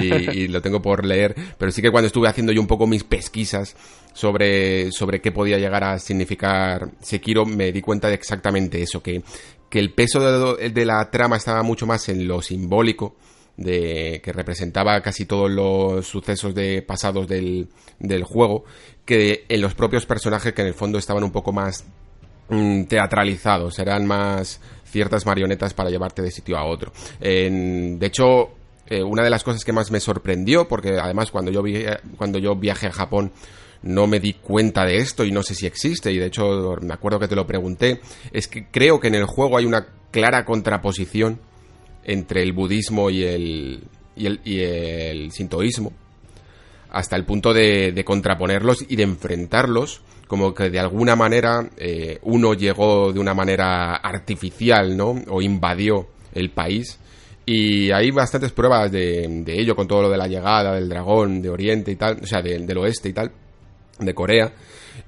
y, lo tengo por leer, pero sí que cuando estuve haciendo yo un poco mis pesquisas sobre, sobre qué podía llegar a significar Sekiro me di cuenta de exactamente eso, que, que el peso de, de la trama estaba mucho más en lo simbólico, de que representaba casi todos los sucesos de pasados del, del juego que en los propios personajes que en el fondo estaban un poco más Mm, teatralizados, serán más ciertas marionetas para llevarte de sitio a otro. de hecho, eh, una de las cosas que más me sorprendió, porque además cuando yo, vi, cuando yo viajé a Japón no me di cuenta de esto y no sé si existe, y de hecho me acuerdo que te lo pregunté, es que creo que en el juego hay una clara contraposición entre el budismo y el, y el, sintoísmo, hasta el punto de contraponerlos y de enfrentarlos como que de alguna manera eh, uno llegó de una manera artificial, ¿no? O invadió el país. Y hay bastantes pruebas de, ello, con todo lo de la llegada del dragón de Oriente y tal, o sea, del oeste y tal, de Corea.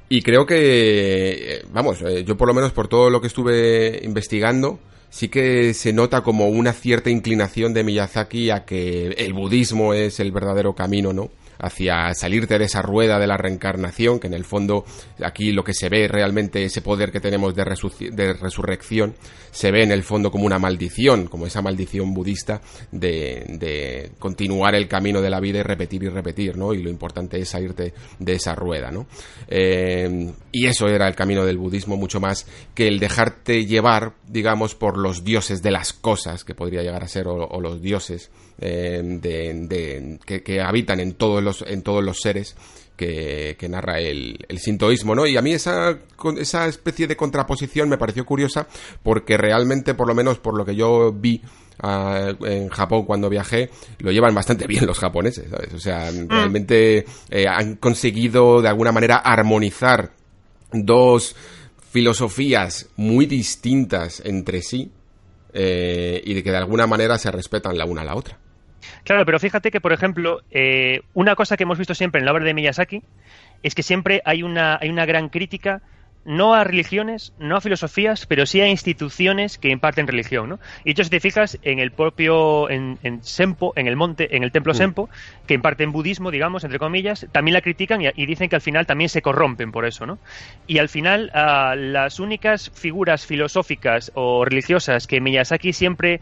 Y creo que, eh, vamos, eh, yo por lo menos por todo lo que estuve investigando, sí que se nota como una cierta inclinación de Miyazaki a que el budismo es el verdadero camino, ¿no? Hacia salirte de esa rueda de la reencarnación, que en el fondo aquí lo que se ve realmente ese poder que tenemos de, resurrección, se ve en el fondo como una maldición, como esa maldición budista de, de, continuar el camino de la vida y repetir y repetir, ¿no? Y lo importante es salirte de esa rueda, ¿no? Eh, y eso era el camino del budismo mucho más que el dejarte llevar, digamos, por los dioses de las cosas, que podría llegar a ser, o, los dioses eh, de, que, que habitan en todos los en todos los seres que, narra el, sintoísmo, ¿no? Y a mí esa, esa especie de contraposición me pareció curiosa porque realmente, por lo menos por lo que yo vi ah, en Japón cuando viajé, lo llevan bastante bien los japoneses, ¿sabes? O sea, mm. realmente eh, han conseguido de alguna manera armonizar dos filosofías muy distintas entre sí eh, y de que de alguna manera se respetan la una a la otra. Claro, pero fíjate que, por ejemplo, eh, una cosa que hemos visto siempre en la obra de Miyazaki es que siempre hay una, hay una gran crítica no a religiones, no a filosofías, pero sí a instituciones que imparten religión, ¿no? Y hecho, si te fijas, en el propio, en, Sempo, en el monte, en el templo mm. Sempo, que imparten budismo, digamos, entre comillas, también la critican y, dicen que al final también se corrompen por eso, ¿no? Y al final, ah, las únicas figuras filosóficas o religiosas que Miyazaki siempre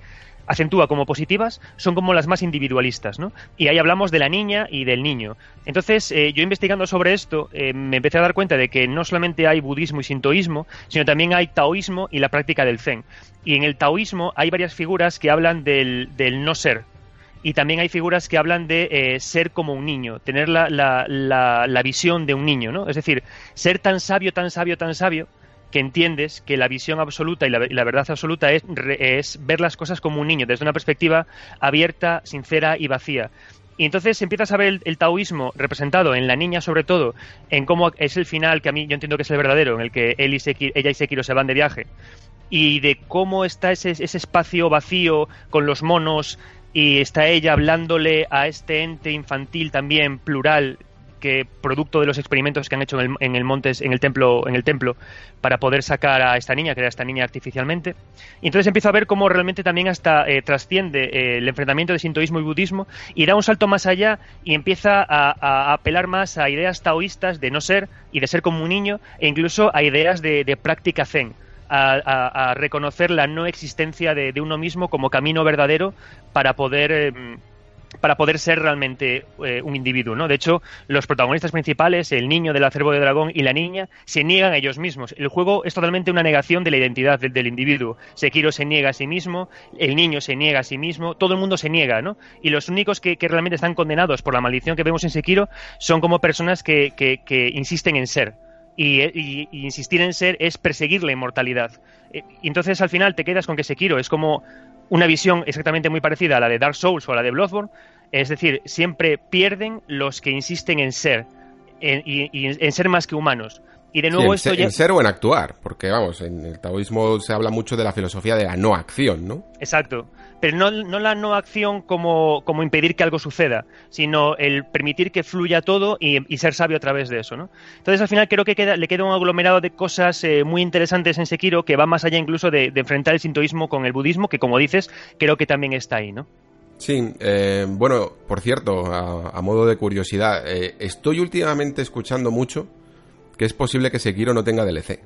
acentúa como positivas son como las más individualistas, ¿no? Y ahí hablamos de la niña y del niño. Entonces, eh, yo investigando sobre esto, eh, me empecé a dar cuenta de que no solamente hay budismo y sintoísmo, sino también hay taoísmo y la práctica del zen. Y en el taoísmo hay varias figuras que hablan del, no ser, y también hay figuras que hablan de eh, ser como un niño, tener la, la, la, visión de un niño, ¿no? Es decir, ser tan sabio, tan sabio, tan sabio, que entiendes que la visión absoluta y la, verdad absoluta es, es, ver las cosas como un niño, desde una perspectiva abierta, sincera y vacía. Y entonces empiezas a ver el, taoísmo representado en la niña, sobre todo, en cómo es el final, que a mí yo entiendo que es el verdadero, en el que él y ella y Sekiro se van de viaje, y de cómo está ese, ese espacio vacío con los monos, y está ella hablándole a este ente infantil también plural que producto de los experimentos que han hecho en el, montes, en el templo, en el templo, para poder sacar a esta niña, crear a esta niña artificialmente. Y entonces empiezo a ver cómo realmente también hasta eh, trasciende eh, el enfrentamiento de sintoísmo y budismo y da un salto más allá y empieza a, apelar más a ideas taoístas de no ser y de ser como un niño e incluso a ideas de, práctica zen. A, reconocer la no existencia de, uno mismo como camino verdadero para poder em, para poder ser realmente eh, un individuo, ¿no? De hecho, los protagonistas principales, el niño del acervo de dragón y la niña, se niegan a ellos mismos. El juego es totalmente una negación de la identidad del, individuo. Sekiro se niega a sí mismo, el niño se niega a sí mismo, todo el mundo se niega, ¿no? Y los únicos que, realmente están condenados por la maldición que vemos en Sekiro son como personas que, insisten en ser. Y, insistir en ser es perseguir la inmortalidad. Eh, entonces al final te quedas con que Sekiro es como una visión exactamente muy parecida a la de Dark Souls o a la de Bloodborne, es decir, siempre pierden los que insisten en ser, en, y, en ser más que humanos. Y de nuevo esto ser, en ser o en actuar, porque vamos, en el taoísmo se habla mucho de la filosofía de la no acción, ¿no? Exacto pero no, no la no acción como, como, impedir que algo suceda, sino el permitir que fluya todo y, ser sabio a través de eso, ¿no? Entonces al final creo que queda, le queda un aglomerado de cosas eh, muy interesantes en Sekiro que va más allá incluso de, enfrentar el sintoísmo con el budismo, que como dices, creo que también está ahí, ¿no? Sí, eh, bueno, por cierto, a, modo de curiosidad, eh, estoy últimamente escuchando mucho que es posible que Sekiro no tenga DLC.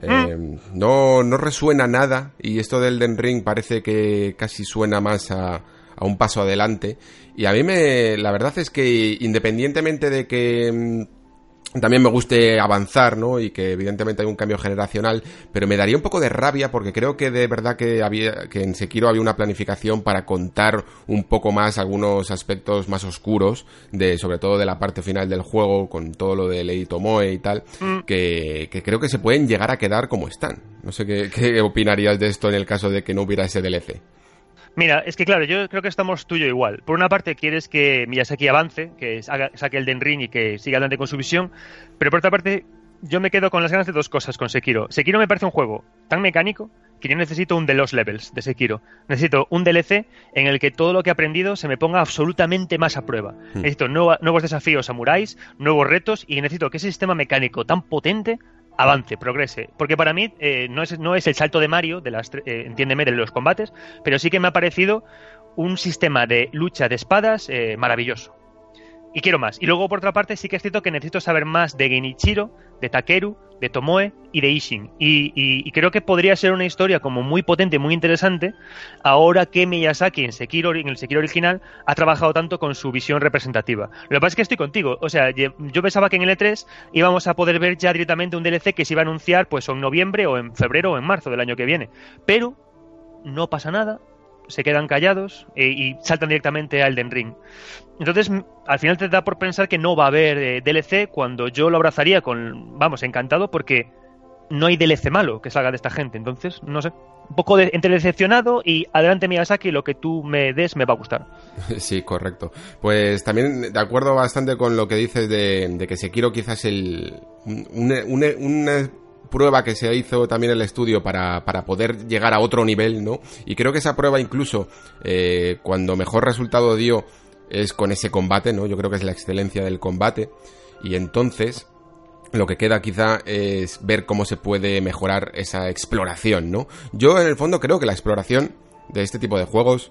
Eh, no, no resuena nada y esto del Den Ring parece que casi suena más a, a un paso adelante. Y a mí me, la verdad es que independientemente de que mm, también me guste avanzar, ¿no? Y que evidentemente hay un cambio generacional, pero me daría un poco de rabia porque creo que de verdad que había, que en Sekiro había una planificación para contar un poco más algunos aspectos más oscuros de, sobre todo de la parte final del juego, con todo lo de Lady Tomoe y tal, mm. que, que, creo que se pueden llegar a quedar como están. No sé qué, qué opinarías de esto en el caso de que no hubiera ese DLC. Mira, es que claro, yo creo que estamos tú y yo igual. Por una parte quieres que Miyazaki avance, que saque el Den Ring y que siga adelante con su visión, pero por otra parte yo me quedo con las ganas de dos cosas con Sekiro. Sekiro me parece un juego tan mecánico que yo necesito un de los levels de Sekiro. Necesito un DLC en el que todo lo que he aprendido se me ponga absolutamente más a prueba. Hmm. Necesito nuevos desafíos samuráis, nuevos retos y necesito que ese sistema mecánico tan potente avance, progrese. Porque para mí eh, no, es, no es el salto de Mario, de las, eh, entiéndeme, de los combates, pero sí que me ha parecido un sistema de lucha de espadas eh, maravilloso. Y quiero más. Y luego, por otra parte, sí que es cierto que necesito saber más de Genichiro, de Takeru, de Tomoe y de Ishin. Y, creo que podría ser una historia como muy potente, muy interesante, ahora que Miyazaki en, Sekiro, en el Sekiro original ha trabajado tanto con su visión representativa. Lo que pasa es que estoy contigo. O sea, yo pensaba que en el E3 íbamos a poder ver ya directamente un DLC que se iba a anunciar pues en noviembre o en febrero o en marzo del año que viene. Pero no pasa nada, se quedan callados eh, y saltan directamente a Elden Ring. Entonces, al final te da por pensar que no va a haber eh, DLC cuando yo lo abrazaría con, vamos, encantado porque no hay DLC malo que salga de esta gente. Entonces, no sé, un poco de, entre decepcionado y adelante Miyazaki, lo que tú me des me va a gustar. Sí, correcto. Pues también de acuerdo bastante con lo que dices de, de que Sekiro quizás el, un, prueba que se hizo también el estudio para, para, poder llegar a otro nivel, ¿no? Y creo que esa prueba incluso, eh, cuando mejor resultado dio, es con ese combate, ¿no? Yo creo que es la excelencia del combate. Y entonces, lo que queda quizá es ver cómo se puede mejorar esa exploración, ¿no? Yo en el fondo creo que la exploración de este tipo de juegos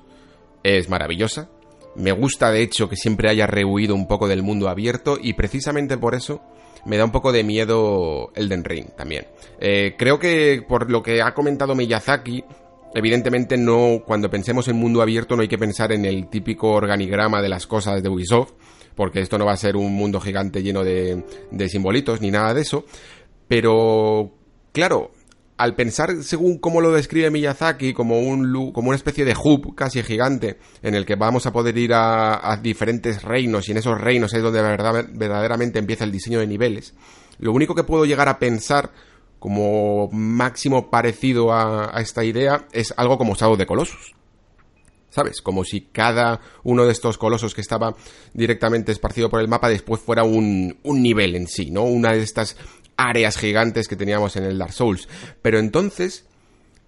es maravillosa. Me gusta de hecho que siempre haya rehuido un poco del mundo abierto y precisamente por eso me da un poco de miedo Elden Ring también. Eh, creo que por lo que ha comentado Miyazaki, evidentemente no, cuando pensemos en mundo abierto no hay que pensar en el típico organigrama de las cosas de Ubisoft, porque esto no va a ser un mundo gigante lleno de, de simbolitos ni nada de eso. Pero, claro, al pensar según cómo lo describe Miyazaki como un como una especie de hub casi gigante en el que vamos a poder ir a, diferentes reinos y en esos reinos es donde verdaderamente empieza el diseño de niveles lo único que puedo llegar a pensar como máximo parecido a, esta idea es algo como Shadow de Colossus ¿sabes? Como si cada uno de estos colosos que estaba directamente esparcido por el mapa después fuera un, un nivel en sí, ¿no? Una de estas áreas gigantes que teníamos en el Dark Souls. Pero entonces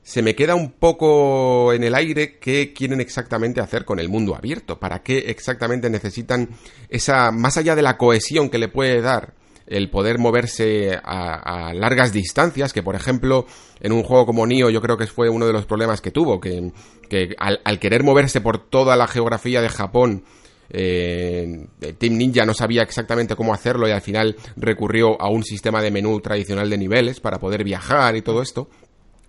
se me queda un poco en el aire qué quieren exactamente hacer con el mundo abierto, para qué exactamente necesitan esa, más allá de la cohesión que le puede dar el poder moverse a, largas distancias, que por ejemplo en un juego como Nio yo creo que fue uno de los problemas que tuvo, que al querer moverse por toda la geografía de Japón eh, Team Ninja no sabía exactamente cómo hacerlo y al final recurrió a un sistema de menú tradicional de niveles para poder viajar y todo esto.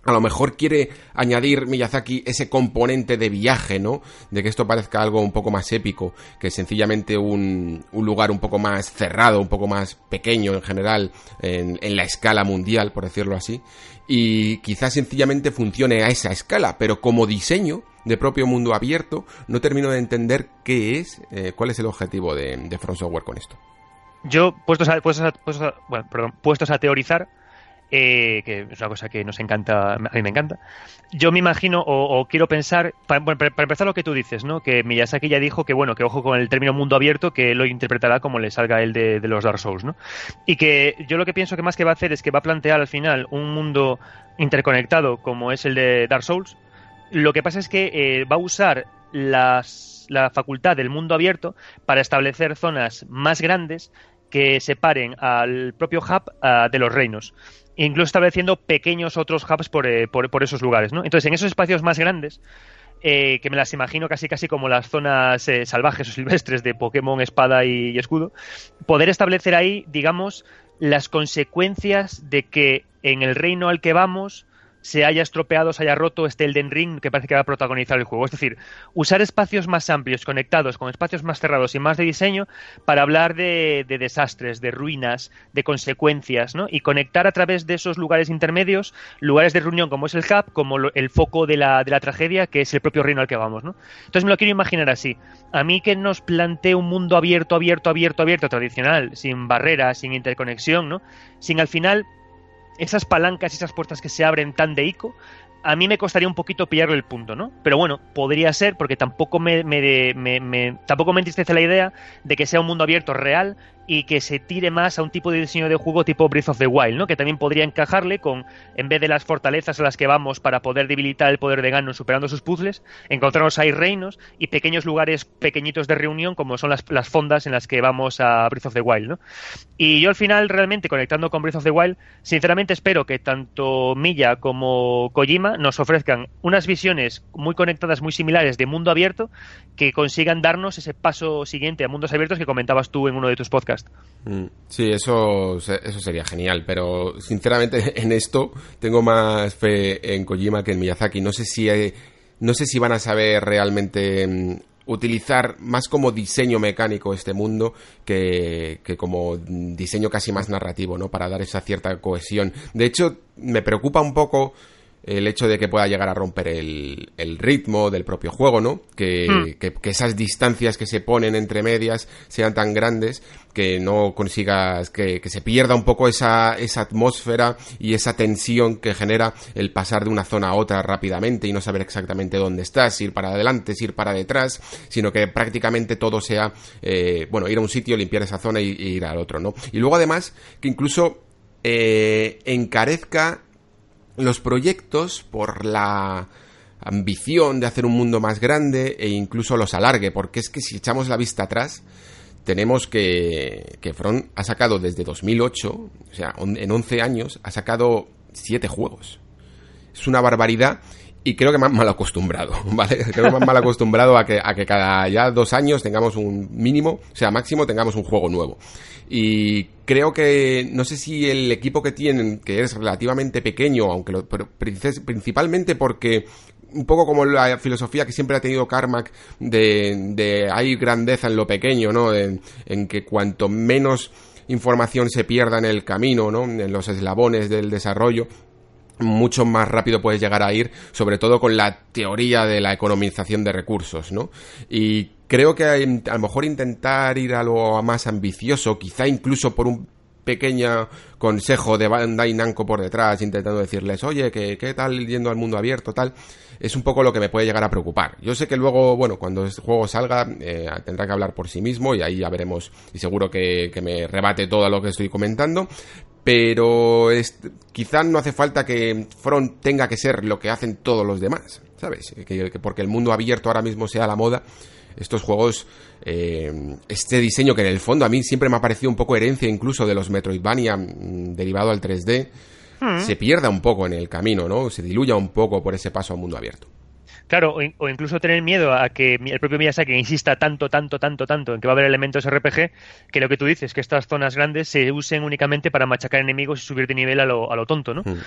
A lo mejor quiere añadir Miyazaki ese componente de viaje, ¿no? De que esto parezca algo un poco más épico, que sencillamente un, lugar un poco más cerrado, un poco más pequeño en general, en, en la escala mundial, por decirlo así. Y quizás sencillamente funcione a esa escala, pero como diseño, de propio mundo abierto, no termino de entender qué es, eh, cuál es el objetivo de, de Front Software con esto. Yo, puestos a, puestos bueno, perdón, puestos a teorizar, eh, que es una cosa que nos encanta, a mí me encanta. Yo me imagino o, quiero pensar, para, empezar lo que tú dices, ¿no? Que Miyazaki ya dijo que bueno, que ojo con el término mundo abierto, que lo interpretará como le salga él de, de, los Dark Souls, ¿no? Y que yo lo que pienso que más que va a hacer es que va a plantear al final un mundo interconectado como es el de Dark Souls, lo que pasa es que eh, va a usar la facultad del mundo abierto para establecer zonas más grandes que separen al propio hub ah, de los reinos incluso estableciendo pequeños otros hubs por, eh, esos lugares, ¿no? Entonces, en esos espacios más grandes, eh, que me las imagino casi casi como las zonas salvajes o silvestres de Pokémon Espada y, Escudo, poder establecer ahí, digamos, las consecuencias de que en el reino al que vamos se haya estropeado, se haya roto este Elden Ring que parece que va a protagonizar el juego. Es decir, usar espacios más amplios, conectados, con espacios más cerrados y más de diseño para hablar de, desastres, de ruinas, de consecuencias, ¿no? Y conectar a través de esos lugares intermedios, lugares de reunión como es el hub, como el foco de la, de la tragedia, que es el propio reino al que vamos, ¿no? Entonces me lo quiero imaginar así. A mí que nos plantee un mundo abierto, abierto, abierto, abierto, tradicional, sin barreras, sin interconexión, ¿no? Sin al final esas palancas y esas puertas que se abren tan de ico, a mí me costaría un poquito pillarle el punto, ¿no? Pero bueno, podría ser porque tampoco me, me, me, tampoco me entristece la idea de que sea un mundo abierto real y que se tire más a un tipo de diseño de juego tipo Breath of the Wild, ¿no? Que también podría encajarle con, en vez de las fortalezas a las que vamos para poder debilitar el poder de Ganon superando sus puzzles, encontrarnos ahí reinos y pequeños lugares pequeñitos de reunión como son las, las fondas en las que vamos a Breath of the Wild, ¿no? Y yo al final realmente conectando con Breath of the Wild, sinceramente espero que tanto Milla como Kojima nos ofrezcan unas visiones muy conectadas, muy similares de mundo abierto que consigan darnos ese paso siguiente a mundos abiertos que comentabas tú en uno de tus podcasts. Mm, sí, eso, eso sería genial, pero sinceramente en esto tengo más fe en Kojima que en Miyazaki. No sé si, no sé si van a saber realmente mm, utilizar más como diseño mecánico este mundo que, que, como diseño casi más narrativo, ¿no? Para dar esa cierta cohesión. De hecho, me preocupa un poco el hecho de que pueda llegar a romper el, el ritmo del propio juego, ¿no? Que, hmm. que, que, esas distancias que se ponen entre medias sean tan grandes que no consigas, que, que, se pierda un poco esa, esa atmósfera y esa tensión que genera el pasar de una zona a otra rápidamente y no saber exactamente dónde estás, ir para adelante, ir para detrás, sino que prácticamente todo sea, eh, bueno, ir a un sitio, limpiar esa zona y, y ir al otro, ¿no? Y luego además que incluso eh, encarezca los proyectos por la ambición de hacer un mundo más grande e incluso los alargue, porque es que si echamos la vista atrás, tenemos que, que Front ha sacado desde 2008, o sea, en 11 años, ha sacado 7 juegos. Es una barbaridad y creo que han mal acostumbrado, ¿vale? Creo que me han mal acostumbrado a que, a que cada ya dos años tengamos un mínimo, o sea, máximo tengamos un juego nuevo. Y creo que, no sé si el equipo que tienen, que es relativamente pequeño, aunque lo, pero principalmente porque un poco como la filosofía que siempre ha tenido Carmack de, de hay grandeza en lo pequeño, ¿no? En, en, que cuanto menos información se pierda en el camino, ¿no? En los eslabones del desarrollo, mucho más rápido puedes llegar a ir, sobre todo con la teoría de la economización de recursos, ¿no? Y creo que a lo mejor intentar ir a lo más ambicioso, quizá incluso por un pequeño consejo de Bandai Namco por detrás, intentando decirles, oye, ¿qué, qué tal yendo al mundo abierto, tal? Es un poco lo que me puede llegar a preocupar. Yo sé que luego, bueno, cuando este juego salga, eh, tendrá que hablar por sí mismo y ahí ya veremos, y seguro que, que me rebate todo lo que estoy comentando, pero es, quizá no hace falta que Front tenga que ser lo que hacen todos los demás, ¿sabes? Que, porque el mundo abierto ahora mismo sea la moda, estos juegos, eh, este diseño que en el fondo a mí siempre me ha parecido un poco herencia incluso de los Metroidvania mm, derivado al 3D, hmm. se pierda un poco en el camino, ¿no? Se diluya un poco por ese paso al mundo abierto. Claro, o, incluso tener miedo a que el propio Miyazaki insista tanto, tanto, tanto, tanto en que va a haber elementos RPG, que lo que tú dices, que estas zonas grandes se usen únicamente para machacar enemigos y subir de nivel a lo, a lo tonto, ¿no? Hmm.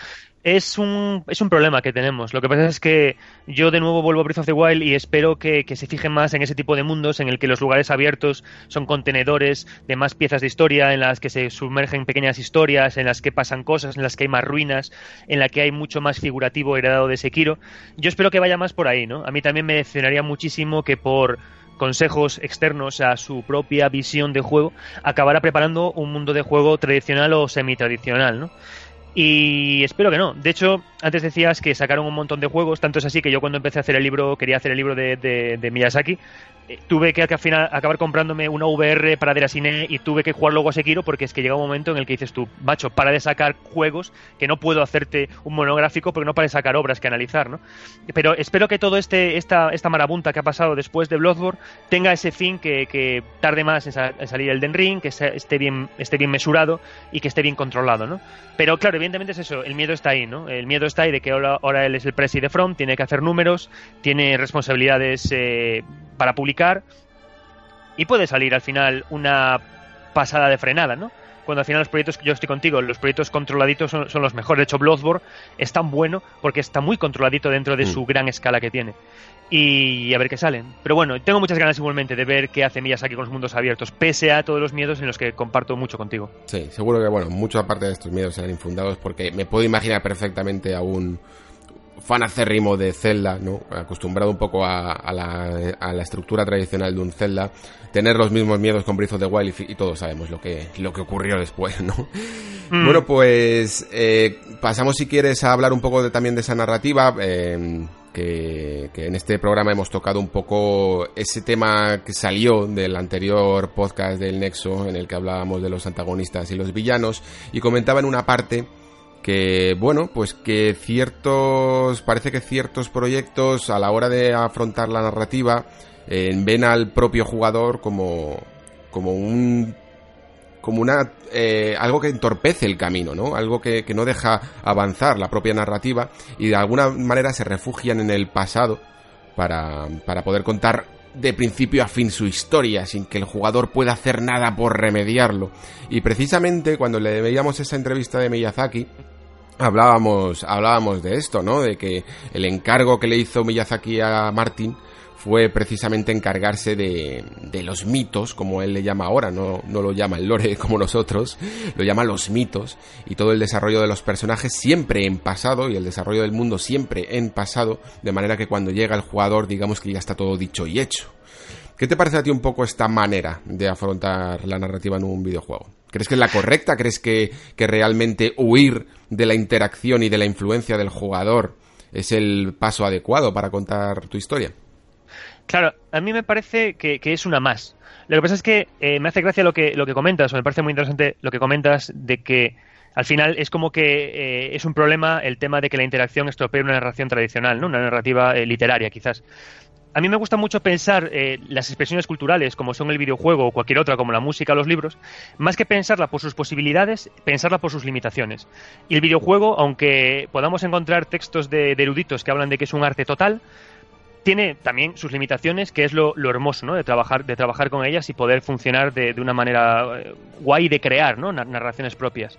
Es, un, es un problema que tenemos. Lo que pasa es que yo de nuevo vuelvo a Breath of the Wild y espero que, que se fijen más en ese tipo de mundos en el que los lugares abiertos son contenedores de más piezas de historia, en las que se sumergen pequeñas historias, en las que pasan cosas, en las que hay más ruinas, en la que hay mucho más figurativo heredado de Sekiro. Yo espero que vaya más por A mí también me decepcionaría muchísimo que por consejos externos a su propia visión de juego acabara preparando un mundo de juego tradicional o semi-tradicional, ¿no? Y espero que no. De hecho, antes decías que sacaron un montón de juegos, tanto es así que yo cuando empecé a hacer el libro, quería hacer el libro de, Miyazaki, tuve que al final acabar comprándome una VR para Derasine y tuve que jugar luego a Sekiro porque es que llega un momento en el que dices tú, macho, para de sacar juegos que no puedo hacerte un monográfico porque no para de sacar obras que analizar, ¿no? Pero espero que todo este esta, esta marabunta que ha pasado después de Bloodborne tenga ese fin que, tarde más en, salir el Den Ring, que esté bien, esté bien mesurado y que esté bien controlado, ¿no? Pero claro, evidentemente es eso, el miedo está ahí, ¿no? El miedo está ahí de que ahora, ahora él es el presi de From, tiene que hacer números, tiene responsabilidades eh, para publicar y puede salir al final una pasada de frenada, ¿no? Cuando al final los proyectos, yo estoy contigo, los proyectos controladitos son, los mejores. De hecho, Bloodborne es tan bueno porque está muy controladito dentro de mm. su gran escala que tiene. Y a ver qué salen. Pero bueno, tengo muchas ganas igualmente de ver qué hace Miyazaki con los mundos abiertos, pese a todos los miedos en los que comparto mucho contigo. Sí, seguro que, bueno, mucho aparte de estos miedos serán infundados porque me puedo imaginar perfectamente a un fan acérrimo de Zelda, ¿no? Acostumbrado un poco a, la, a, la, estructura tradicional de un Zelda, tener los mismos miedos con Breath of the Wild y, todos sabemos lo que, lo que ocurrió después, ¿no? Mm. Bueno, pues eh, pasamos si quieres a hablar un poco de, también de esa narrativa. Eh, que, en este programa hemos tocado un poco ese tema que salió del anterior podcast del Nexo, en el que hablábamos de los antagonistas y los villanos, y comentaba en una parte que, bueno, pues que ciertos, parece que ciertos proyectos a la hora de afrontar la narrativa eh, ven al propio jugador como, como un como una eh, algo que entorpece el camino, ¿no? Algo que, que, no deja avanzar la propia narrativa y de alguna manera se refugian en el pasado para, para poder contar de principio a fin su historia sin que el jugador pueda hacer nada por remediarlo. Y precisamente cuando le veíamos esa entrevista de Miyazaki, hablábamos, hablábamos de esto, ¿no? De que el encargo que le hizo Miyazaki a Martin fue precisamente encargarse de, de, los mitos, como él le llama ahora, no, no lo llama el lore como nosotros, lo llama los mitos, y todo el desarrollo de los personajes siempre en pasado, y el desarrollo del mundo siempre en pasado, de manera que cuando llega el jugador digamos que ya está todo dicho y hecho. ¿Qué te parece a ti un poco esta manera de afrontar la narrativa en un videojuego? ¿Crees que es la correcta? ¿Crees que, que realmente huir de la interacción y de la influencia del jugador es el paso adecuado para contar tu historia? Claro, a mí me parece que, es una más. Lo que pasa es que eh, me hace gracia lo que, lo que comentas, o me parece muy interesante lo que comentas de que al final es como que eh, es un problema el tema de que la interacción estropee una narración tradicional, ¿no? una narrativa eh, literaria quizás. A mí me gusta mucho pensar las expresiones culturales, como son el videojuego o cualquier otra, como la música o los libros, más que pensarla por sus posibilidades, pensarla por sus limitaciones. Y el videojuego, aunque podamos encontrar textos de eruditos que hablan de que es un arte total, tiene también sus limitaciones, que es lo, hermoso, ¿no? De trabajar, de trabajar con ellas y poder funcionar de, una manera eh, guay de crear, ¿no? Narraciones propias.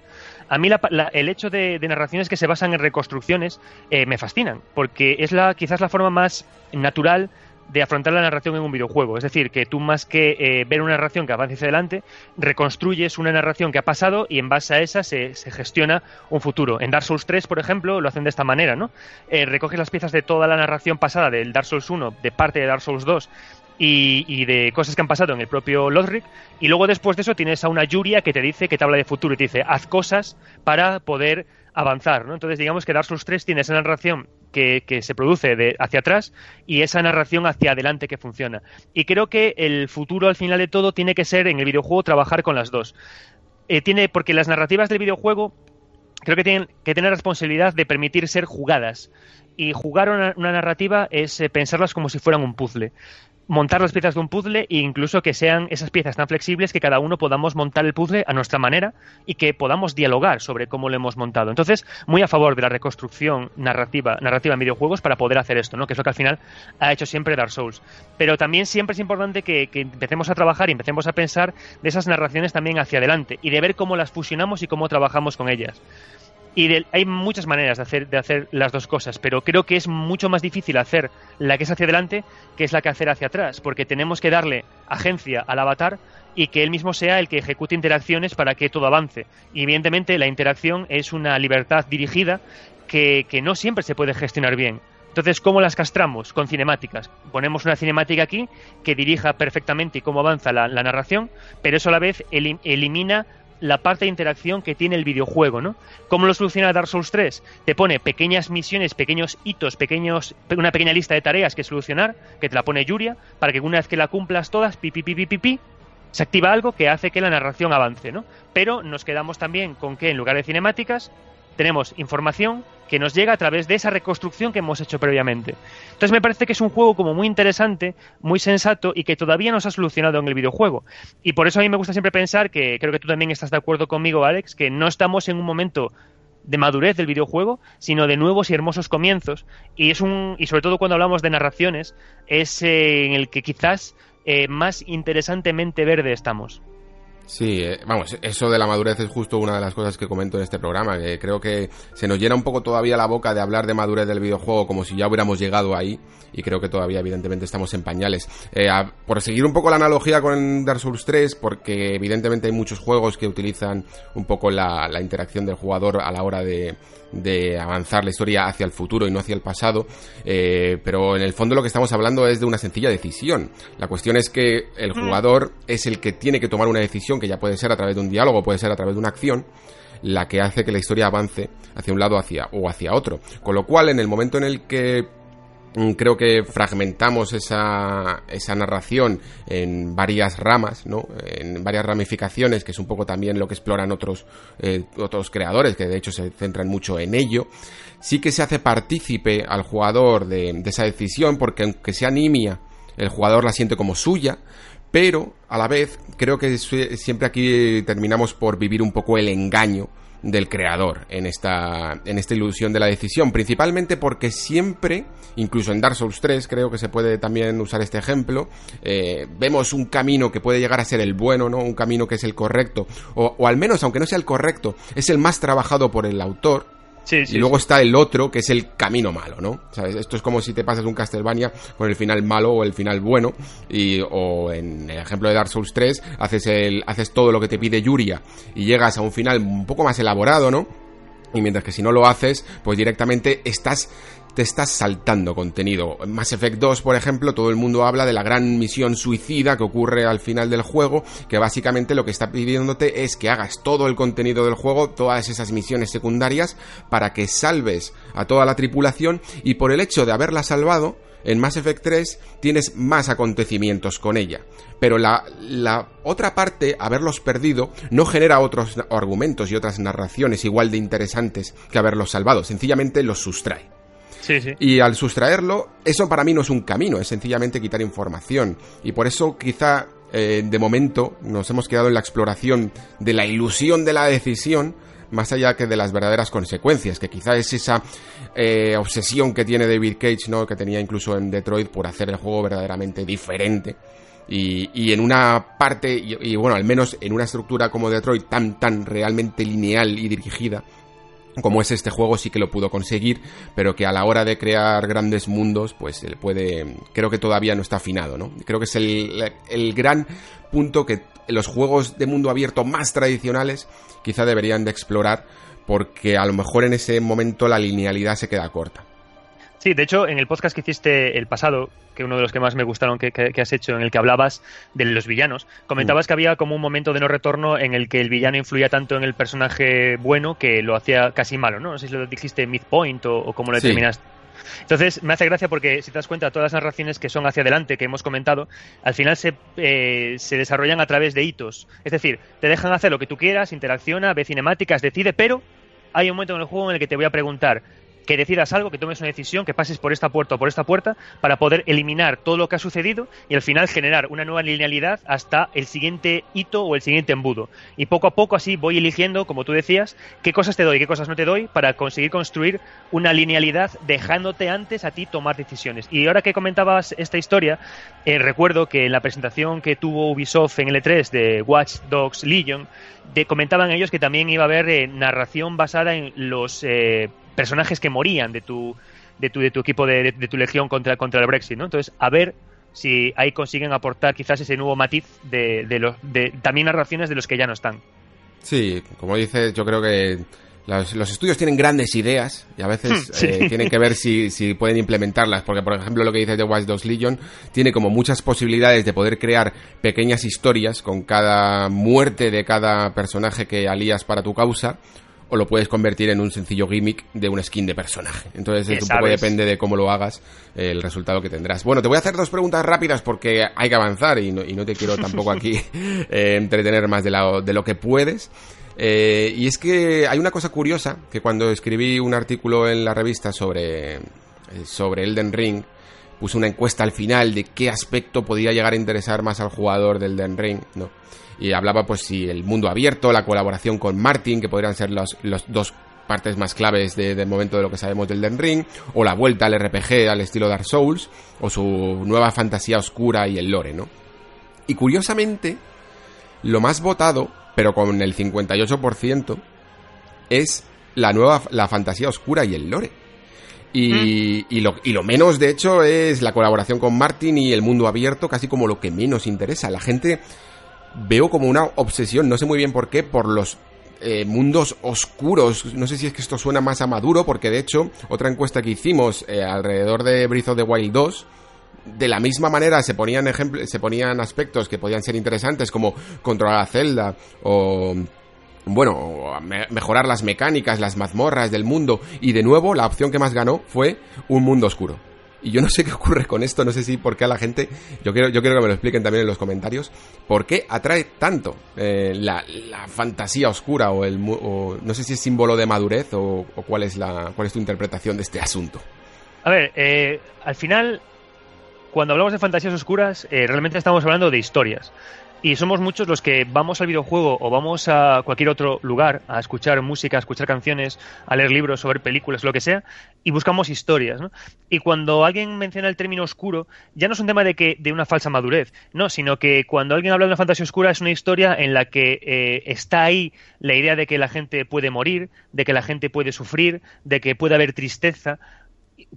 A mí el hecho de, narraciones que se basan en reconstrucciones eh, me fascinan, porque es la, quizás la forma más natural de afrontar la narración en un videojuego. Es decir, que tú más que eh, ver una narración que avance hacia adelante, reconstruyes una narración que ha pasado y en base a esa se, gestiona un futuro. En Dark Souls 3, por ejemplo, lo hacen de esta manera, ¿no? Eh, recoges las piezas de toda la narración pasada del Dark Souls 1, de parte de Dark Souls 2 y, de cosas que han pasado en el propio Lodric. Y luego después de eso tienes a una Yuria que te dice que te habla de futuro y te dice haz cosas para poder avanzar, ¿no? Entonces digamos que Dark Souls 3 tiene esa narración que, se produce de hacia atrás y esa narración hacia adelante que funciona. Y creo que el futuro al final de todo tiene que ser en el videojuego trabajar con las dos. Eh, tiene, porque las narrativas del videojuego creo que tienen que tener responsabilidad de permitir ser jugadas. Y jugar una, narrativa es eh, pensarlas como si fueran un puzzle montar las piezas de un puzzle e incluso que sean esas piezas tan flexibles que cada uno podamos montar el puzzle a nuestra manera y que podamos dialogar sobre cómo lo hemos montado. Entonces, muy a favor de la reconstrucción narrativa, narrativa en videojuegos para poder hacer esto, ¿no? que es lo que al final ha hecho siempre Dark Souls. Pero también siempre es importante que, que empecemos a trabajar y empecemos a pensar de esas narraciones también hacia adelante y de ver cómo las fusionamos y cómo trabajamos con ellas. Y hay muchas maneras de hacer, de hacer las dos cosas, pero creo que es mucho más difícil hacer la que es hacia adelante que es la que hacer hacia atrás, porque tenemos que darle agencia al avatar y que él mismo sea el que ejecute interacciones para que todo avance. Y evidentemente la interacción es una libertad dirigida que, que no siempre se puede gestionar bien. Entonces, ¿cómo las castramos? Con cinemáticas. Ponemos una cinemática aquí que dirija perfectamente cómo avanza la narración, pero eso a la vez elimina la parte de interacción que tiene el videojuego, ¿no? ¿Cómo lo soluciona Dark Souls 3? Te pone pequeñas misiones, pequeños hitos, pequeños, una pequeña lista de tareas que solucionar, que te la pone Yuria, para que una vez que la cumplas todas, pi, pi, pi, pi, pi, se activa algo que hace que la narración avance, ¿no? Pero nos quedamos también con que en lugar de cinemáticas tenemos información que nos llega a través de esa reconstrucción que hemos hecho previamente. Entonces me parece que es un juego como muy interesante, muy sensato y que todavía no se ha solucionado en el videojuego. Y por eso a mí me gusta siempre pensar que creo que tú también estás de acuerdo conmigo, Alex, que no estamos en un momento de madurez del videojuego, sino de nuevos y hermosos comienzos. Y es un y sobre todo cuando hablamos de narraciones es eh, en el que quizás eh, más interesantemente verde estamos. Sí, eh, vamos, eso de la madurez es justo una de las cosas que comento en este programa, que creo que se nos llena un poco todavía la boca de hablar de madurez del videojuego como si ya hubiéramos llegado ahí y creo que todavía evidentemente estamos en pañales. Eh, por seguir un poco la analogía con Dark Souls 3, porque evidentemente hay muchos juegos que utilizan un poco la, la interacción del jugador a la hora de, de avanzar la historia hacia el futuro y no hacia el pasado, eh, pero en el fondo lo que estamos hablando es de una sencilla decisión. La cuestión es que el jugador es el que tiene que tomar una decisión, que ya puede ser a través de un diálogo, puede ser a través de una acción, la que hace que la historia avance hacia un lado hacia, o hacia otro. Con lo cual, en el momento en el que mm, creo que fragmentamos esa, esa narración en varias ramas, ¿no? En varias ramificaciones, que es un poco también lo que exploran otros, eh, otros creadores, que de hecho se centran mucho en ello. Sí que se hace partícipe al jugador de, de esa decisión, porque aunque sea nimia, el jugador la siente como suya, pero a la vez creo que siempre aquí terminamos por vivir un poco el engaño del creador en esta, en esta ilusión de la decisión, principalmente porque siempre, incluso en Dark Souls 3, creo que se puede también usar este ejemplo, eh, vemos un camino que puede llegar a ser el bueno, ¿no? Un camino que es el correcto, o, o al menos, aunque no sea el correcto, es el más trabajado por el autor, y luego está el otro, que es el camino malo, ¿no? ¿Sabes? Esto es como si te pasas un Castlevania con el final malo o el final bueno. Y, o en el ejemplo de Dark Souls 3, haces, el, haces todo lo que te pide Yuria y llegas a un final un poco más elaborado, ¿no? Y mientras que si no lo haces, pues directamente estás te estás saltando contenido. En Mass Effect 2, por ejemplo, todo el mundo habla de la gran misión suicida que ocurre al final del juego, que básicamente lo que está pidiéndote es que hagas todo el contenido del juego, todas esas misiones secundarias, para que salves a toda la tripulación y por el hecho de haberla salvado, en Mass Effect 3 tienes más acontecimientos con ella. Pero la, la, otra parte, haberlos perdido, no genera otros argumentos y otras narraciones igual de interesantes que haberlos salvado. Sencillamente los sustrae. Y al sustraerlo, eso para mí no es un camino, es sencillamente quitar información. Y por eso quizá eh, de momento nos hemos quedado en la exploración de la ilusión de la decisión, más allá que de las verdaderas consecuencias, que quizá es esa eh, obsesión que tiene David Cage, ¿no? que tenía incluso en Detroit por hacer el juego verdaderamente diferente. Y, y en una parte, y, bueno, al menos en una estructura como Detroit tan, tan realmente lineal y dirigida, como es este juego sí que lo pudo conseguir, pero que a la hora de crear grandes mundos, pues puede, creo que todavía no está afinado, ¿no? Creo que es el, el gran punto que los juegos de mundo abierto más tradicionales quizá deberían de explorar, porque a lo mejor en ese momento la linealidad se queda corta. Sí, de hecho, en el podcast que hiciste el pasado, que uno de los que más me gustaron que, has hecho, en el que hablabas de los villanos, comentabas mm. que había como un momento de no retorno en el que el villano influía tanto en el personaje bueno que lo hacía casi malo, ¿no? No sé si lo dijiste midpoint o, o cómo lo determinaste. Entonces, me hace gracia porque si te das cuenta, todas las narraciones que son hacia adelante, que hemos comentado, al final se, eh, se desarrollan a través de hitos. Es decir, te dejan hacer lo que tú quieras, interacciona, ve cinemáticas, decide, pero hay un momento en el juego en el que te voy a preguntar, que decidas algo, que tomes una decisión, que pases por esta puerta o por esta puerta para poder eliminar todo lo que ha sucedido y al final generar una nueva linealidad hasta el siguiente hito o el siguiente embudo. Y poco a poco así voy eligiendo, como tú decías, qué cosas te doy qué cosas no te doy para conseguir construir una linealidad dejándote antes a ti tomar decisiones. Y ahora que comentabas esta historia, eh, recuerdo que en la presentación que tuvo Ubisoft en el E3 de Watch Dogs Legion, comentaban ellos que también iba a haber eh, narración basada en los eh, personajes que morían de tu, de tu, de tu equipo de, de, tu legión contra, contra el Brexit, ¿no? Entonces, a ver si ahí consiguen aportar quizás ese nuevo matiz de, de, los, de también narraciones de los que ya no están. Sí, como dices, yo creo que los, los, estudios tienen grandes ideas y a veces eh, tienen que ver si, si, pueden implementarlas, porque por ejemplo lo que dices de Watch Dogs Legion tiene como muchas posibilidades de poder crear pequeñas historias con cada muerte de cada personaje que alías para tu causa o lo puedes convertir en un sencillo gimmick de un skin de personaje. Entonces, un poco depende de cómo lo hagas, el resultado que tendrás. Bueno, te voy a hacer dos preguntas rápidas porque hay que avanzar y no, y no te quiero tampoco aquí eh, entretener más de, la, de lo que puedes. Eh, y es que hay una cosa curiosa, que cuando escribí un artículo en la revista sobre, eh, sobre Elden Ring, puse una encuesta al final de qué aspecto podría llegar a interesar más al jugador del Elden Ring, ¿no? Y hablaba pues si el mundo abierto, la colaboración con Martin, que podrían ser los, los dos partes más claves de, del momento de lo que sabemos del Den Ring, o la vuelta al RPG al estilo Dark Souls, o su nueva fantasía oscura y el lore, ¿no? Y curiosamente, lo más votado, pero con el 58%, es la nueva, la fantasía oscura y el lore. Y, mm. y, lo, y lo menos, de hecho, es la colaboración con Martin y el mundo abierto, casi como lo que menos interesa. La gente veo como una obsesión, no sé muy bien por qué, por los eh, mundos oscuros. No sé si es que esto suena más a maduro, porque de hecho, otra encuesta que hicimos eh, alrededor de Breath of the Wild 2, de la misma manera se ponían se ponían aspectos que podían ser interesantes, como controlar a Zelda o bueno, mejorar las mecánicas, las mazmorras del mundo. Y de nuevo, la opción que más ganó fue un mundo oscuro. Y yo no sé qué ocurre con esto, no sé si por qué a la gente, yo quiero, yo quiero que me lo expliquen también en los comentarios, por qué atrae tanto eh, la, fantasía oscura o el, no sé si es símbolo de madurez o, cuál es la, cuál es tu interpretación de este asunto. A ver, eh, al final, cuando hablamos de fantasías oscuras, eh, realmente estamos hablando de historias. Y somos muchos los que vamos al videojuego o vamos a cualquier otro lugar a escuchar música, a escuchar canciones, a leer libros, a ver películas, lo que sea, y buscamos historias, ¿no? Y cuando alguien menciona el término oscuro, ya no es un tema de que de una falsa madurez, no, sino que cuando alguien habla de una fantasía oscura es una historia en la que eh, está ahí la idea de que la gente puede morir, de que la gente puede sufrir, de que puede haber tristeza,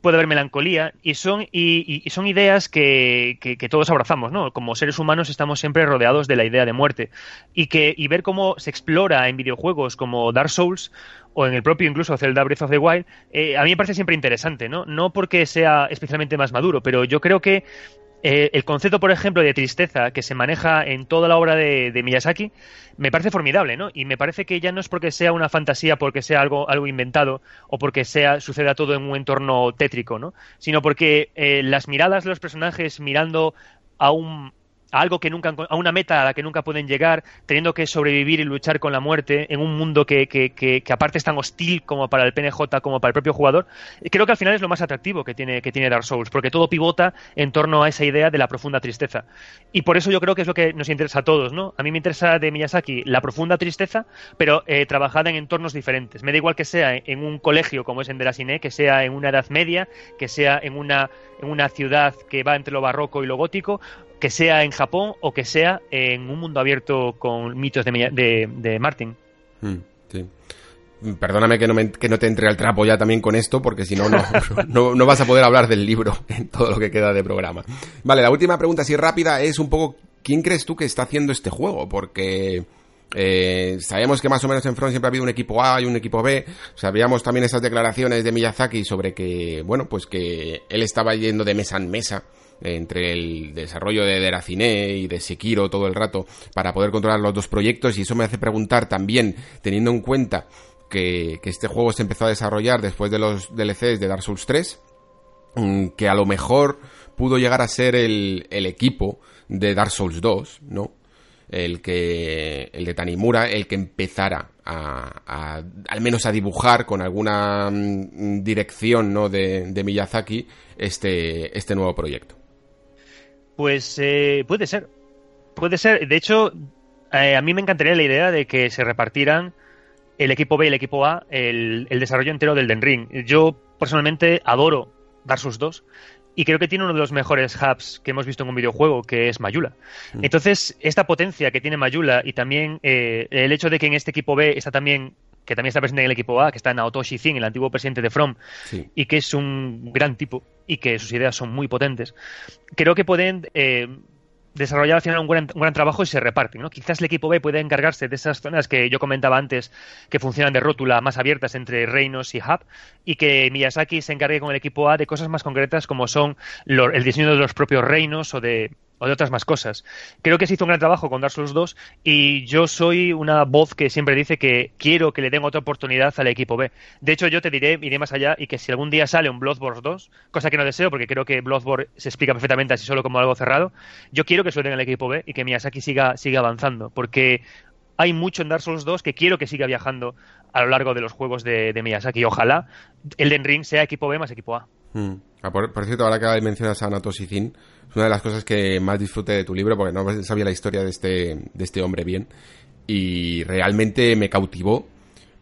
puede haber melancolía y son, y, son ideas que, que, todos abrazamos, ¿no? Como seres humanos estamos siempre rodeados de la idea de muerte y que y ver cómo se explora en videojuegos como Dark Souls o en el propio incluso Zelda Breath of the Wild, eh, a mí me parece siempre interesante, ¿no? No porque sea especialmente más maduro, pero yo creo que eh, el concepto, por ejemplo, de tristeza que se maneja en toda la obra de, Miyazaki me parece formidable, ¿no? Y me parece que ya no es porque sea una fantasía, porque sea algo, algo inventado o porque sea suceda todo en un entorno tétrico, ¿no? Sino porque eh, las miradas de los personajes mirando a un, a algo que nunca, a una meta a la que nunca pueden llegar, teniendo que sobrevivir y luchar con la muerte en un mundo que, que, que, aparte es tan hostil como para el PNJ como para el propio jugador, creo que al final es lo más atractivo que tiene, que tiene Dark Souls, porque todo pivota en torno a esa idea de la profunda tristeza. Y por eso yo creo que es lo que nos interesa a todos, ¿no? A mí me interesa de Miyazaki la profunda tristeza, pero eh, trabajada en entornos diferentes. Me da igual que sea en un colegio como es en Derasine, que sea en una edad media, que sea en una, en una ciudad que va entre lo barroco y lo gótico, que sea en Japón o que sea en un mundo abierto con mitos de, de, Martin. Hmm, sí. Perdóname que no, que no te entre al trapo ya también con esto, porque si no, no, no vas a poder hablar del libro en todo lo que queda de programa. Vale, la última pregunta, así rápida, es un poco, ¿quién crees tú que está haciendo este juego? Porque eh, sabemos que más o menos en Front siempre ha habido un equipo A y un equipo B. Sabíamos también esas declaraciones de Miyazaki sobre que, bueno, pues que él estaba yendo de mesa en mesa entre el desarrollo de Deracine y de Sekiro todo el rato para poder controlar los dos proyectos y eso me hace preguntar también, teniendo en cuenta que, este juego se empezó a desarrollar después de los DLCs de Dark Souls 3, mm, que a lo mejor pudo llegar a ser el, equipo de Dark Souls 2, ¿no? el que el de Tanimura el que empezara a, al menos a dibujar con alguna mm, dirección no de, de Miyazaki este este nuevo proyecto pues eh, puede ser. Puede ser. De hecho, eh, a mí me encantaría la idea de que se repartieran el equipo B y el equipo A el, desarrollo entero del Den Ring. Yo personalmente adoro Dark Souls 2 y creo que tiene uno de los mejores hubs que hemos visto en un videojuego, que es Mayula. Mm. Entonces, esta potencia que tiene Mayula y también eh, el hecho de que en este equipo B está también que también está presente en el equipo A, que está Naotoshi Zin, el antiguo presidente de From, y que es un gran tipo y que sus ideas son muy potentes, creo que pueden eh, desarrollar al final un gran, trabajo y se reparten. ¿no? Quizás el equipo B puede encargarse de esas zonas que yo comentaba antes, que funcionan de rótula más abiertas entre reinos y hub, y que Miyazaki se encargue con el equipo A de cosas más concretas como son el diseño de los propios reinos o de o de otras más cosas. Creo que se hizo un gran trabajo con Dark Souls 2 y yo soy una voz que siempre dice que quiero que le den otra oportunidad al equipo B. De hecho, yo te diré, iré más allá y que si algún día sale un Bloodborne 2, cosa que no deseo porque creo que Bloodborne se explica perfectamente así solo como algo cerrado, yo quiero que den al equipo B y que Miyazaki siga, siga avanzando porque hay mucho en Dark Souls 2 que quiero que siga viajando a lo largo de los juegos de, de Miyazaki. Ojalá el Den Ring sea equipo B más equipo A. Hmm. Ah, por, cierto, ahora que mencionas a Nato Zin, es una de las cosas que más disfruté de tu libro porque no sabía la historia de este, de este hombre bien y realmente me cautivó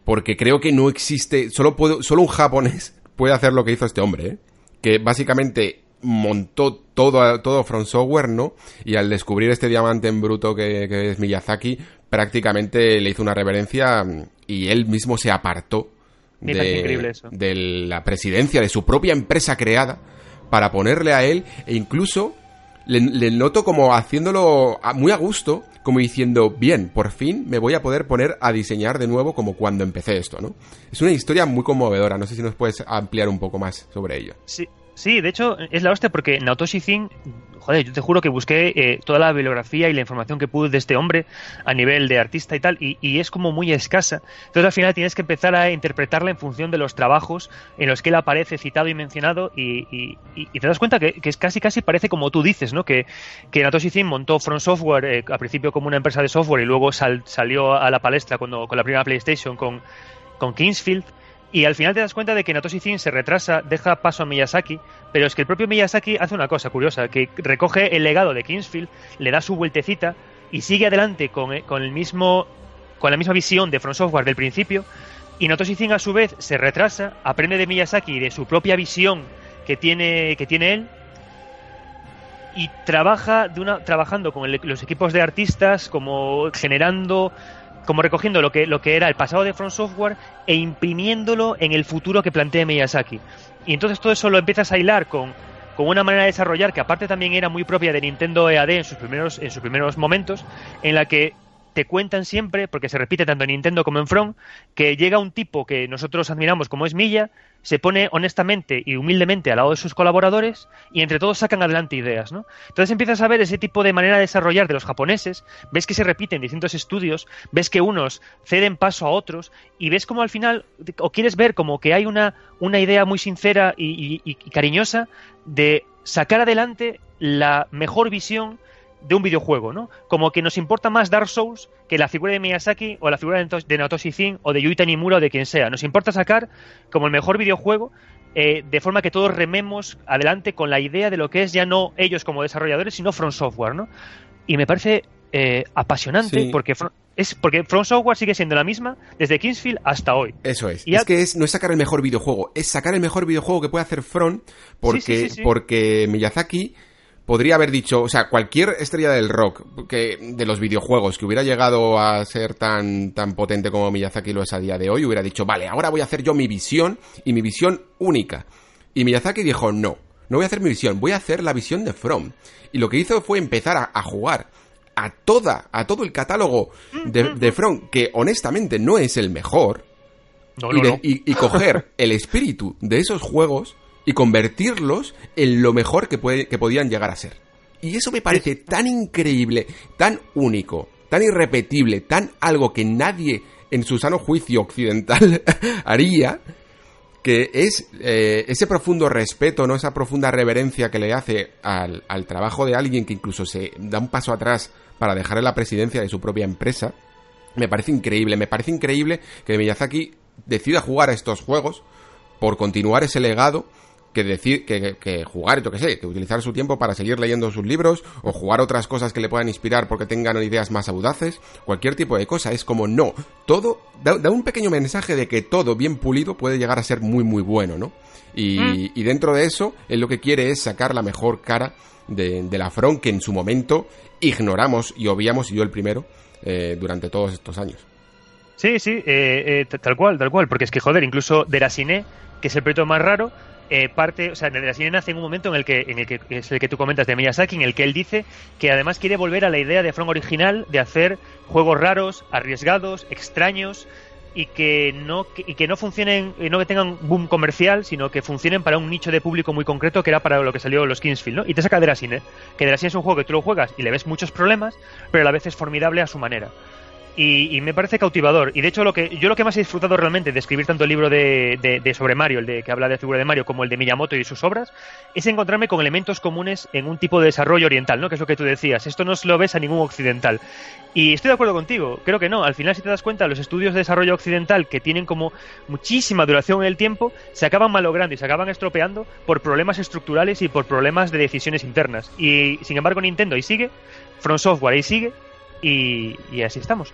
porque creo que no existe, solo, puedo, solo un japonés puede hacer lo que hizo este hombre, ¿eh? que básicamente montó todo, todo From Software, ¿no? Y al descubrir este diamante en bruto que, que es Miyazaki, prácticamente le hizo una reverencia y él mismo se apartó de, la presidencia de su propia empresa creada para ponerle a él e incluso le, noto como haciéndolo muy a gusto, como diciendo, bien, por fin me voy a poder poner a diseñar de nuevo como cuando empecé esto, ¿no? Es una historia muy conmovedora, no sé si nos puedes ampliar un poco más sobre ello. Sí, Sí, de hecho es la hostia porque Naotoshi Zin, joder, yo te juro que busqué eh, toda la bibliografía y la información que pude de este hombre a nivel de artista y tal, y, es como muy escasa. Entonces al final tienes que empezar a interpretarla en función de los trabajos en los que él aparece citado y mencionado, y, te das cuenta que, es casi casi parece como tú dices, ¿no? Que, que Naotoshi montó Front Software eh, al principio como una empresa de software y luego salió a la palestra cuando, con la primera PlayStation con Kingsfield y al final te das cuenta de que Natoshi Zin se retrasa, deja paso a Miyazaki, pero es que el propio Miyazaki hace una cosa curiosa, que recoge el legado de Kingsfield, le da su vueltecita y sigue adelante con, eh, el mismo, con la misma visión de Front Software del principio. Y Natoshi Zin a su vez se retrasa, aprende de Miyazaki y de su propia visión que tiene, que tiene él y trabaja de una, trabajando con los equipos de artistas como generando como recogiendo lo que, lo que era el pasado de Front Software e imprimiéndolo en el futuro que plantea Miyazaki. Y entonces todo eso lo empiezas a hilar con, con una manera de desarrollar que aparte también era muy propia de Nintendo EAD en sus primeros, en sus primeros momentos, en la que te cuentan siempre, porque se repite tanto en Nintendo como en Front, que llega un tipo que nosotros admiramos como es Milla, se pone honestamente y humildemente al lado de sus colaboradores y entre todos sacan adelante ideas, ¿no? Entonces empiezas a ver ese tipo de manera de desarrollar de los japoneses, ves que se repiten distintos estudios, ves que unos ceden paso a otros y ves como al final, o quieres ver como que hay una, una idea muy sincera y cariñosa de sacar adelante la mejor visión de un videojuego, ¿no? Como que nos importa más Dark Souls que la figura de Miyazaki o la figura de Naotoshi Zin o de Yuita Nimura o de quien sea. Nos importa sacar como el mejor videojuego eh, de forma que todos rememos adelante con la idea de lo que es ya no ellos como desarrolladores, sino From Software, ¿no? Y me parece eh, apasionante porque es porque From Software sigue siendo la misma desde Kingsfield hasta hoy. Eso es. Y es que es, no es sacar el mejor videojuego, es sacar el mejor videojuego que puede hacer From porque, porque Miyazaki podría haber dicho, o sea, cualquier estrella del rock, que de los videojuegos, que hubiera llegado a ser tan, tan potente como Miyazaki lo es a día de hoy, hubiera dicho, vale, ahora voy a hacer yo mi visión y mi visión única. Y Miyazaki dijo, no, no voy a hacer mi visión, voy a hacer la visión de From. Y lo que hizo fue empezar a, jugar a toda, a todo el catálogo de, de From, que honestamente no es el mejor, y, y coger el espíritu de esos juegos y convertirlos en lo mejor que, puede, que podían llegar a ser. Y eso me parece tan increíble, tan único, tan irrepetible, tan algo que nadie en su sano juicio occidental haría, que es eh, ese profundo respeto, ¿no? Esa profunda reverencia que le hace al, al, trabajo de alguien que incluso se da un paso atrás para dejar en la presidencia de su propia empresa. Me parece increíble, me parece increíble que Miyazaki decida jugar a estos juegos por continuar ese legado que decir que, que jugar, yo que sé, que utilizar su tiempo para seguir leyendo sus libros o jugar otras cosas que le puedan inspirar porque tengan ideas más audaces, cualquier tipo de cosa. Es como no, todo da, un pequeño mensaje de que todo bien pulido puede llegar a ser muy muy bueno, ¿no? Y, mm. y dentro de eso, él lo que quiere es sacar la mejor cara de, de la Front que en su momento ignoramos y obviamos, y yo el primero, eh, durante todos estos años. Sí, sí, eh, eh, tal cual, tal cual, porque es que joder, incluso de la Cine, que es el proyecto más raro, eh, parte, o sea, de la sirena en un momento en el que, en el que es el que tú comentas de Miyazaki, en el que él dice que además quiere volver a la idea de From original de hacer juegos raros, arriesgados, extraños y que no y que no funcionen, no que tengan boom comercial, sino que funcionen para un nicho de público muy concreto que era para lo que salió los Kingsfield, ¿no? Y te saca de la cine, que de la cine es un juego que tú lo juegas y le ves muchos problemas, pero a la vez es formidable a su manera. Y, me parece cautivador. Y de hecho, lo que yo lo que más he disfrutado realmente de escribir tanto el libro de, de, sobre Mario, el de que habla de la figura de Mario, como el de Miyamoto y sus obras, es encontrarme con elementos comunes en un tipo de desarrollo oriental, ¿no? Que es lo que tú decías. Esto no se lo ves a ningún occidental. Y estoy de acuerdo contigo. Creo que no. Al final, si te das cuenta, los estudios de desarrollo occidental que tienen como muchísima duración en el tiempo se acaban malogrando y se acaban estropeando por problemas estructurales y por problemas de decisiones internas. Y sin embargo, Nintendo ahí sigue, From Software ahí sigue y, así estamos.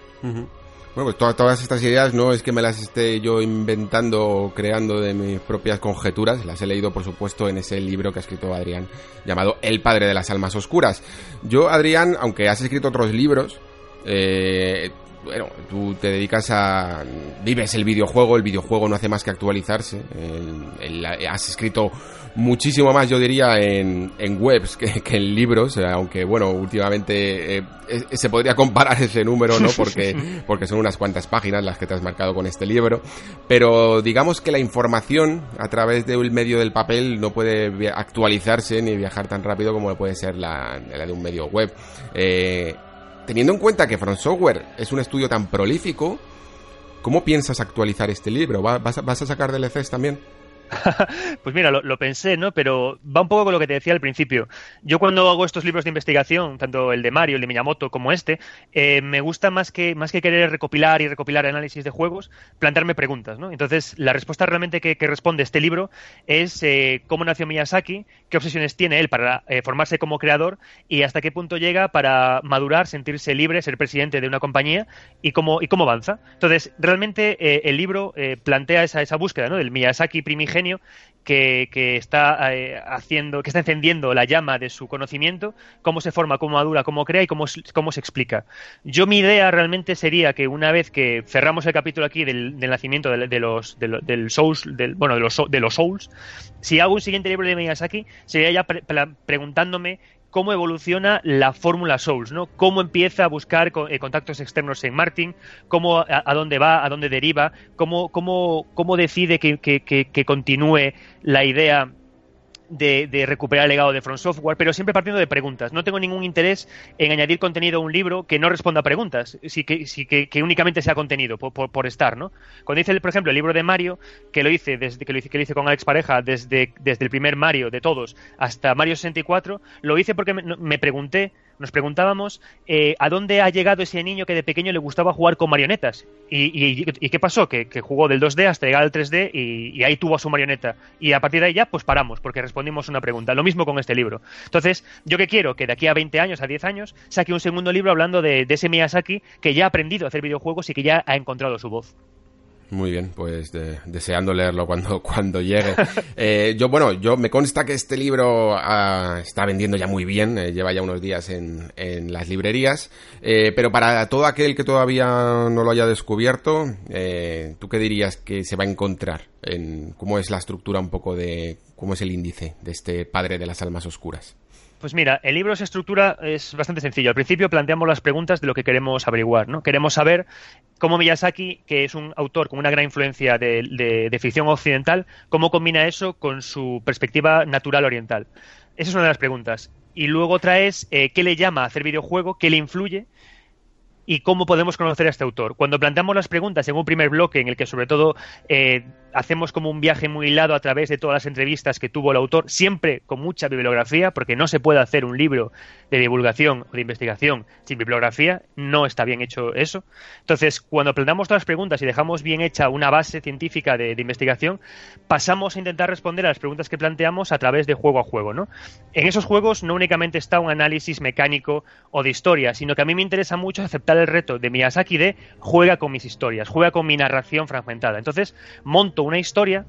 Bueno, pues todas, estas ideas no es que me las esté yo inventando o creando de mis propias conjeturas, las he leído por supuesto en ese libro que ha escrito Adrián llamado El Padre de las Almas Oscuras. Yo, Adrián, aunque has escrito otros libros, eh, bueno, tú te dedicas a... vives el videojuego, el videojuego no hace más que actualizarse. has escrito muchísimo más, yo diría, en, en webs que, en libros, eh, aunque bueno, últimamente eh, se podría comparar ese número, ¿no? Porque, porque son unas cuantas páginas las que te has marcado con este libro. Pero digamos que la información a través del medio del papel no puede actualizarse ni viajar tan rápido como puede ser la, la de un medio web. Eh, teniendo en cuenta que From Software es un estudio tan prolífico, ¿cómo piensas actualizar este libro? ¿Vas vas a sacar DLCs también? pues mira, lo, pensé, ¿no? Pero va un poco con lo que te decía al principio. Yo cuando hago estos libros de investigación, tanto el de Mario, el de Miyamoto como este, eh, me gusta más que, más que querer recopilar y recopilar análisis de juegos, plantearme preguntas, ¿no? Entonces, la respuesta realmente que, responde este libro es eh, cómo nació Miyazaki, qué obsesiones tiene él para eh, formarse como creador y hasta qué punto llega para madurar, sentirse libre, ser presidente de una compañía y cómo, y cómo avanza. Entonces, realmente el libro plantea esa, esa búsqueda, ¿no? Del Miyazaki primigenio que, está eh, haciendo, que está encendiendo la llama de su conocimiento, cómo se forma, cómo madura, cómo crea y cómo, cómo se explica. Yo mi idea realmente sería que una vez que cerramos el capítulo aquí del, nacimiento de, los del Souls, bueno, de los, de los Souls, si hago un siguiente libro de Miyazaki, sería ya preguntándome cómo evoluciona la fórmula Souls, ¿no? Cómo empieza a buscar eh, contactos externos en Martin, cómo a, dónde va, a dónde deriva, cómo, cómo, cómo decide que, que continúe la idea de, recuperar el legado de From Software, pero siempre partiendo de preguntas. No tengo ningún interés en añadir contenido a un libro que no responda a preguntas, sí que, sí que, únicamente sea contenido por, estar, ¿no? Cuando hice, por ejemplo, el libro de Mario, que lo hice desde que lo hice, que lo hice con Alex Pareja, desde, desde el primer Mario de todos hasta Mario 64, lo hice porque me pregunté nos preguntábamos eh, a dónde ha llegado ese niño que de pequeño le gustaba jugar con marionetas. ¿Y, qué pasó? Que, jugó del 2D hasta llegar al 3D y, ahí tuvo a su marioneta. Y a partir de ahí ya, pues paramos, porque respondimos una pregunta. Lo mismo con este libro. Entonces, ¿yo qué quiero? Que de aquí a 20 años, a 10 años, saque un segundo libro hablando de, de ese Miyazaki que ya ha aprendido a hacer videojuegos y que ya ha encontrado su voz. Muy bien, pues deseando leerlo cuando, cuando llegue. Eh, yo, bueno, yo me consta que este libro ah, está vendiendo ya muy bien, eh, lleva ya unos días en, en las librerías, eh, pero para todo aquel que todavía no lo haya descubierto, ¿tú qué dirías que se va a encontrar? En cómo es la estructura un poco de, cómo es el índice de este padre de las almas oscuras. Pues mira, el libro se estructura es bastante sencillo. Al principio planteamos las preguntas de lo que queremos averiguar, ¿no? Queremos saber cómo Miyazaki, que es un autor con una gran influencia de, ficción occidental, cómo combina eso con su perspectiva natural oriental. Esa es una de las preguntas. Y luego traes eh, qué le llama a hacer videojuego, qué le influye y cómo podemos conocer a este autor. Cuando planteamos las preguntas en un primer bloque en el que sobre todo eh, hacemos como un viaje muy hilado a través de todas las entrevistas que tuvo el autor, siempre con mucha bibliografía, porque no se puede hacer un libro de divulgación o de investigación sin bibliografía, no está bien hecho eso. Entonces, cuando planteamos todas las preguntas y dejamos bien hecha una base científica de, investigación, pasamos a intentar responder a las preguntas que planteamos a través de juego a juego. ¿no? En esos juegos no únicamente está un análisis mecánico o de historia, sino que a mí me interesa mucho aceptar el reto de Miyazaki de juega con mis historias, juega con mi narración fragmentada. Entonces, monto una historia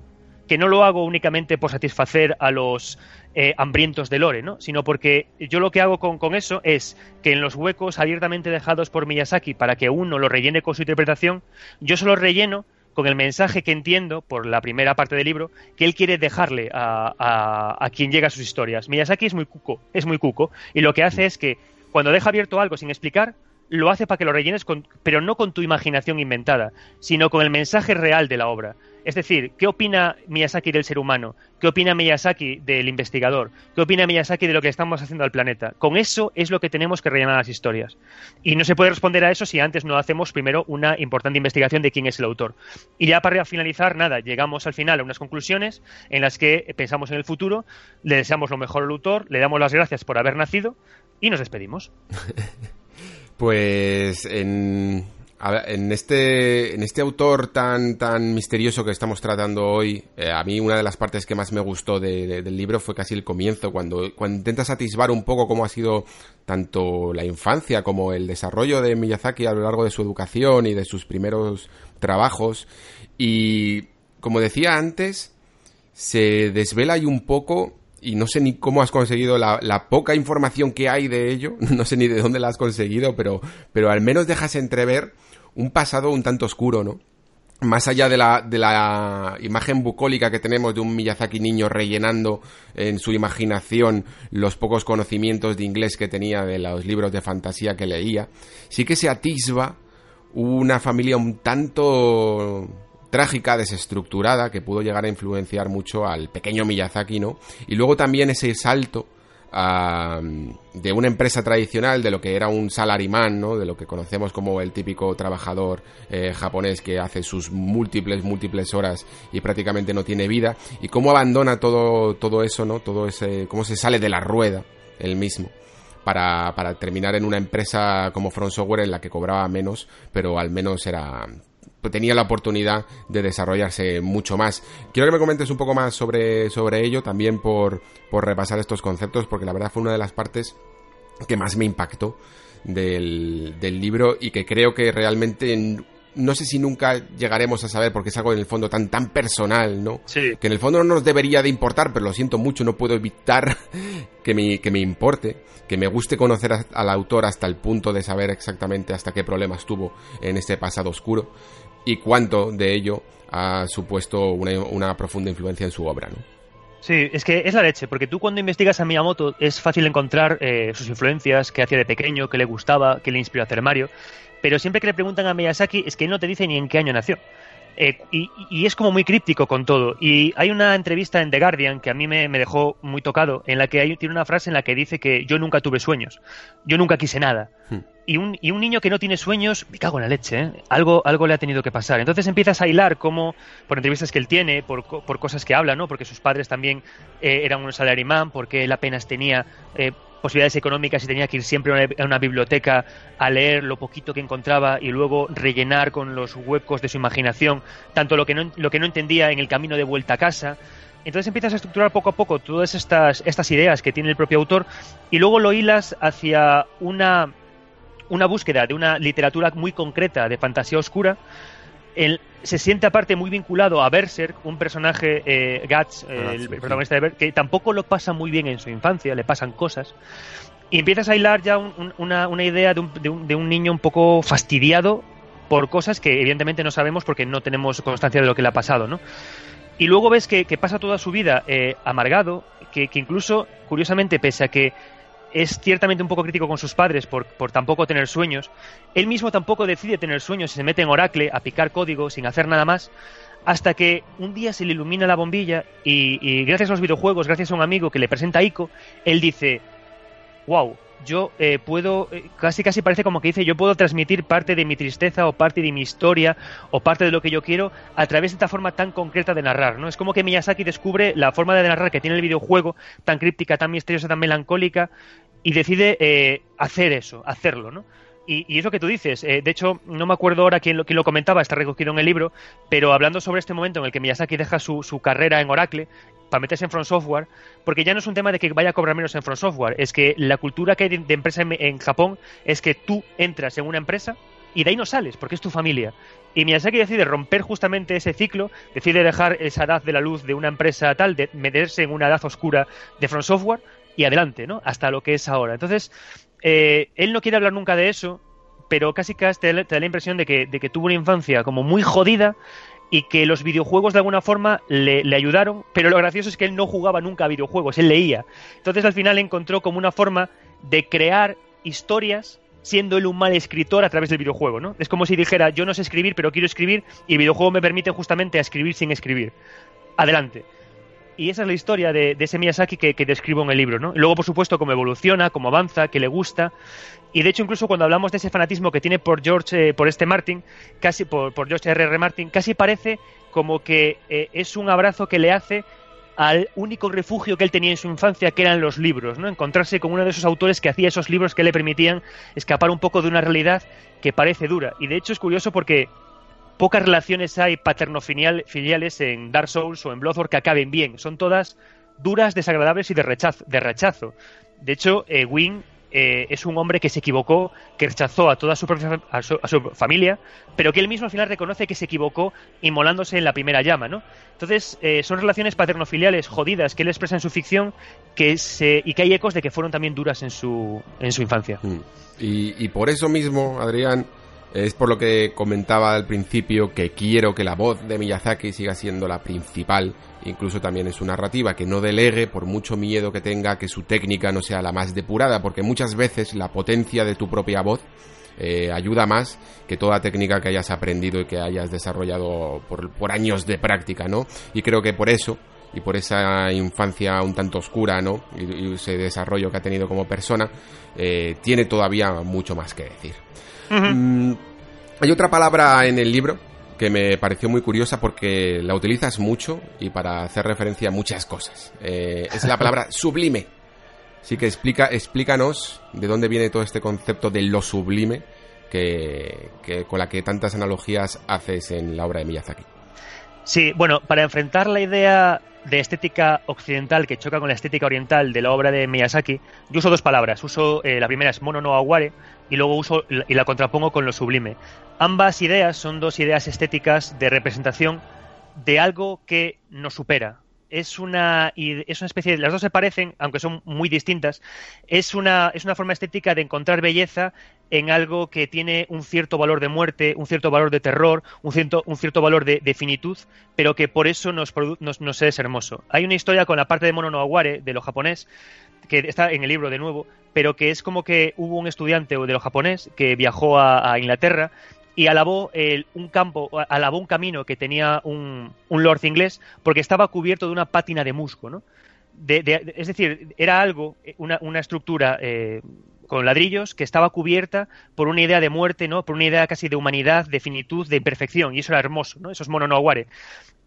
que no lo hago únicamente por satisfacer a los eh, hambrientos de lore, ¿no? sino porque yo lo que hago con, con, eso es que en los huecos abiertamente dejados por Miyazaki para que uno lo rellene con su interpretación, yo solo relleno con el mensaje que entiendo por la primera parte del libro que él quiere dejarle a, a, a quien llega a sus historias. Miyazaki es muy cuco, es muy cuco, y lo que hace es que cuando deja abierto algo sin explicar, lo hace para que lo rellenes, con, pero no con tu imaginación inventada, sino con el mensaje real de la obra. Es decir, ¿qué opina Miyazaki del ser humano? ¿Qué opina Miyazaki del investigador? ¿Qué opina Miyazaki de lo que estamos haciendo al planeta? Con eso es lo que tenemos que rellenar las historias. Y no se puede responder a eso si antes no hacemos primero una importante investigación de quién es el autor. Y ya para finalizar, nada, llegamos al final a unas conclusiones en las que pensamos en el futuro, le deseamos lo mejor al autor, le damos las gracias por haber nacido y nos despedimos. Pues en, este, en este autor tan, tan misterioso que estamos tratando hoy, eh, a mí una de las partes que más me gustó del libro fue casi el comienzo, cuando, intentas atisbar un poco cómo ha sido tanto la infancia como el desarrollo de Miyazaki a lo largo de su educación y de sus primeros trabajos. Y como decía antes, se desvela ahí un poco y no sé ni cómo has conseguido la, poca información que hay de ello, no sé ni de dónde la has conseguido, pero, pero al menos dejas entrever un pasado un tanto oscuro, ¿no? más allá de la, de la imagen bucólica que tenemos de un Miyazaki niño rellenando en su imaginación los pocos conocimientos de inglés que tenía de los libros de fantasía que leía, sí que se atisba una familia un tanto trágica, desestructurada, que pudo llegar a influenciar mucho al pequeño Miyazaki, ¿no? Y luego también ese salto de una empresa tradicional, de lo que era un salarimán, ¿no? de lo que conocemos como el típico trabajador eh, japonés que hace sus múltiples, múltiples horas y prácticamente no tiene vida, y cómo abandona todo, todo eso, ¿no? todo ese, cómo se sale de la rueda él mismo. Para, para terminar en una empresa como Front Software en la que cobraba menos, pero al menos era tenía la oportunidad de desarrollarse mucho más. Quiero que me comentes un poco más sobre, sobre ello, también por, por repasar estos conceptos, porque la verdad fue una de las partes que más me impactó del, del libro y que creo que realmente no sé si nunca llegaremos a saber porque es algo en el fondo tan tan personal, ¿no? Sí. Que en el fondo no nos debería de importar, pero lo siento mucho, no puedo evitar que me, que me importe, que me guste conocer al autor hasta el punto de saber exactamente hasta qué problemas tuvo en este pasado oscuro y cuánto de ello ha supuesto una, profunda influencia en su obra. ¿no? Sí, es que es la leche, porque tú cuando investigas a Miyamoto es fácil encontrar eh, sus influencias, qué hacía de pequeño, qué le gustaba, qué le inspiró a hacer Mario, pero siempre que le preguntan a Miyazaki es que él no te dice ni en qué año nació. Eh, y, es como muy críptico con todo. Y hay una entrevista en The Guardian que a mí me, dejó muy tocado, en la que hay, tiene una frase en la que dice que yo nunca tuve sueños, yo nunca quise nada. Hmm. Y, un, y un niño que no tiene sueños, me cago en la leche, ¿eh? algo, algo le ha tenido que pasar. Entonces empiezas a hilar como, por entrevistas que él tiene, por, por cosas que habla, ¿no? porque sus padres también eh, eran un salarimán, porque él apenas tenía posibilidades económicas y tenía que ir siempre a una biblioteca a leer lo poquito que encontraba y luego rellenar con los huecos de su imaginación tanto lo que no, lo que no entendía en el camino de vuelta a casa. Entonces empiezas a estructurar poco a poco todas estas, estas ideas que tiene el propio autor y luego lo hilas hacia una, una búsqueda de una literatura muy concreta de fantasía oscura se siente aparte muy vinculado a Berserk, un personaje, eh, Guts, ah, el protagonista de Berserk, que tampoco lo pasa muy bien en su infancia, le pasan cosas. Y empiezas a hilar ya una, idea de un, de un, niño un poco fastidiado por cosas que evidentemente no sabemos porque no tenemos constancia de lo que le ha pasado, ¿no? Y luego ves que, pasa toda su vida eh, amargado, que, que, incluso, curiosamente, pese a que es ciertamente un poco crítico con sus padres por, por, tampoco tener sueños. Él mismo tampoco decide tener sueños y se mete en Oracle a picar código sin hacer nada más. Hasta que un día se le ilumina la bombilla y, gracias a los videojuegos, gracias a un amigo que le presenta a Ico, él dice, wow, yo eh, puedo, eh, casi casi parece como que dice, yo puedo transmitir parte de mi tristeza o parte de mi historia o parte de lo que yo quiero a través de esta forma tan concreta de narrar, ¿no? Es como que Miyazaki descubre la forma de narrar que tiene el videojuego, tan críptica, tan misteriosa, tan melancólica, y decide eh, hacer eso, hacerlo, ¿no? Y, y, eso que tú dices, de hecho, no me acuerdo ahora quién lo, quién lo, comentaba, está recogido en el libro, pero hablando sobre este momento en el que Miyazaki deja su, carrera en Oracle, para meterse en Front Software, porque ya no es un tema de que vaya a cobrar menos en Front Software, es que la cultura que hay de, empresa en, Japón es que tú entras en una empresa y de ahí no sales, porque es tu familia. Y Miyazaki decide romper justamente ese ciclo, decide dejar esa edad de la luz de una empresa tal, de meterse en una edad oscura de Front Software y adelante, ¿no? Hasta lo que es ahora. Entonces, eh, él no quiere hablar nunca de eso, pero casi casi te, da la impresión de que, de que tuvo una infancia como muy jodida y que los videojuegos de alguna forma le, ayudaron, pero lo gracioso es que él no jugaba nunca a videojuegos, él leía. Entonces al final encontró como una forma de crear historias siendo él un mal escritor a través del videojuego, ¿no? Es como si dijera, yo no sé escribir, pero quiero escribir y el videojuego me permite justamente escribir sin escribir. Adelante y esa es la historia de, ese Miyazaki que, describo en el libro, ¿no? Luego, por supuesto, cómo evoluciona, cómo avanza, qué le gusta. Y de hecho, incluso cuando hablamos de ese fanatismo que tiene por George, eh, por este Martin, casi por, George R. R. Martin, casi parece como que eh, es un abrazo que le hace al único refugio que él tenía en su infancia, que eran los libros, ¿no? Encontrarse con uno de esos autores que hacía esos libros que le permitían escapar un poco de una realidad que parece dura. Y de hecho es curioso porque pocas relaciones hay paterno-filiales en Dark Souls o en Bloodborne que acaben bien. Son todas duras, desagradables y de rechazo. De, hecho, eh, Wing eh, es un hombre que se equivocó, que rechazó a toda su, a su, familia, pero que él mismo al final reconoce que se equivocó inmolándose en la primera llama, ¿no? Entonces, eh, son relaciones paterno-filiales jodidas que él expresa en su ficción y que hay ecos de que fueron también duras en su, en su infancia. Mm. y por eso mismo, Adrián, Es por lo que comentaba al principio que quiero que la voz de Miyazaki siga siendo la principal, incluso también en su narrativa, que no delegue por mucho miedo que tenga que su técnica no sea la más depurada, porque muchas veces la potencia de tu propia voz eh, ayuda más que toda técnica que hayas aprendido y que hayas desarrollado por, años de práctica, ¿no? Y creo que por eso y por esa infancia un tanto oscura, ¿no? Y, ese desarrollo que ha tenido como persona, eh, tiene todavía mucho más que decir. Mm, hay otra palabra en el libro que me pareció muy curiosa porque la utilizas mucho y para hacer referencia a muchas cosas. Eh, es la palabra sublime. Así que explica, explícanos de dónde viene todo este concepto de lo sublime que, con la que tantas analogías haces en la obra de Miyazaki. Sí, bueno, para enfrentar la idea de estética occidental que choca con la estética oriental de la obra de Miyazaki, yo uso dos palabras. Uso eh, la primera es mono no aguare y luego uso y la contrapongo con lo sublime. Ambas ideas son dos ideas estéticas de representación de algo que nos supera, es una, es una especie de, las dos se parecen, aunque son muy distintas, es una, es una forma estética de encontrar belleza en algo que tiene un cierto valor de muerte, un cierto valor de terror, un cierto, un cierto valor de, finitud, pero que por eso nos, nos, es hermoso. Hay una historia con la parte de Mono no Aguare, de lo japonés, que está en el libro de nuevo, pero que es como que hubo un estudiante de lo japonés que viajó a Inglaterra y alabó un campo, alabó un camino que tenía un, lord inglés porque estaba cubierto de una pátina de musgo, ¿no? es decir, era algo, una, una estructura eh, con ladrillos que estaba cubierta por una idea de muerte, ¿no? Por una idea casi de humanidad, de finitud, de imperfección, y eso era hermoso, ¿no? Eso es mono no.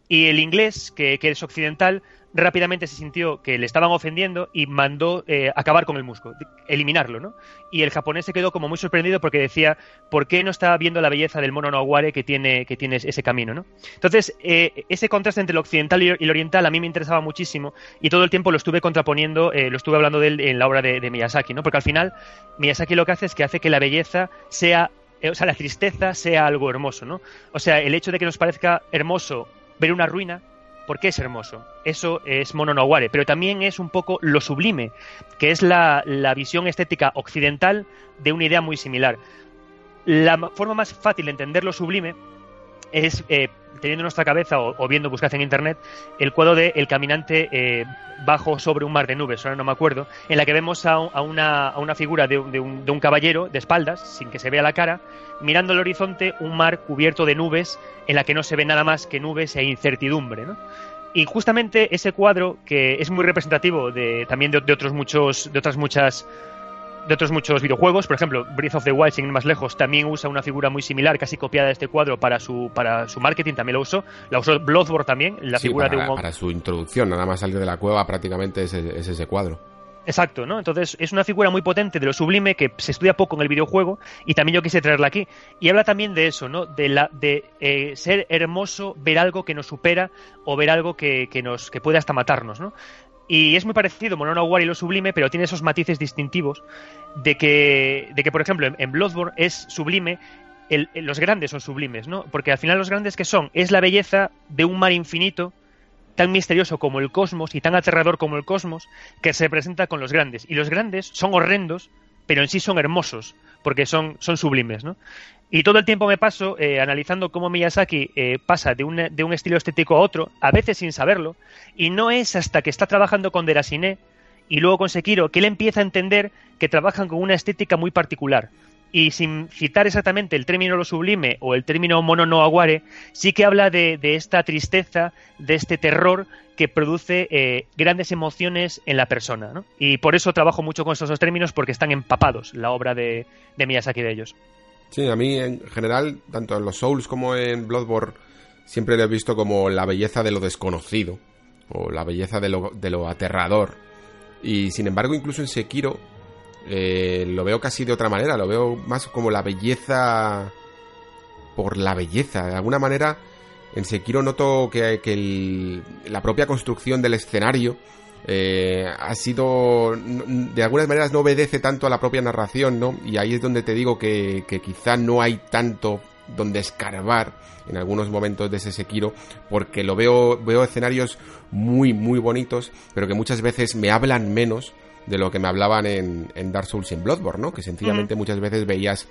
Y el inglés, que, es occidental, rápidamente se sintió que le estaban ofendiendo y mandó eh, acabar con el musgo, eliminarlo, ¿no? Y el japonés se quedó como muy sorprendido porque decía, ¿por qué no está viendo la belleza del mono no aguare que tiene, que tiene ese camino, ¿no? Entonces, eh, ese contraste entre lo occidental y lo oriental a mí me interesaba muchísimo y todo el tiempo lo estuve contraponiendo, eh, lo estuve hablando de él en la obra de, de, Miyazaki, ¿no? Porque al final Miyazaki lo que hace es que hace que la belleza sea, o sea, la tristeza sea algo hermoso, ¿no? O sea, el hecho de que nos parezca hermoso ver una ruina porque es hermoso. Eso es Mono no pero también es un poco lo sublime, que es la, visión estética occidental de una idea muy similar. La forma más fácil de entender lo sublime es eh, teniendo en nuestra cabeza o, viendo, buscad en internet, el cuadro de El caminante eh, bajo sobre un mar de nubes, ahora no me acuerdo, en la que vemos a, una, a una, figura de un, de un, caballero de espaldas, sin que se vea la cara, mirando al horizonte un mar cubierto de nubes en la que no se ve nada más que nubes e incertidumbre. ¿no? Y justamente ese cuadro, que es muy representativo de, también de, de otros muchos, de otras muchas de otros muchos videojuegos. Por ejemplo, Breath of the Wild, sin ir más lejos, también usa una figura muy similar, casi copiada de este cuadro para su, para su marketing, también lo usó. La usó Bloodborne también, la figura de un... Para su introducción, nada más salir de la cueva prácticamente es, ese cuadro. Exacto, ¿no? Entonces es una figura muy potente de lo sublime que se estudia poco en el videojuego y también yo quise traerla aquí. Y habla también de eso, ¿no? De, la, de eh, ser hermoso, ver algo que nos supera o ver algo que, que, nos, que puede hasta matarnos, ¿no? Y es muy parecido Monono War y lo sublime, pero tiene esos matices distintivos de que, de que por ejemplo, en, Bloodborne es sublime los grandes son sublimes, ¿no? Porque al final los grandes que son es la belleza de un mar infinito tan misterioso como el cosmos y tan aterrador como el cosmos que se presenta con los grandes. Y los grandes son horrendos, pero en sí son hermosos, porque son, son sublimes, ¿no? Y todo el tiempo me paso eh, analizando cómo Miyazaki eh, pasa de un, de un, estilo estético a otro, a veces sin saberlo, y no es hasta que está trabajando con Derasine y luego con Sekiro que él empieza a entender que trabajan con una estética muy particular. Y sin citar exactamente el término lo sublime o el término mono no aguare, sí que habla de, esta tristeza, de este terror que produce eh, grandes emociones en la persona. ¿no? Y por eso trabajo mucho con estos dos términos porque están empapados la obra de, de Miyazaki de ellos. Sí, a mí en general, tanto en los Souls como en Bloodborne, siempre lo he visto como la belleza de lo desconocido, o la belleza de lo, de lo aterrador. Y sin embargo, incluso en Sekiro, eh, lo veo casi de otra manera, lo veo más como la belleza por la belleza. De alguna manera, en Sekiro noto que, que la propia construcción del escenario eh, ha sido de algunas maneras no obedece tanto a la propia narración, ¿no? Y ahí es donde te digo que, que quizá no hay tanto donde escarbar en algunos momentos de ese Sekiro, porque lo veo, veo escenarios muy, muy bonitos, pero que muchas veces me hablan menos de lo que me hablaban en, en Dark Souls y en Bloodborne, ¿no? Que sencillamente muchas veces veías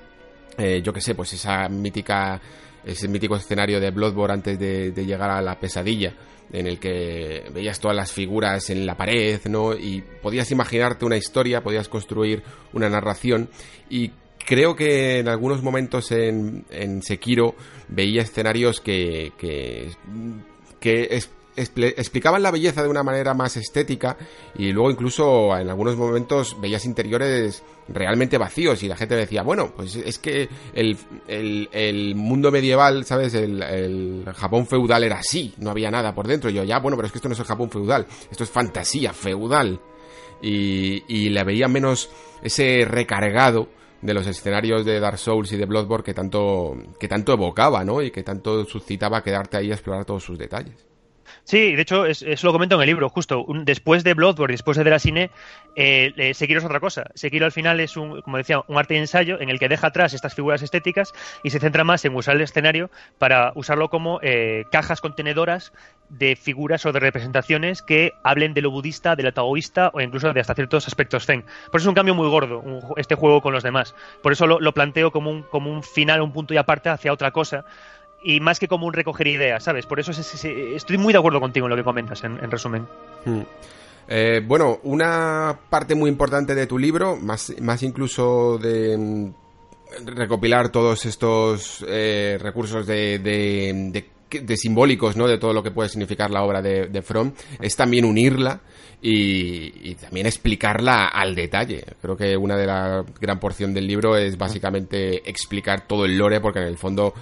eh, yo qué sé, pues esa mítica, ese mítico escenario de Bloodborne antes de, llegar a la pesadilla, en el que veías todas las figuras en la pared, ¿no? Y podías imaginarte una historia, podías construir una narración y creo que en algunos momentos en, en Sekiro veía escenarios que, que, que es, explicaban la belleza de una manera más estética y luego incluso en algunos momentos veías interiores realmente vacíos y la gente decía, bueno, pues es que el, el, mundo medieval, ¿sabes? El, Japón feudal era así, no había nada por dentro. Y yo, ya, bueno, pero es que esto no es el Japón feudal, esto es fantasía feudal. Y, y le veía menos ese recargado de los escenarios de Dark Souls y de Bloodborne que tanto, que tanto evocaba, ¿no? Y que tanto suscitaba quedarte ahí a explorar todos sus detalles. Sí, de hecho, eso lo comento en el libro, justo. después de Bloodborne, después de Derasine, eh, eh, Sekiro es otra cosa. Sekiro al final es, un, como decía, un arte de ensayo en el que deja atrás estas figuras estéticas y se centra más en usar el escenario para usarlo como eh, cajas contenedoras de figuras o de representaciones que hablen de lo budista, de lo taoísta o incluso de hasta ciertos aspectos zen. Por eso es un cambio muy gordo este juego con los demás. Por eso lo, lo planteo como un, como un final, un punto y aparte hacia otra cosa y más que como un recoger ideas, ¿sabes? Por eso estoy muy de acuerdo contigo en lo que comentas, en, resumen. Hmm. Eh, bueno, una parte muy importante de tu libro, más, más incluso de mm, recopilar todos estos eh, recursos de, simbólicos, ¿no? De todo lo que puede significar la obra de, de Fromm, es también unirla y, también explicarla al detalle. Creo que una de la gran porción del libro es básicamente explicar todo el lore, porque en el fondo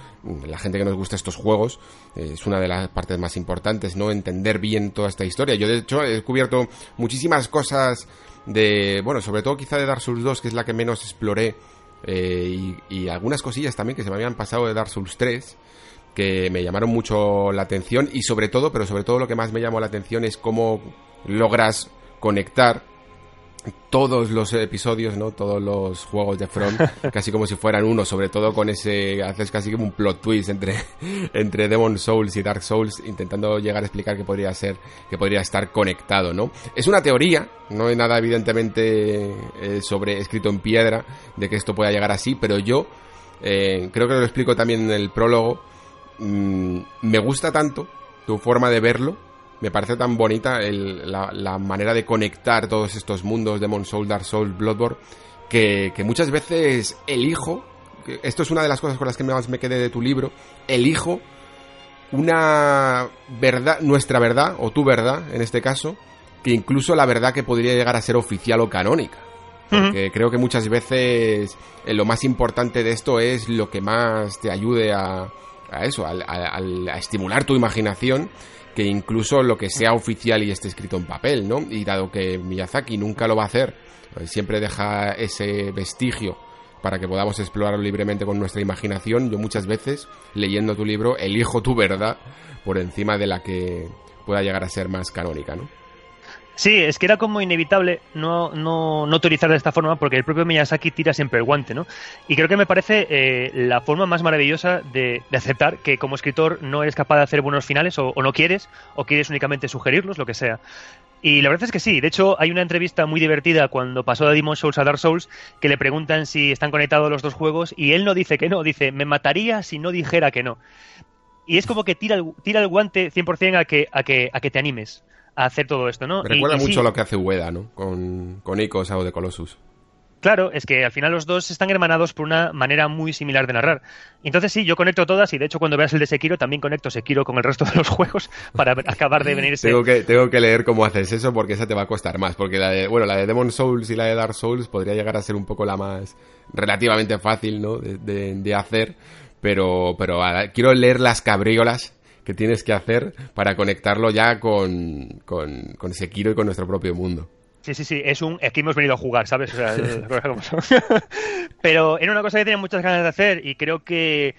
la gente que nos gusta estos juegos es una de las partes más importantes, ¿no? Entender bien toda esta historia. Yo de hecho he descubierto muchísimas cosas de, bueno, sobre todo quizá de Dark Souls 2, que es la que menos exploré, eh, y, y algunas cosillas también que se me habían pasado de Dark Souls 3 que me llamaron mucho la atención y sobre todo, pero sobre todo lo que más me llamó la atención es cómo logras conectar todos los episodios, ¿no? Todos los juegos de From, casi como si fueran uno, sobre todo con ese, haces casi como un plot twist entre, entre Demon Souls y Dark Souls, intentando llegar a explicar que podría ser, que podría estar conectado, ¿no? Es una teoría, no hay nada evidentemente eh, sobre, escrito en piedra, de que esto pueda llegar así, pero yo, eh, creo que lo explico también en el prólogo, mm, me gusta tanto tu forma de verlo, me parece tan bonita la, manera de conectar todos estos mundos, Demon Soul, Dark Soul, Bloodborne, que, muchas veces elijo, esto es una de las cosas con las que más me quedé de tu libro, elijo una verdad, nuestra verdad, o tu verdad en este caso, que incluso la verdad que podría llegar a ser oficial o canónica. Porque creo que muchas veces eh, lo más importante de esto es lo que más te ayude a, a eso, a estimular tu imaginación que incluso lo que sea oficial y esté escrito en papel, ¿no? Y dado que Miyazaki nunca lo va a hacer, pues siempre deja ese vestigio para que podamos explorarlo libremente con nuestra imaginación, yo muchas veces, leyendo tu libro, elijo tu verdad por encima de la que pueda llegar a ser más canónica, ¿no? Sí, es que era como inevitable no, no, no autorizar de esta forma porque el propio Miyazaki tira siempre el guante, ¿no? Y creo que me parece eh, la forma más maravillosa de, aceptar que como escritor no eres capaz de hacer buenos finales o, no quieres, o quieres únicamente sugerirlos, lo que sea. Y la verdad es que sí. De hecho, hay una entrevista muy divertida cuando pasó de Demon Souls a Dark Souls que le preguntan si están conectados los dos juegos y él no dice que no, dice, me mataría si no dijera que no. Y es como que tira el, tira el guante 100% a que, a, que, a que te animes a hacer todo esto, ¿no? recuerda mucho lo que hace Ueda, ¿no? Con, con Icos o de Colossus. Claro, es que al final los dos están hermanados por una manera muy similar de narrar. Entonces sí, yo conecto todas y de hecho cuando veas el de Sekiro también conecto Sekiro con el resto de los juegos para acabar de venirse. tengo, que, tengo que leer cómo haces eso porque esa te va a costar más. Porque la de, bueno, la de Demon Souls y la de Dark Souls podría llegar a ser un poco la más relativamente fácil, ¿no? De, de, hacer. Pero, pero quiero leer las cabriolas que tienes que hacer para conectarlo ya con, con, con Sekiro y con nuestro propio mundo. Sí, sí, sí, es un... Aquí hemos venido a jugar, ¿sabes? O sea, Pero era una cosa que tenía muchas ganas de hacer y creo que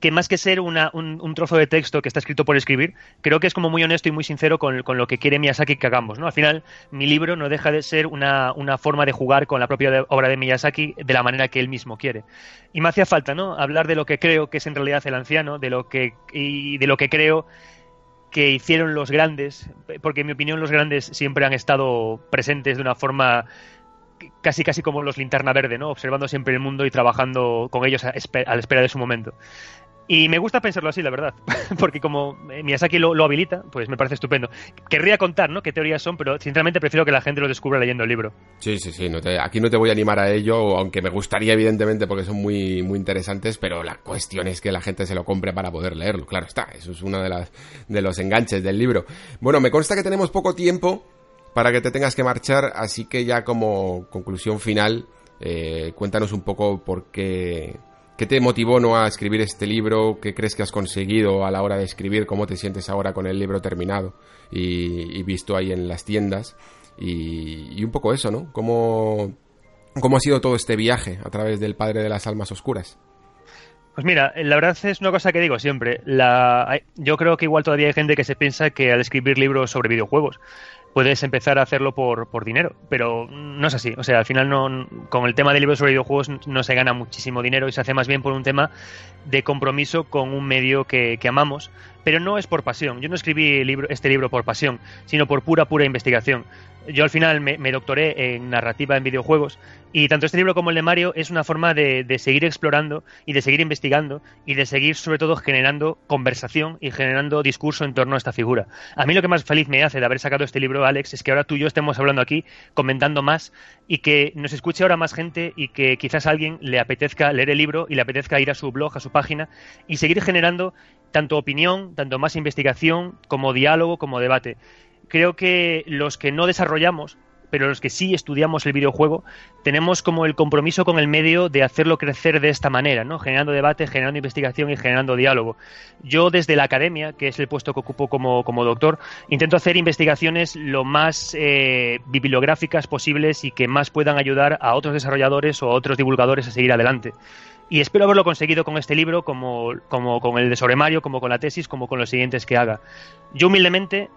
que más que ser una, un, trozo de texto que está escrito por escribir, creo que es como muy honesto y muy sincero con, con, lo que quiere Miyazaki que hagamos. ¿no? Al final, mi libro no deja de ser una, una forma de jugar con la propia obra de Miyazaki de la manera que él mismo quiere. Y me hacía falta ¿no? hablar de lo que creo que es en realidad el anciano, de lo que, y de lo que creo que hicieron los grandes, porque en mi opinión los grandes siempre han estado presentes de una forma casi casi como los linterna verde, ¿no? Observando siempre el mundo y trabajando con ellos a, la espera de su momento. Y me gusta pensarlo así, la verdad, porque como Miyazaki lo, lo, habilita, pues me parece estupendo. Querría contar, ¿no? Qué teorías son, pero sinceramente prefiero que la gente lo descubra leyendo el libro. Sí, sí, sí. aquí no te voy a animar a ello, aunque me gustaría, evidentemente, porque son muy, muy interesantes, pero la cuestión es que la gente se lo compre para poder leerlo. Claro está, eso es uno de, las, de los enganches del libro. Bueno, me consta que tenemos poco tiempo para que te tengas que marchar, así que ya como conclusión final, eh, cuéntanos un poco por qué ¿Qué te motivó no a escribir este libro? ¿Qué crees que has conseguido a la hora de escribir? ¿Cómo te sientes ahora con el libro terminado y, visto ahí en las tiendas? Y, un poco eso, ¿no? ¿Cómo, ¿Cómo ha sido todo este viaje a través del Padre de las Almas Oscuras? Pues mira, la verdad es una cosa que digo siempre. La, yo creo que igual todavía hay gente que se piensa que al escribir libros sobre videojuegos puedes empezar a hacerlo por, por, dinero, pero no es así. O sea, al final no, con el tema de libros sobre videojuegos no se gana muchísimo dinero y se hace más bien por un tema de compromiso con un medio que, amamos, pero no es por pasión. Yo no escribí libro, este libro por pasión, sino por pura, pura investigación yo al final me, doctoré en narrativa en videojuegos y tanto este libro como el de Mario es una forma de, seguir explorando y de seguir investigando y de seguir sobre todo generando conversación y generando discurso en torno a esta figura. A mí lo que más feliz me hace de haber sacado este libro, Alex, es que ahora tú y yo estemos hablando aquí, comentando más y que nos escuche ahora más gente y que quizás a alguien le apetezca leer el libro y le apetezca ir a su blog, a su página y seguir generando tanto opinión, tanto más investigación como diálogo, como debate creo que los que no desarrollamos, pero los que sí estudiamos el videojuego, tenemos como el compromiso con el medio de hacerlo crecer de esta manera, ¿no? Generando debate, generando investigación y generando diálogo. Yo desde la academia, que es el puesto que ocupo como, doctor, intento hacer investigaciones lo más eh, bibliográficas posibles y que más puedan ayudar a otros desarrolladores o a otros divulgadores a seguir adelante. Y espero haberlo conseguido con este libro, como, como con el de sobre Mario, como con la tesis, como con los siguientes que haga. Yo humildemente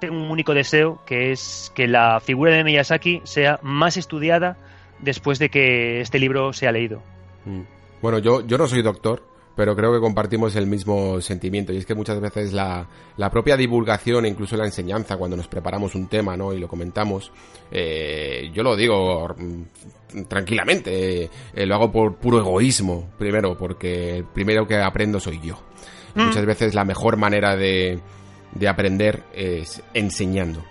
tengo un único deseo, que es que la figura de Miyazaki sea más estudiada después de que este libro sea leído. Mm. Bueno, yo, yo no soy doctor, pero creo que compartimos el mismo sentimiento. Y es que muchas veces la, la propia divulgación, incluso la enseñanza, cuando nos preparamos un tema ¿no? y lo comentamos, eh, yo lo digo mm, tranquilamente, eh, lo hago por puro egoísmo, primero, porque el primero que aprendo soy yo. Mm. Muchas veces la mejor manera de, de aprender es enseñando.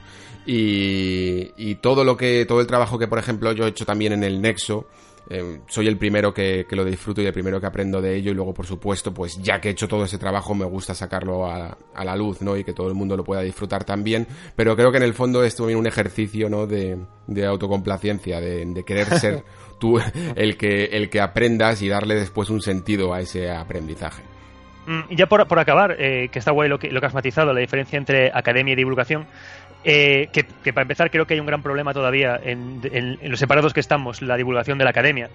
Y, y, todo lo que, todo el trabajo que, por ejemplo, yo he hecho también en el Nexo, eh, soy el primero que, que, lo disfruto y el primero que aprendo de ello y luego, por supuesto, pues ya que he hecho todo ese trabajo, me gusta sacarlo a, a la luz, ¿no? Y que todo el mundo lo pueda disfrutar también. Pero creo que en el fondo es también un ejercicio, ¿no? De, de autocomplacencia, de, de querer ser tú el que, el que aprendas y darle después un sentido a ese aprendizaje. Mm, ya por, por acabar, eh, que está guay lo que, lo que has matizado, la diferencia entre academia y divulgación, eh, que, para empezar creo que hay un gran problema todavía en, los separados que estamos, la divulgación de la academia.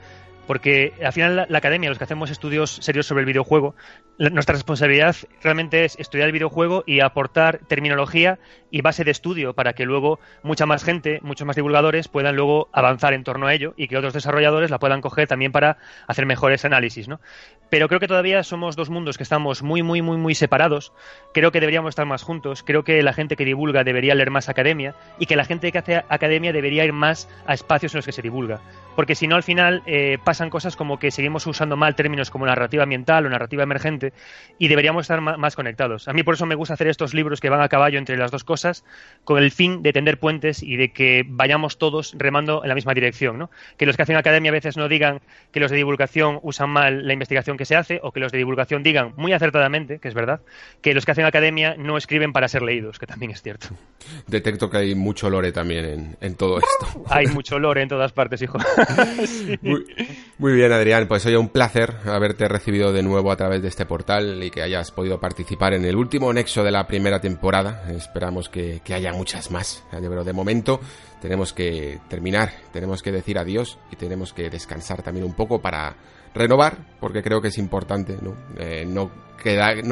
Porque al final la, academia, los que hacemos estudios serios sobre el videojuego, nuestra responsabilidad realmente es estudiar el videojuego y aportar terminología y base de estudio para que luego mucha más gente, muchos más divulgadores puedan luego avanzar en torno a ello y que otros desarrolladores la puedan coger también para hacer mejores análisis, ¿no? Pero creo que todavía somos dos mundos que estamos muy, muy, muy, muy separados. Creo que deberíamos estar más juntos. Creo que la gente que divulga debería leer más academia y que la gente que hace academia debería ir más a espacios en los que se divulga. Porque si no, al final eh, pasan cosas como que seguimos usando mal términos como narrativa ambiental o narrativa emergente y deberíamos estar más conectados. A mí por eso me gusta hacer estos libros que van a caballo entre las dos cosas con el fin de tender puentes y de que vayamos todos remando en la misma dirección. ¿no? Que los que hacen academia a veces no digan que los de divulgación usan mal la investigación que se hace o que los de divulgación digan muy acertadamente, que es verdad, que los que hacen academia no escriben para ser leídos, que también es cierto. Detecto que hay mucho lore también en, todo esto. hay mucho lore en todas partes, hijo. muy, bien, Adrián. Pues hoy un placer haberte recibido de nuevo a través de este portal y que hayas podido participar en el último nexo de la primera temporada. Esperamos que, haya muchas más. Pero de momento tenemos que terminar, tenemos que decir adiós y tenemos que descansar también un poco para renovar, porque creo que es importante no, eh, no,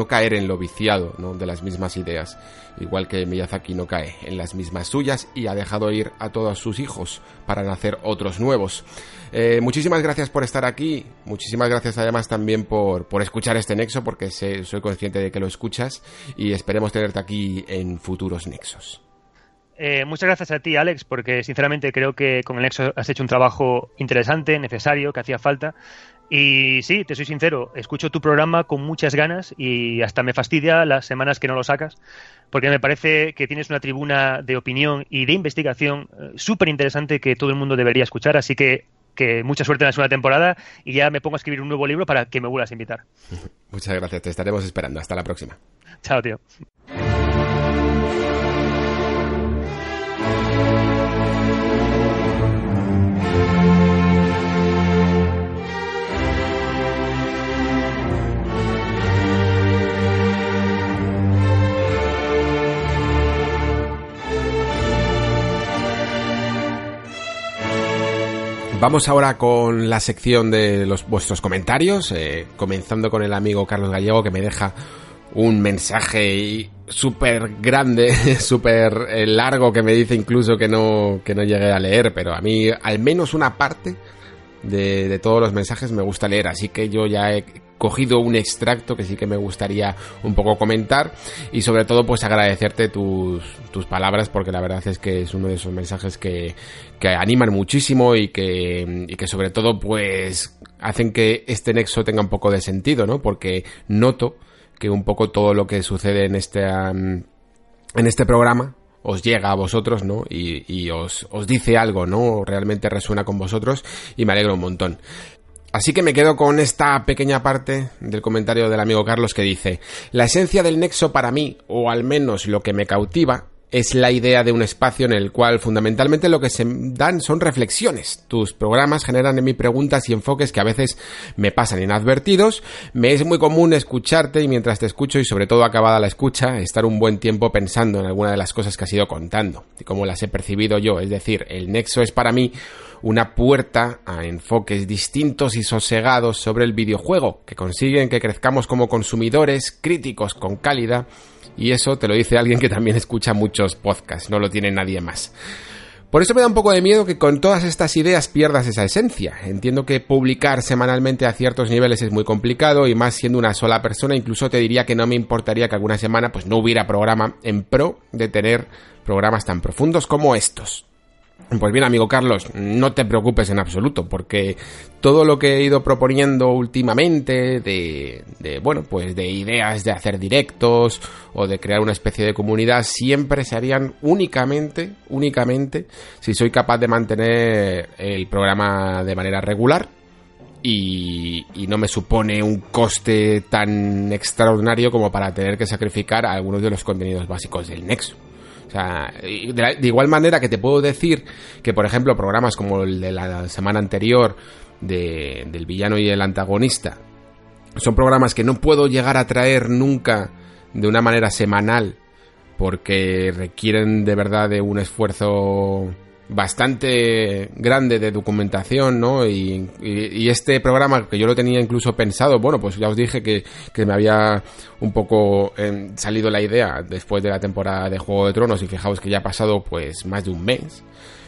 caer en lo viciado ¿no? de las mismas ideas, igual que Miyazaki no cae en las mismas suyas y ha dejado ir a todos sus hijos para nacer otros nuevos. Eh, muchísimas gracias por estar aquí, muchísimas gracias además también por, por escuchar este nexo, porque sé, soy consciente de que lo escuchas y esperemos tenerte aquí en futuros nexos. Eh, muchas gracias a ti, Alex, porque sinceramente creo que con el Nexo has hecho un trabajo interesante, necesario, que hacía falta. Y sí, te soy sincero, escucho tu programa con muchas ganas y hasta me fastidia las semanas que no lo sacas, porque me parece que tienes una tribuna de opinión y de investigación eh, súper interesante que todo el mundo debería escuchar. Así que, que mucha suerte en la segunda temporada y ya me pongo a escribir un nuevo libro para que me vuelvas a invitar. Muchas gracias, te estaremos esperando. Hasta la próxima. Chao, tío. Vamos ahora con la sección de los vuestros comentarios, eh, comenzando con el amigo Carlos Gallego que me deja un mensaje súper grande, súper eh, largo que me dice incluso que no, que no llegué a leer, pero a mí al menos una parte de, de todos los mensajes me gusta leer, así que yo ya he cogido un extracto que sí que me gustaría un poco comentar y sobre todo pues agradecerte tus, tus palabras porque la verdad es que es uno de esos mensajes que, que animan muchísimo y que, que sobre todo pues hacen que este nexo tenga un poco de sentido, ¿no? Porque noto que un poco todo lo que sucede en este, en este programa os llega a vosotros, ¿no? Y, y os, os, dice algo, ¿no? Realmente resuena con vosotros y me alegro un montón. Así que me quedo con esta pequeña parte del comentario del amigo Carlos que dice, la esencia del nexo para mí, o al menos lo que me cautiva, es la idea de un espacio en el cual fundamentalmente lo que se dan son reflexiones. Tus programas generan en mí preguntas y enfoques que a veces me pasan inadvertidos. Me es muy común escucharte y mientras te escucho y sobre todo acabada la escucha, estar un buen tiempo pensando en alguna de las cosas que has ido contando y cómo las he percibido yo. Es decir, el nexo es para mí una puerta a enfoques distintos y sosegados sobre el videojuego, que consiguen que crezcamos como consumidores críticos con calidad, y eso te lo dice alguien que también escucha muchos podcasts, no lo tiene nadie más. Por eso me da un poco de miedo que con todas estas ideas pierdas esa esencia. Entiendo que publicar semanalmente a ciertos niveles es muy complicado y más siendo una sola persona, incluso te diría que no me importaría que alguna semana pues no hubiera programa en pro de tener programas tan profundos como estos. Pues bien, amigo Carlos, no te preocupes en absoluto, porque todo lo que he ido proponiendo últimamente de, de, bueno, pues de ideas de hacer directos o de crear una especie de comunidad siempre se harían únicamente, únicamente si soy capaz de mantener el programa de manera regular y, y, no me supone un coste tan extraordinario como para tener que sacrificar algunos de los contenidos básicos del Nexo. O sea, de, igual manera que te puedo decir que, por ejemplo, programas como el de la semana anterior de, del villano y el antagonista son programas que no puedo llegar a traer nunca de una manera semanal porque requieren de verdad de un esfuerzo bastante grande de documentación, ¿no? Y, este programa que yo lo tenía incluso pensado, bueno, pues ya os dije que, que me había un poco eh, salido la idea después de la temporada de Juego de Tronos y fijaos que ya ha pasado pues más de un mes.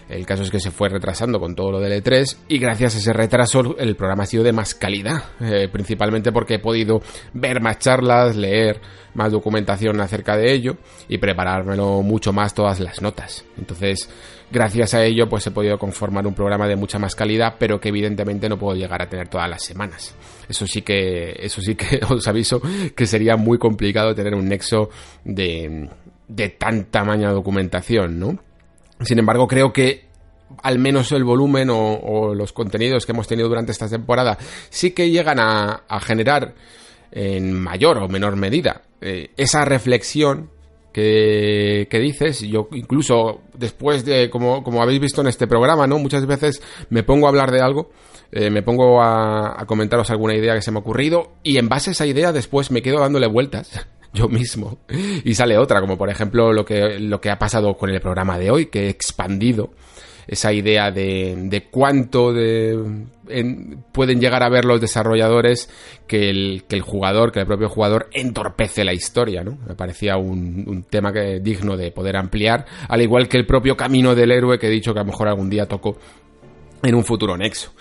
El caso es que se fue retrasando con todo lo del E3 y gracias a ese retraso el programa ha sido de más calidad, eh, principalmente porque he podido ver más charlas, leer más documentación acerca de ello y preparármelo mucho más todas las notas. Entonces, gracias a ello pues he podido conformar un programa de mucha más calidad, pero que evidentemente no puedo llegar a tener todas las semanas. Eso sí que eso sí que os aviso que sería muy complicado tener un nexo de de tan tamaña documentación, ¿no? Sin embargo, creo que al menos el volumen o, los contenidos que hemos tenido durante esta temporada sí que llegan a, a generar en mayor o menor medida eh, esa reflexión que, que, dices. Yo incluso después de, como, como habéis visto en este programa, ¿no? Muchas veces me pongo a hablar de algo, eh, me pongo a, a comentaros alguna idea que se me ha ocurrido y en base a esa idea después me quedo dándole vueltas yo mismo y sale otra, como por ejemplo lo que, lo que ha pasado con el programa de hoy, que he expandido esa idea de, de cuánto de, en, pueden llegar a ver los desarrolladores que el, que el jugador, que el propio jugador entorpece la historia, ¿no? Me parecía un, un tema que, digno de poder ampliar, al igual que el propio camino del héroe que he dicho que a lo mejor algún día toco en un futuro nexo.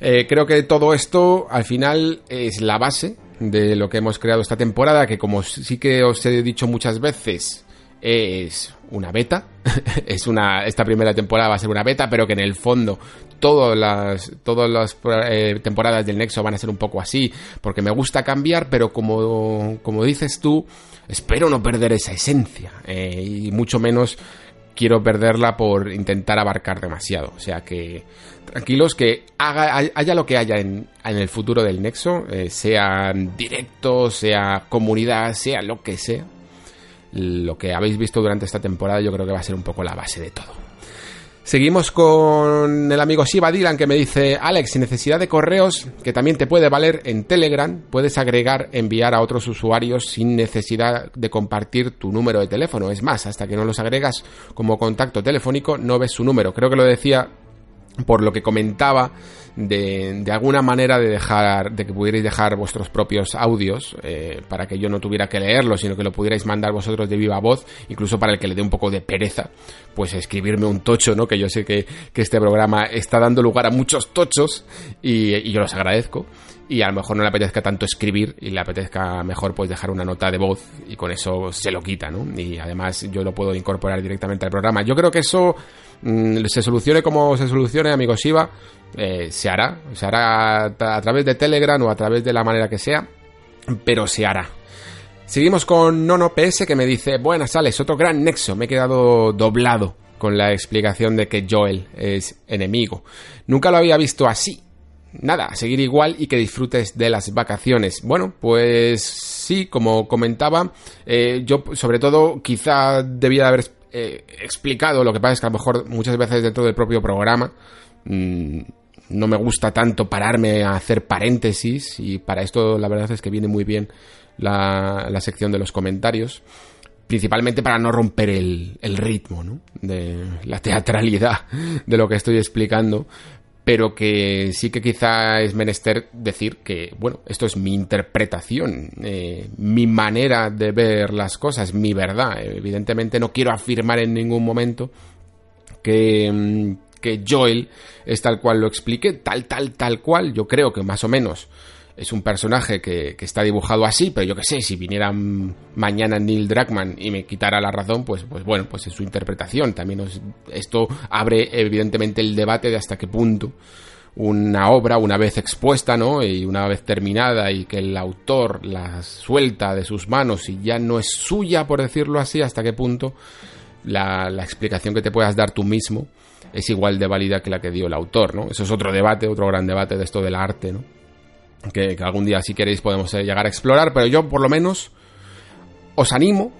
Eh, creo que todo esto al final es la base de lo que hemos creado esta temporada, que como sí que os he dicho muchas veces, es una beta, es una, esta primera temporada va a ser una beta, pero que en el fondo todas las, todas las eh, temporadas del Nexo van a ser un poco así, porque me gusta cambiar, pero como, como dices tú, espero no perder esa esencia, eh, y mucho menos quiero perderla por intentar abarcar demasiado. O sea que tranquilos que haga, haya lo que haya en, en el futuro del Nexo, eh, sea directo, sea comunidad, sea lo que sea. Lo que habéis visto durante esta temporada yo creo que va a ser un poco la base de todo. Seguimos con el amigo Shiva Dylan que me dice, Alex, sin necesidad de correos, que también te puede valer en Telegram, puedes agregar, enviar a otros usuarios sin necesidad de compartir tu número de teléfono. Es más, hasta que no los agregas como contacto telefónico, no ves su número. Creo que lo decía por lo que comentaba de, de, alguna manera de dejar, de que pudierais dejar vuestros propios audios eh, para que yo no tuviera que leerlos, sino que lo pudierais mandar vosotros de viva voz, incluso para el que le dé un poco de pereza, pues escribirme un tocho, ¿no? Que yo sé que, que este programa está dando lugar a muchos tochos y, y yo los agradezco y a lo mejor no le apetezca tanto escribir y le apetezca mejor pues dejar una nota de voz y con eso se lo quita, ¿no? Y además yo lo puedo incorporar directamente al programa. Yo creo que eso mmm, se solucione como se solucione, amigo Shiva, eh, se hará, se hará a través de Telegram o a través de la manera que sea, pero se hará. Seguimos con Nono PS que me dice, buenas Alex, otro gran nexo, me he quedado doblado con la explicación de que Joel es enemigo. Nunca lo había visto así, nada, seguir igual y que disfrutes de las vacaciones. Bueno, pues sí, como comentaba, eh, yo sobre todo quizá debía haber eh, explicado, lo que pasa es que a lo mejor muchas veces dentro del propio programa mmm, no me gusta tanto pararme a hacer paréntesis y para esto la verdad es que viene muy bien la, la sección de los comentarios principalmente para no romper el, el ritmo ¿no? de la teatralidad de lo que estoy explicando pero que sí que quizá es menester decir que, bueno, esto es mi interpretación, eh, mi manera de ver las cosas, mi verdad. Evidentemente no quiero afirmar en ningún momento que, mm, que Joel es tal cual lo explique, tal, tal, tal cual. Yo creo que más o menos es un personaje que, está dibujado así, pero yo que sé, si viniera mañana Neil Druckmann y me quitara la razón, pues, pues bueno, pues es su interpretación. También esto abre evidentemente el debate de hasta qué punto una obra, una vez expuesta, ¿no? Y una vez terminada y que el autor la suelta de sus manos y ya no es suya, por decirlo así, hasta qué punto la explicación que te puedas dar tú mismo es igual de válida que la que dio el autor, ¿no? Eso es otro debate, otro gran debate de esto del arte, ¿no? que, algún día si queréis podemos eh, llegar a explorar, pero yo por lo menos os animo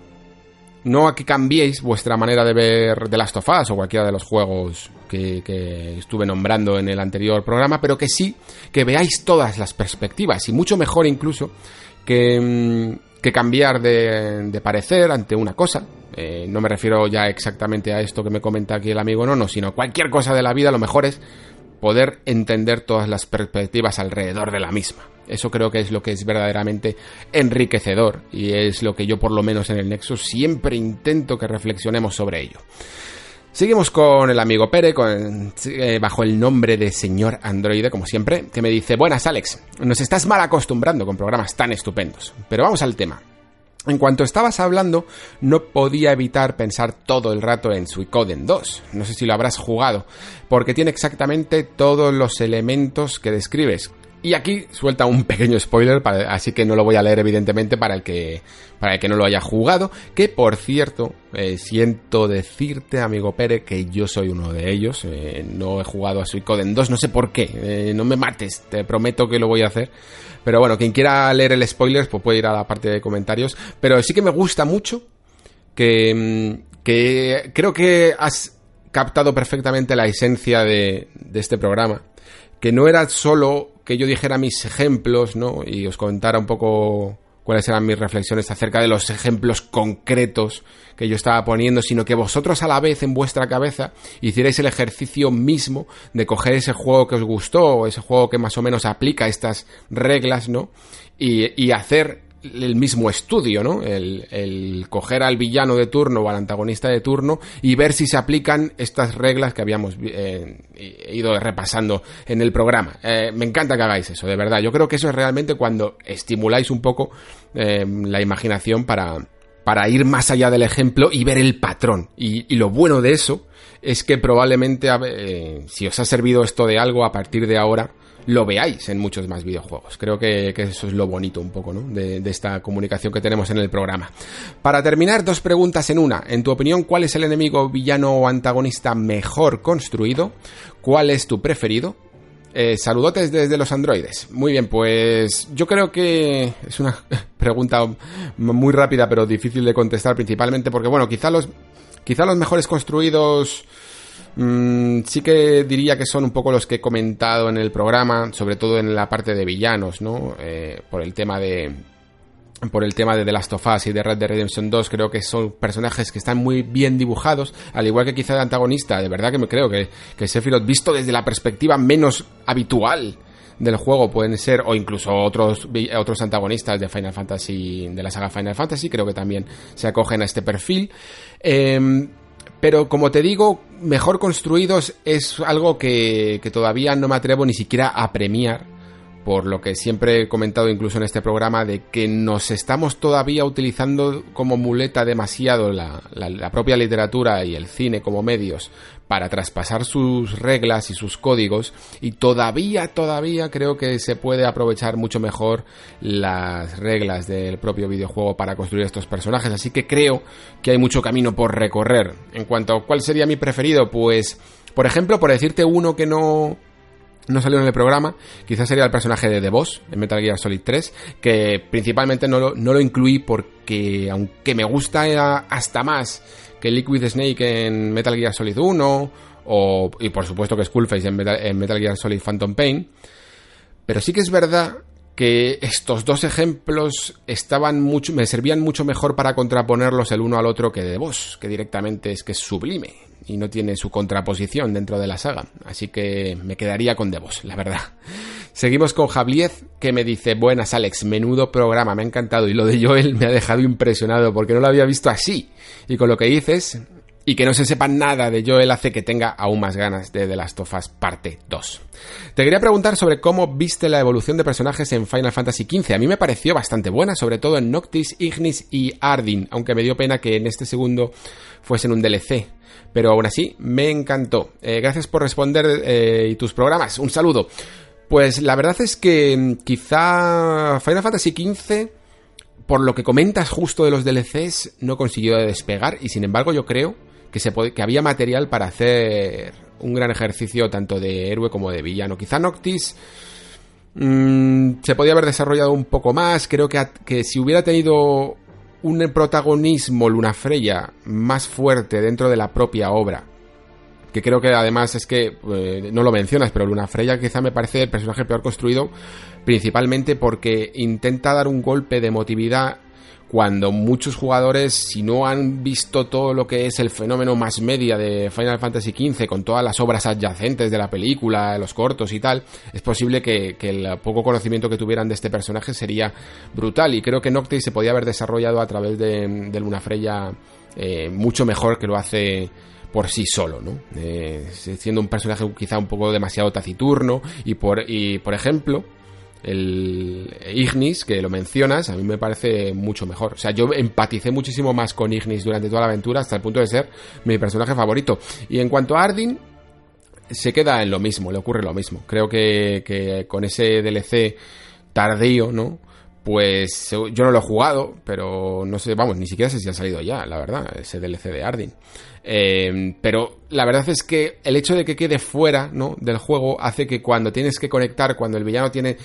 no a que cambiéis vuestra manera de ver The Last of Us o cualquiera de los juegos que, que, estuve nombrando en el anterior programa, pero que sí que veáis todas las perspectivas y mucho mejor incluso que, mm, que cambiar de, de, parecer ante una cosa. Eh, no me refiero ya exactamente a esto que me comenta aquí el amigo Nono, sino cualquier cosa de la vida, lo mejor es poder entender todas las perspectivas alrededor de la misma. Eso creo que es lo que es verdaderamente enriquecedor y es lo que yo por lo menos en el Nexus siempre intento que reflexionemos sobre ello. Seguimos con el amigo Pere, eh, bajo el nombre de señor Androide, como siempre, que me dice, buenas Alex, nos estás mal acostumbrando con programas tan estupendos, pero vamos al tema. En cuanto estabas hablando, no podía evitar pensar todo el rato en Suicoden 2. No sé si lo habrás jugado, porque tiene exactamente todos los elementos que describes. Y aquí suelta un pequeño spoiler, así que no lo voy a leer evidentemente para el que, para el que no lo haya jugado. Que por cierto, eh, siento decirte, amigo Pere, que yo soy uno de ellos. Eh, no he jugado a Suicoden 2, no sé por qué. Eh, no me mates, te prometo que lo voy a hacer. Pero bueno, quien quiera leer el spoiler, pues puede ir a la parte de comentarios. Pero sí que me gusta mucho que, mm, que creo que has captado perfectamente la esencia de, de este programa. Que no era solo que yo dijera mis ejemplos, ¿no? Y os contara un poco cuáles eran mis reflexiones acerca de los ejemplos concretos que yo estaba poniendo, sino que vosotros a la vez en vuestra cabeza hicierais el ejercicio mismo de coger ese juego que os gustó, o ese juego que más o menos aplica estas reglas, ¿no? Y, y hacer el mismo estudio, ¿no? El, el, coger al villano de turno o al antagonista de turno y ver si se aplican estas reglas que habíamos eh, ido repasando en el programa. Eh, me encanta que hagáis eso, de verdad. Yo creo que eso es realmente cuando estimuláis un poco eh, la imaginación para, para ir más allá del ejemplo y ver el patrón. Y, lo bueno de eso es que probablemente, si os ha servido esto de algo, a partir de ahora, lo veáis en muchos más videojuegos. Creo que, eso es lo bonito un poco, ¿no? De, de, esta comunicación que tenemos en el programa. Para terminar, dos preguntas en una. En tu opinión, ¿cuál es el enemigo, villano o antagonista mejor construido? ¿Cuál es tu preferido? Eh, saludotes desde los androides. Muy bien, pues yo creo que es una pregunta muy rápida pero difícil de contestar principalmente porque bueno, quizá los, quizá los mejores construidos mm, sí que diría que son un poco los que he comentado en el programa, sobre todo en la parte de villanos, ¿no? Eh, por el tema de, por el tema de The Last of Us y de Red Dead Redemption 2, creo que son personajes que están muy bien dibujados, al igual que quizá de antagonista, de verdad que me creo que, que Sephiroth, visto desde la perspectiva menos habitual del juego, pueden ser, o incluso otros, otros antagonistas de Final Fantasy, de la saga Final Fantasy, creo que también se acogen a este perfil. Em, pero como te digo, mejor construidos es algo que, que todavía no me atrevo ni siquiera a premiar por lo que siempre he comentado incluso en este programa, de que nos estamos todavía utilizando como muleta demasiado la, propia literatura y el cine como medios para traspasar sus reglas y sus códigos y todavía, todavía creo que se puede aprovechar mucho mejor las reglas del propio videojuego para construir estos personajes, así que creo que hay mucho camino por recorrer. En cuanto a cuál sería mi preferido, pues, por ejemplo, por decirte uno que no no salió en el programa, quizás sería el personaje de The Boss en Metal Gear Solid 3, que principalmente no lo, no lo incluí porque, aunque me gusta hasta más que Liquid Snake en Metal Gear Solid 1, o, y por supuesto que Skullface en Metal, en Metal Gear Solid Phantom Pain, pero sí que es verdad que estos dos ejemplos estaban mucho, me servían mucho mejor para contraponerlos el uno al otro que The Boss, que directamente es que es sublime y no tiene su contraposición dentro de la saga. Así que me quedaría con Devos, la verdad. Seguimos con Javier, que me dice, buenas Alex, menudo programa, me ha encantado. Y lo de Joel me ha dejado impresionado porque no lo había visto así. Y con lo que dices, y que no se sepa nada de Joel hace que tenga aún más ganas de The Last of Us parte 2. Te quería preguntar sobre cómo viste la evolución de personajes en Final Fantasy XV. A mí me pareció bastante buena, sobre todo en Noctis, Ignis y Ardyn, aunque me dio pena que en este segundo fuesen un DLC pero aún así me encantó. Eh, gracias por responder eh, y tus programas. Un saludo. Pues la verdad es que mm, quizá Final Fantasy XV, por lo que comentas justo de los DLCs, no consiguió despegar y sin embargo yo creo que, se que había material para hacer un gran ejercicio tanto de héroe como de villano. Quizá Noctis mm, se podía haber desarrollado un poco más. Creo que, que si hubiera tenido un protagonismo Luna Freya más fuerte dentro de la propia obra. Que creo que además es que eh, no lo mencionas, pero Luna Freya quizá me parece el personaje peor construido, principalmente porque intenta dar un golpe de emotividad cuando muchos jugadores, si no han visto todo lo que es el fenómeno más media de Final Fantasy XV, con todas las obras adyacentes de la película, los cortos y tal, es posible que, el poco conocimiento que tuvieran de este personaje sería brutal. Y creo que Noctis se podía haber desarrollado a través de, de Luna Freya eh, mucho mejor que lo hace por sí solo, ¿no? Eh, siendo un personaje quizá un poco demasiado taciturno y por, y por ejemplo, el Ignis, que lo mencionas, a mí me parece mucho mejor. O sea, yo empaticé muchísimo más con Ignis durante toda la aventura hasta el punto de ser mi personaje favorito. Y en cuanto a Ardyn, se queda en lo mismo, le ocurre lo mismo. Creo que, que con ese DLC tardío, ¿no? Pues yo no lo he jugado, pero no sé, vamos, ni siquiera sé si ha salido ya, la verdad, ese DLC de Ardyn. Eh, pero la verdad es que el hecho de que quede fuera ¿no? del juego hace que cuando tienes que conectar, cuando el villano tiene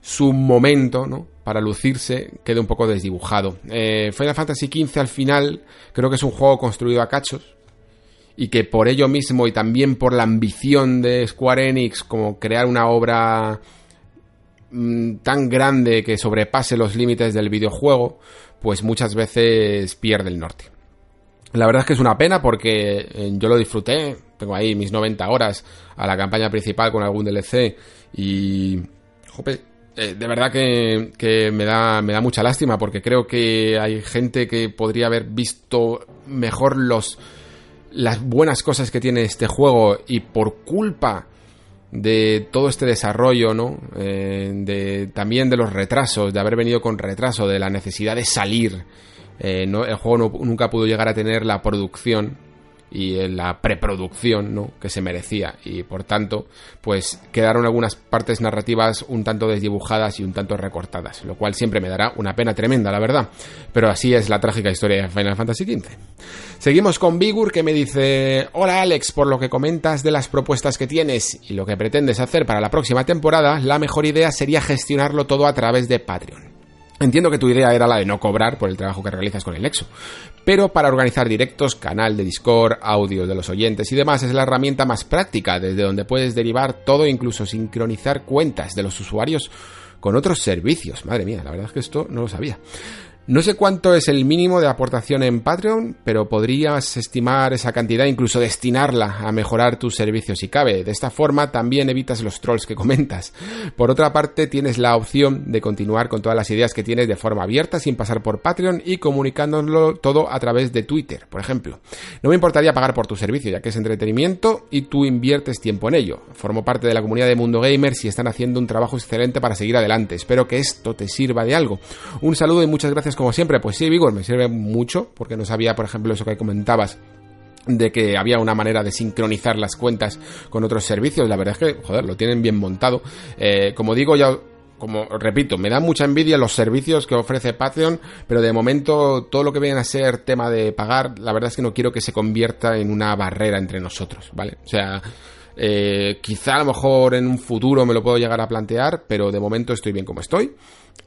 su momento, ¿no? Para lucirse, quede un poco desdibujado. Eh, Final Fantasy XV al final creo que es un juego construido a cachos y que por ello mismo y también por la ambición de Square Enix como crear una obra mm, tan grande que sobrepase los límites del videojuego, pues muchas veces pierde el norte. La verdad es que es una pena porque eh, yo lo disfruté, tengo ahí mis 90 horas a la campaña principal con algún DLC y... Jope, eh, de verdad que, me, da, me da mucha lástima porque creo que hay gente que podría haber visto mejor los, las buenas cosas que tiene este juego y por culpa de todo este desarrollo, ¿no? Eh, de, también de los retrasos, de haber venido con retraso, de la necesidad de salir eh, no, el juego nunca pudo llegar a tener la producción y en la preproducción ¿no? que se merecía. Y por tanto pues quedaron algunas partes narrativas un tanto desdibujadas y un tanto recortadas lo cual siempre me dará una pena tremenda la verdad. Pero así es la trágica historia de Final Fantasy XV seguimos con Bigur que me dice hola Alex por lo que comentas de las propuestas que tienes y lo que pretendes hacer para la próxima temporada la mejor idea sería gestionarlo todo a través de Patreon Entiendo que tu idea era la de no cobrar por el trabajo que realizas con el Nexo, pero para organizar directos, canal de Discord, audios de los oyentes y demás es la herramienta más práctica desde donde puedes derivar todo, incluso sincronizar cuentas de los usuarios con otros servicios. Madre mía, la verdad es que esto no lo sabía. No sé cuánto es el mínimo de aportación en Patreon, pero podrías estimar esa cantidad, incluso destinarla a mejorar tus servicios si cabe. De esta forma también evitas los trolls que comentas. Por otra parte, tienes la opción de continuar con todas las ideas que tienes de forma abierta sin pasar por Patreon y comunicándolo todo a través de Twitter, por ejemplo. No me importaría pagar por tu servicio, ya que es entretenimiento y tú inviertes tiempo en ello. Formo parte de la comunidad de Mundo Gamers y están haciendo un trabajo excelente para seguir adelante. Espero que esto te sirva de algo. Un saludo y muchas gracias como siempre, pues sí, Vigor, me sirve mucho, porque no sabía, por ejemplo, eso que comentabas de que había una manera de sincronizar las cuentas con otros servicios. La verdad es que, joder, lo tienen bien montado. Eh, como digo, ya como repito, me da mucha envidia los servicios que ofrece Patreon, pero de momento todo lo que viene a ser tema de pagar, la verdad es que no quiero que se convierta en una barrera entre nosotros, ¿vale? O sea, eh, quizá a lo mejor en un futuro me lo puedo llegar a plantear, pero de momento estoy bien como estoy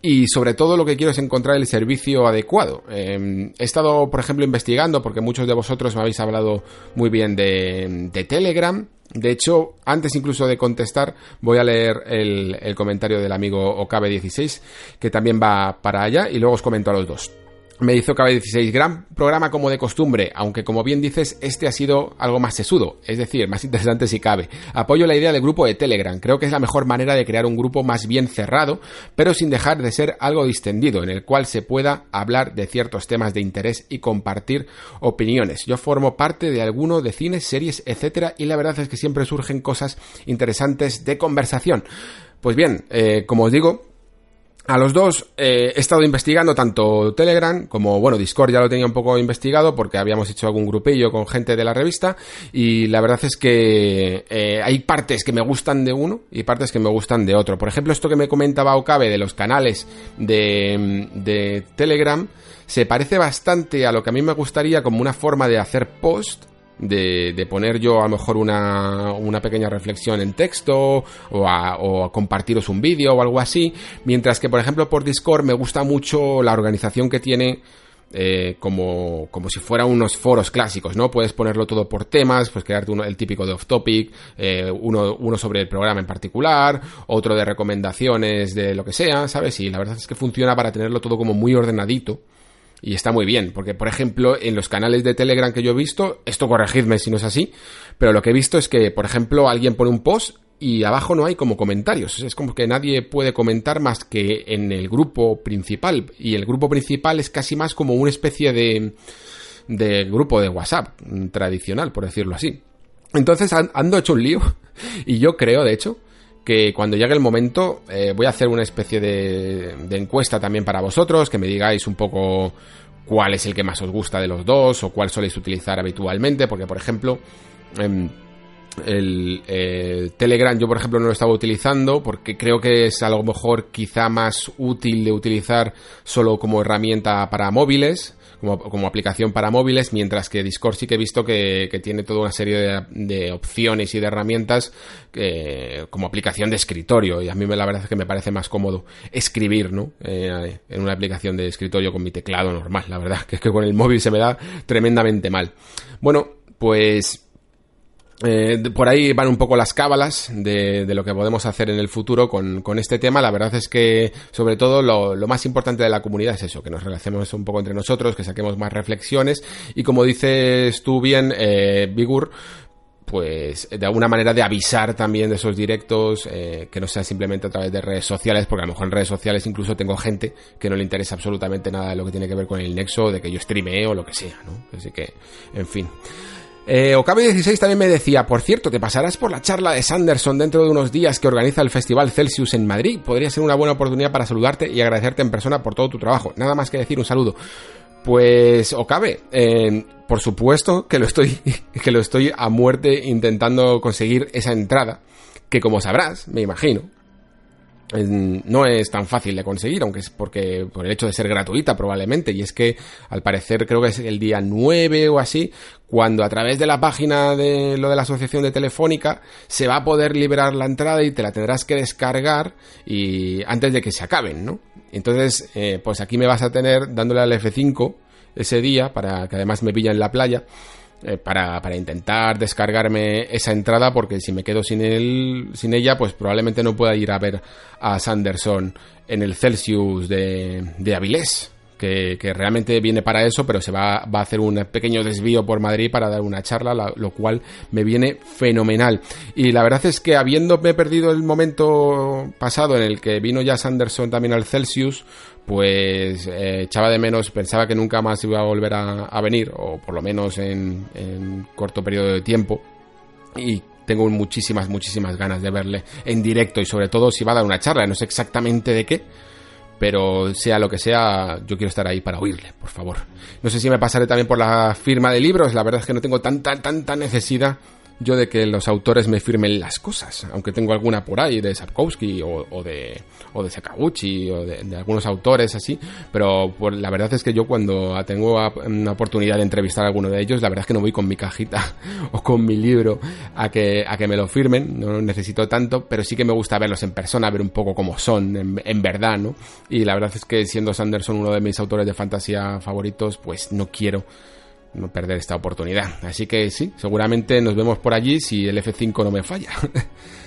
y sobre todo lo que quiero es encontrar el servicio adecuado. Em, he estado, por ejemplo, investigando porque muchos de vosotros me habéis hablado muy bien de, Telegram. De hecho, antes incluso de contestar, voy a leer el, el comentario del amigo Okabe16, que también va para allá, y luego os comento a los dos. Me hizo KB16, gran programa como de costumbre, aunque como bien dices, este ha sido algo más sesudo, es decir, más interesante si cabe. Apoyo la idea del grupo de Telegram, creo que es la mejor manera de crear un grupo más bien cerrado, pero sin dejar de ser algo distendido, en el cual se pueda hablar de ciertos temas de interés y compartir opiniones. Yo formo parte de alguno de cines, series, etcétera, y la verdad es que siempre surgen cosas interesantes de conversación. Pues bien, eh, como os digo, a los dos eh, he estado investigando tanto Telegram como, bueno, Discord ya lo tenía un poco investigado porque habíamos hecho algún grupillo con gente de la revista y la verdad es que eh, hay partes que me gustan de uno y partes que me gustan de otro. Por ejemplo, esto que me comentaba Okabe de los canales de, de Telegram se parece bastante a lo que a mí me gustaría como una forma de hacer post de, poner yo a lo mejor una, una pequeña reflexión en texto o a, o compartiros un vídeo o algo así, mientras que por ejemplo por Discord me gusta mucho la organización que tiene eh, como, como si fuera unos foros clásicos, ¿no? Puedes ponerlo todo por temas, pues crearte uno, el típico de off topic, eh, uno, uno sobre el programa en particular, otro de recomendaciones de lo que sea, ¿sabes? Y la verdad es que funciona para tenerlo todo como muy ordenadito y está muy bien, porque por ejemplo en los canales de Telegram que yo he visto, esto corregidme si no es así, pero lo que he visto es que por ejemplo alguien pone un post y abajo no hay como comentarios, es como que nadie puede comentar más que en el grupo principal y el grupo principal es casi más como una especie de, de grupo de WhatsApp tradicional, por decirlo así. Entonces ando hecho un lío y yo creo, de hecho, que cuando llegue el momento eh, voy a hacer una especie de, encuesta también para vosotros, que me digáis un poco cuál es el que más os gusta de los dos o cuál soléis utilizar habitualmente, porque por ejemplo... Em, el, el, Telegram yo por ejemplo no lo estaba utilizando porque creo que es a lo mejor quizá más útil de utilizar solo como herramienta para móviles como, aplicación para móviles, mientras que Discord sí que he visto que, tiene toda una serie de, opciones y de herramientas eh, como aplicación de escritorio. Y a mí la verdad es que me parece más cómodo escribir, ¿no? Eh, en una aplicación de escritorio con mi teclado normal, la verdad, que es que con el móvil se me da tremendamente mal. Bueno, pues eh, por ahí van un poco las cábalas de, lo que podemos hacer en el futuro con, este tema. La verdad es que, sobre todo, lo, más importante de la comunidad es eso, que nos relacionemos un poco entre nosotros, que saquemos más reflexiones y, como dices tú bien, eh, Bigur, pues de alguna manera de avisar también de esos directos, eh, que no sea simplemente a través de redes sociales, porque a lo mejor en redes sociales incluso tengo gente que no le interesa absolutamente nada de lo que tiene que ver con el nexo, de que yo streamee o lo que sea, ¿no? Así que, en fin. Eh, Okabe16 también me decía, por cierto, te pasarás por la charla de Sanderson dentro de unos días que organiza el Festival Celsius en Madrid. Podría ser una buena oportunidad para saludarte y agradecerte en persona por todo tu trabajo. Nada más que decir un saludo. Pues, o cabe, por supuesto que lo estoy, que lo estoy a muerte intentando conseguir esa entrada, que como sabrás, me imagino, no es tan fácil de conseguir, aunque es porque por el hecho de ser gratuita probablemente, y es que al parecer creo que es el día 9 o así, cuando a través de la página de lo de la asociación de Telefónica se va a poder liberar la entrada y te la tendrás que descargar y antes de que se acaben, ¿no? Entonces, eh, pues aquí me vas a tener dándole al F5 ese día para que además me pilla en la playa eh, para, para, intentar descargarme esa entrada porque si me quedo sin, él, sin ella pues probablemente no pueda ir a ver a Sanderson en el Celsius de, de Avilés. Que, realmente viene para eso, pero se va, va, a hacer un pequeño desvío por Madrid para dar una charla, lo cual me viene fenomenal. Y la verdad es que habiéndome perdido el momento pasado en el que vino ya Sanderson también al Celsius, pues eh, echaba de menos, pensaba que nunca más iba a volver a, venir, o por lo menos en, en, corto periodo de tiempo. Y tengo muchísimas, muchísimas ganas de verle en directo y sobre todo si va a dar una charla, no sé exactamente de qué, pero sea lo que sea, yo quiero estar ahí para oírle, por favor. No sé si me pasaré también por la firma de libros, la verdad es que no tengo tanta, tanta necesidad yo de que los autores me firmen las cosas, aunque tengo alguna por ahí de Sapkowski o, de, o de Sakaguchi o de, algunos autores así, pero la verdad es que yo cuando tengo una oportunidad de entrevistar a alguno de ellos, la verdad es que no voy con mi cajita o con mi libro a que, a que me lo firmen, no necesito tanto, pero sí que me gusta verlos en persona, ver un poco cómo son, en, en verdad, ¿no? Y la verdad es que siendo Sanderson uno de mis autores de fantasía favoritos, pues no quiero no perder esta oportunidad. Así que sí, seguramente nos vemos por allí si el F5 no me falla.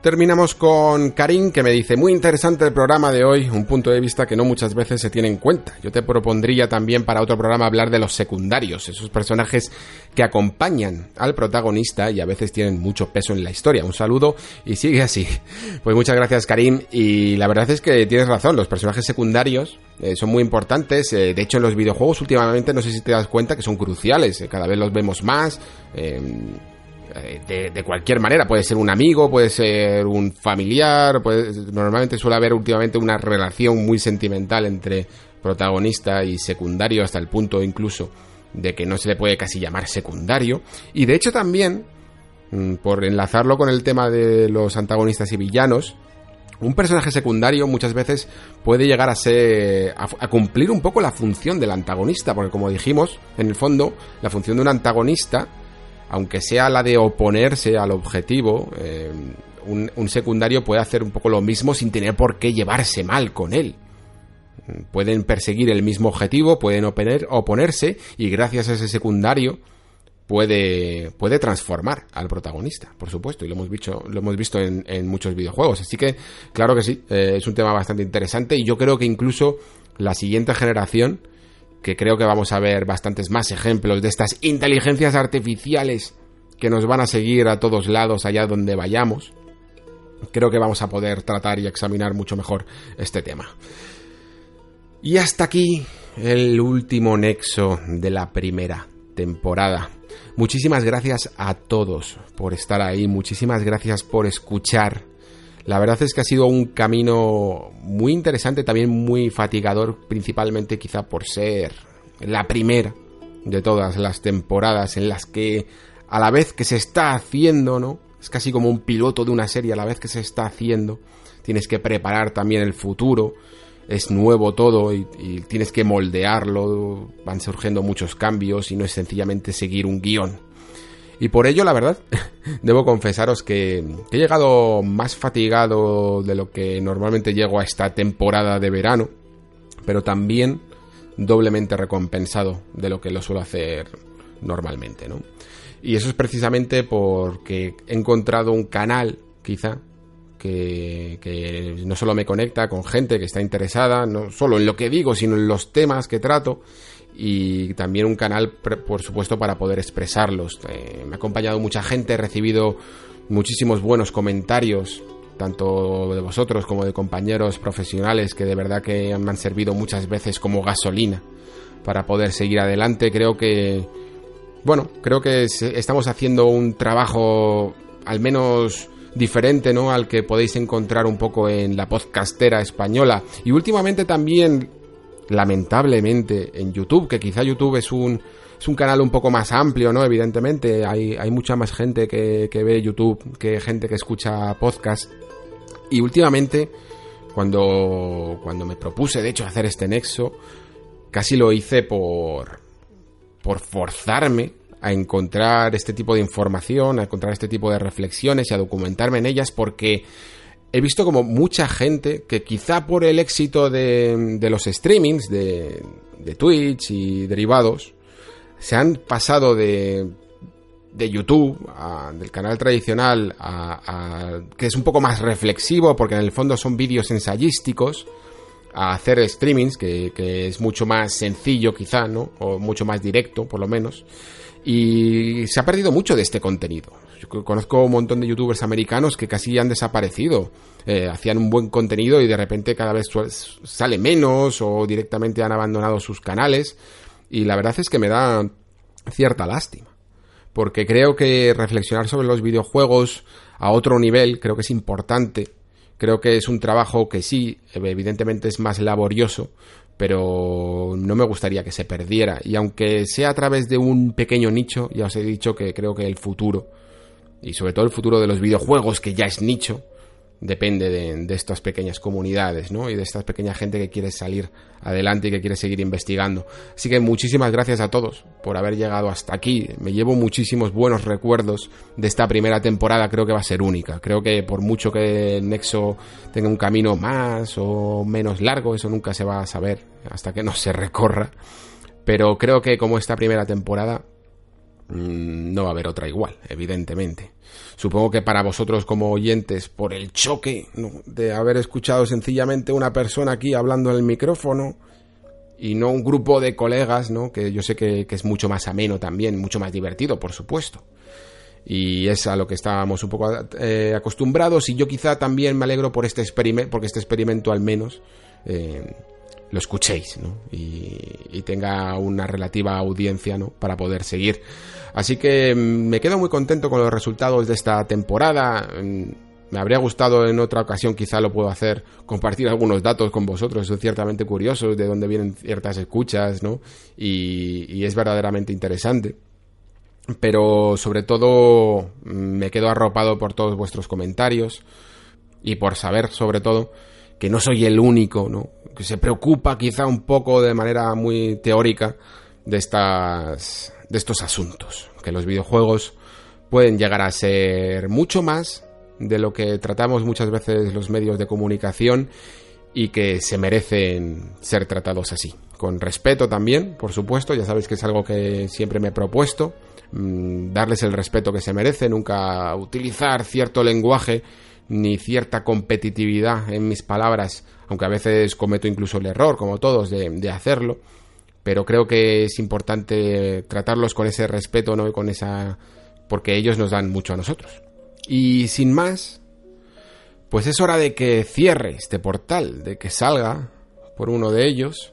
Terminamos con Karim que me dice, muy interesante el programa de hoy, un punto de vista que no muchas veces se tiene en cuenta. Yo te propondría también para otro programa hablar de los secundarios, esos personajes que acompañan al protagonista y a veces tienen mucho peso en la historia. Un saludo y sigue así. Pues muchas gracias Karim y la verdad es que tienes razón, los personajes secundarios eh, son muy importantes. Eh, de hecho en los videojuegos últimamente no sé si te das cuenta que son cruciales, eh, cada vez los vemos más de, cualquier manera, puede ser un amigo, puede ser un familiar, normalmente suele haber últimamente una relación muy sentimental entre protagonista y secundario hasta el punto incluso de que no se le puede casi llamar secundario. Y de hecho también mm, por enlazarlo con el tema de los antagonistas y villanos un personaje secundario muchas veces puede llegar a ser a, cumplir un poco la función del antagonista porque como dijimos en el fondo la función de un antagonista aunque sea la de oponerse al objetivo, eh, un, secundario puede hacer un poco lo mismo sin tener por qué llevarse mal con él. Pueden perseguir el mismo objetivo, pueden oponerse y gracias a ese secundario puede, puede transformar al protagonista, por supuesto, y lo hemos visto, lo hemos visto en, muchos videojuegos. Así que, claro que sí, eh, es un tema bastante interesante y yo creo que incluso la siguiente generación que creo que vamos a ver bastantes más ejemplos de estas inteligencias artificiales que nos van a seguir a todos lados allá donde vayamos. Creo que vamos a poder tratar y examinar mucho mejor este tema. Y hasta aquí el último nexo de la primera temporada. Muchísimas gracias a todos por estar ahí, muchísimas gracias por escuchar la verdad es que ha sido un camino muy interesante, también muy fatigador, principalmente quizá por ser la primera de todas las temporadas en las que a la vez que se está haciendo, ¿no? Es casi como un piloto de una serie a la vez que se está haciendo. Tienes que preparar también el futuro. Es nuevo todo y, y tienes que moldearlo. Van surgiendo muchos cambios y no es sencillamente seguir un guion. Y por ello, la verdad, debo confesaros que he llegado más fatigado de lo que normalmente llego a esta temporada de verano, pero también doblemente recompensado de lo que lo suelo hacer normalmente, ¿no? Y eso es precisamente porque he encontrado un canal, quizá, que, que, no solo me conecta con gente que está interesada, no solo en lo que digo, sino en los temas que trato, y también un canal, por supuesto, para poder expresarlos. Eh, me ha acompañado mucha gente, he recibido muchísimos buenos comentarios, tanto de vosotros como de compañeros profesionales, que de verdad que me han servido muchas veces como gasolina para poder seguir adelante. Creo que, bueno, creo que estamos haciendo un trabajo al menos diferente, ¿no? Al que podéis encontrar un poco en la podcastera española. Y últimamente también lamentablemente, en YouTube, que quizá YouTube es un, es un canal un poco más amplio, ¿no? Evidentemente, hay, hay mucha más gente que, que ve YouTube que gente que escucha podcast. Y últimamente, cuando, cuando me propuse, de hecho, hacer este nexo, casi lo hice por, por forzarme a encontrar este tipo de información, a encontrar este tipo de reflexiones y a documentarme en ellas porque he visto como mucha gente que quizá por el éxito de, los streamings de, de, Twitch y derivados se han pasado de, de YouTube, del canal tradicional, a, que es un poco más reflexivo porque en el fondo son vídeos ensayísticos, a hacer streamings, que, que es mucho más sencillo quizá, ¿no? O mucho más directo, por lo menos. Y se ha perdido mucho de este contenido. Conozco un montón de youtubers americanos que casi han desaparecido. Eh, hacían un buen contenido y de repente cada vez sale menos o directamente han abandonado sus canales. Y la verdad es que me da cierta lástima. Porque creo que reflexionar sobre los videojuegos a otro nivel creo que es importante. Creo que es un trabajo que sí, evidentemente es más laborioso, pero no me gustaría que se perdiera. Y aunque sea a través de un pequeño nicho, ya os he dicho que creo que el futuro, y sobre todo el futuro de los videojuegos, que ya es nicho, depende de, estas pequeñas comunidades, ¿no? Y de esta pequeña gente que quiere salir adelante y que quiere seguir investigando. Así que muchísimas gracias a todos por haber llegado hasta aquí. Me llevo muchísimos buenos recuerdos de esta primera temporada, creo que va a ser única. Creo que por mucho que Nexo tenga un camino más o menos largo, eso nunca se va a saber hasta que no se recorra. Pero creo que como esta primera temporada no va a haber otra igual, evidentemente. Supongo que para vosotros como oyentes, por el choque de haber escuchado sencillamente una persona aquí hablando en el micrófono y no un grupo de colegas, ¿no? que yo sé que, es mucho más ameno también, mucho más divertido, por supuesto. Y es a lo que estábamos un poco eh, acostumbrados y yo quizá también me alegro por este experimento, porque este experimento al menos... Eh, lo escuchéis ¿no? y, tenga una relativa audiencia ¿no? para poder seguir. Así que mm, me quedo muy contento con los resultados de esta temporada. Mm, me habría gustado en otra ocasión, quizá lo puedo hacer, compartir algunos datos con vosotros, son ciertamente curiosos de dónde vienen ciertas escuchas, ¿no? Y, y es verdaderamente interesante. Pero sobre todo mm, me quedo arropado por todos vuestros comentarios y por saber sobre todo que no soy el único, ¿no? que se preocupa quizá un poco de manera muy teórica de estas de estos asuntos, que los videojuegos pueden llegar a ser mucho más de lo que tratamos muchas veces los medios de comunicación y que se merecen ser tratados así. Con respeto también, por supuesto, ya sabéis que es algo que siempre me he propuesto, mm, darles el respeto que se merecen, nunca utilizar cierto lenguaje ni cierta competitividad en mis palabras, aunque a veces cometo incluso el error, como todos, de, hacerlo, pero creo que es importante tratarlos con ese respeto, ¿no? Con esa... porque ellos nos dan mucho a nosotros. Y sin más, pues es hora de que cierre este portal, de que salga por uno de ellos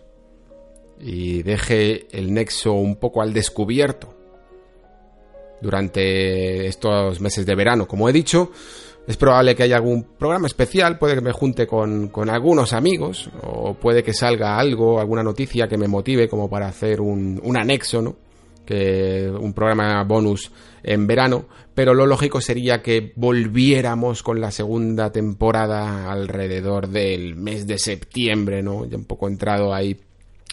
y deje el nexo un poco al descubierto durante estos meses de verano. Como he dicho, es probable que haya algún programa especial, puede que me junte con, algunos amigos, o puede que salga algo, alguna noticia que me motive como para hacer un, un anexo, ¿no? Que un programa bonus en verano, pero lo lógico sería que volviéramos con la segunda temporada alrededor del mes de septiembre, ¿no? Ya un poco entrado ahí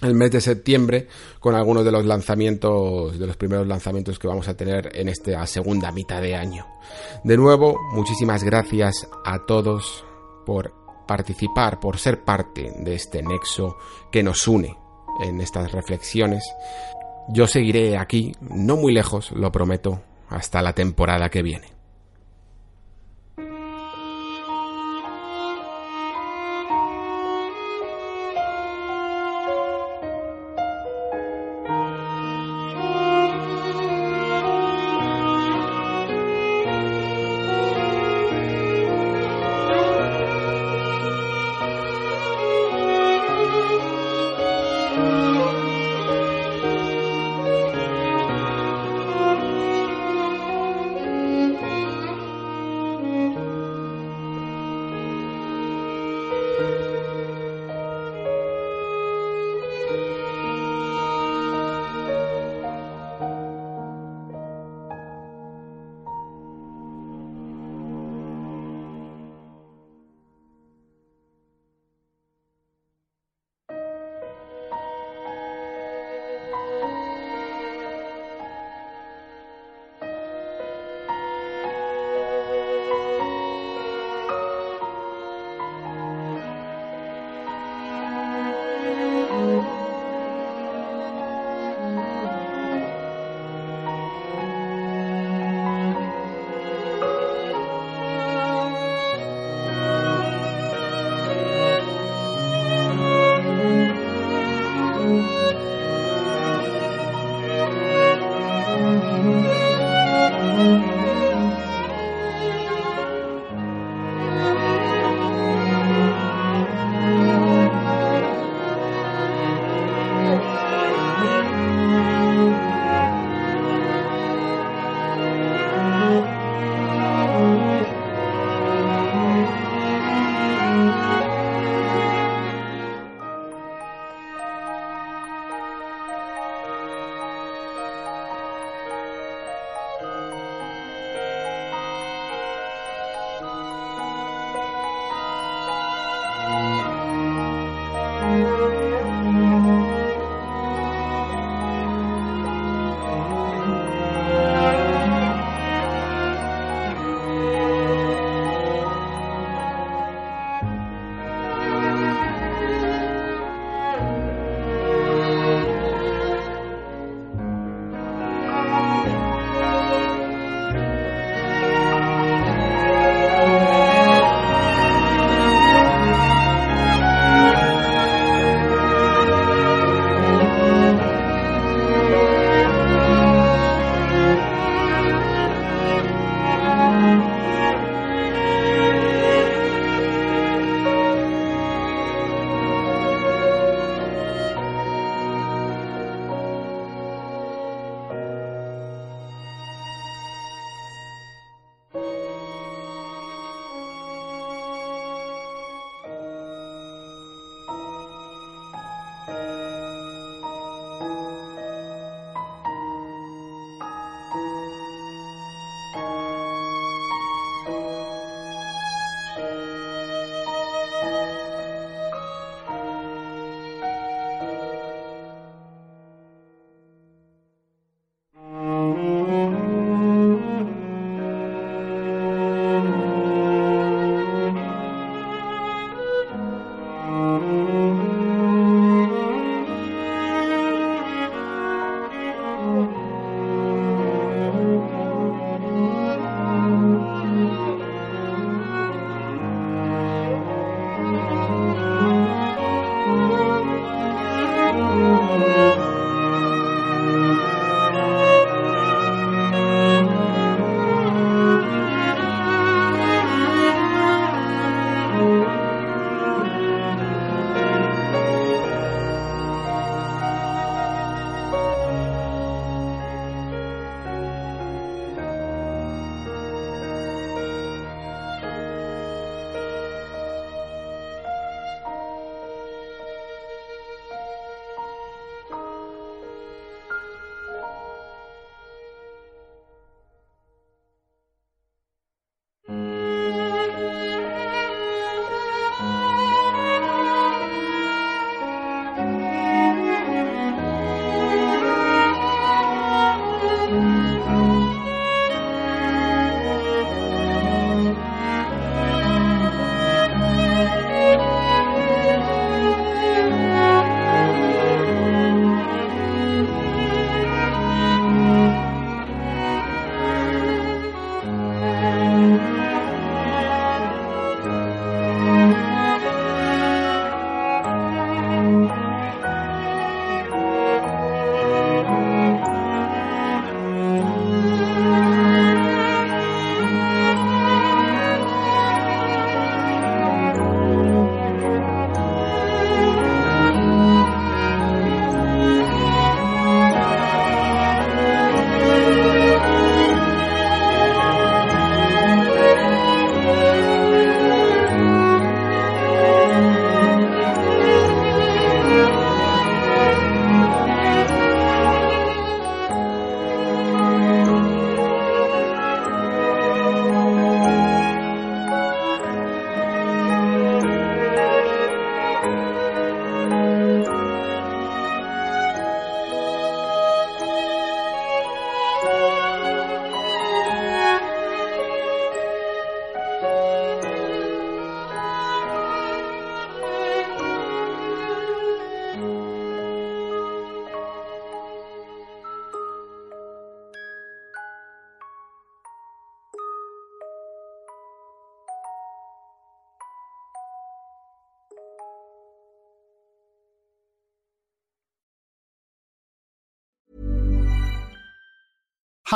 el mes de septiembre con algunos de los lanzamientos, de los primeros lanzamientos que vamos a tener en esta segunda mitad de año. De nuevo, muchísimas gracias a todos por participar, por ser parte de este nexo que nos une en estas reflexiones. Yo seguiré aquí, no muy lejos, lo prometo, hasta la temporada que viene.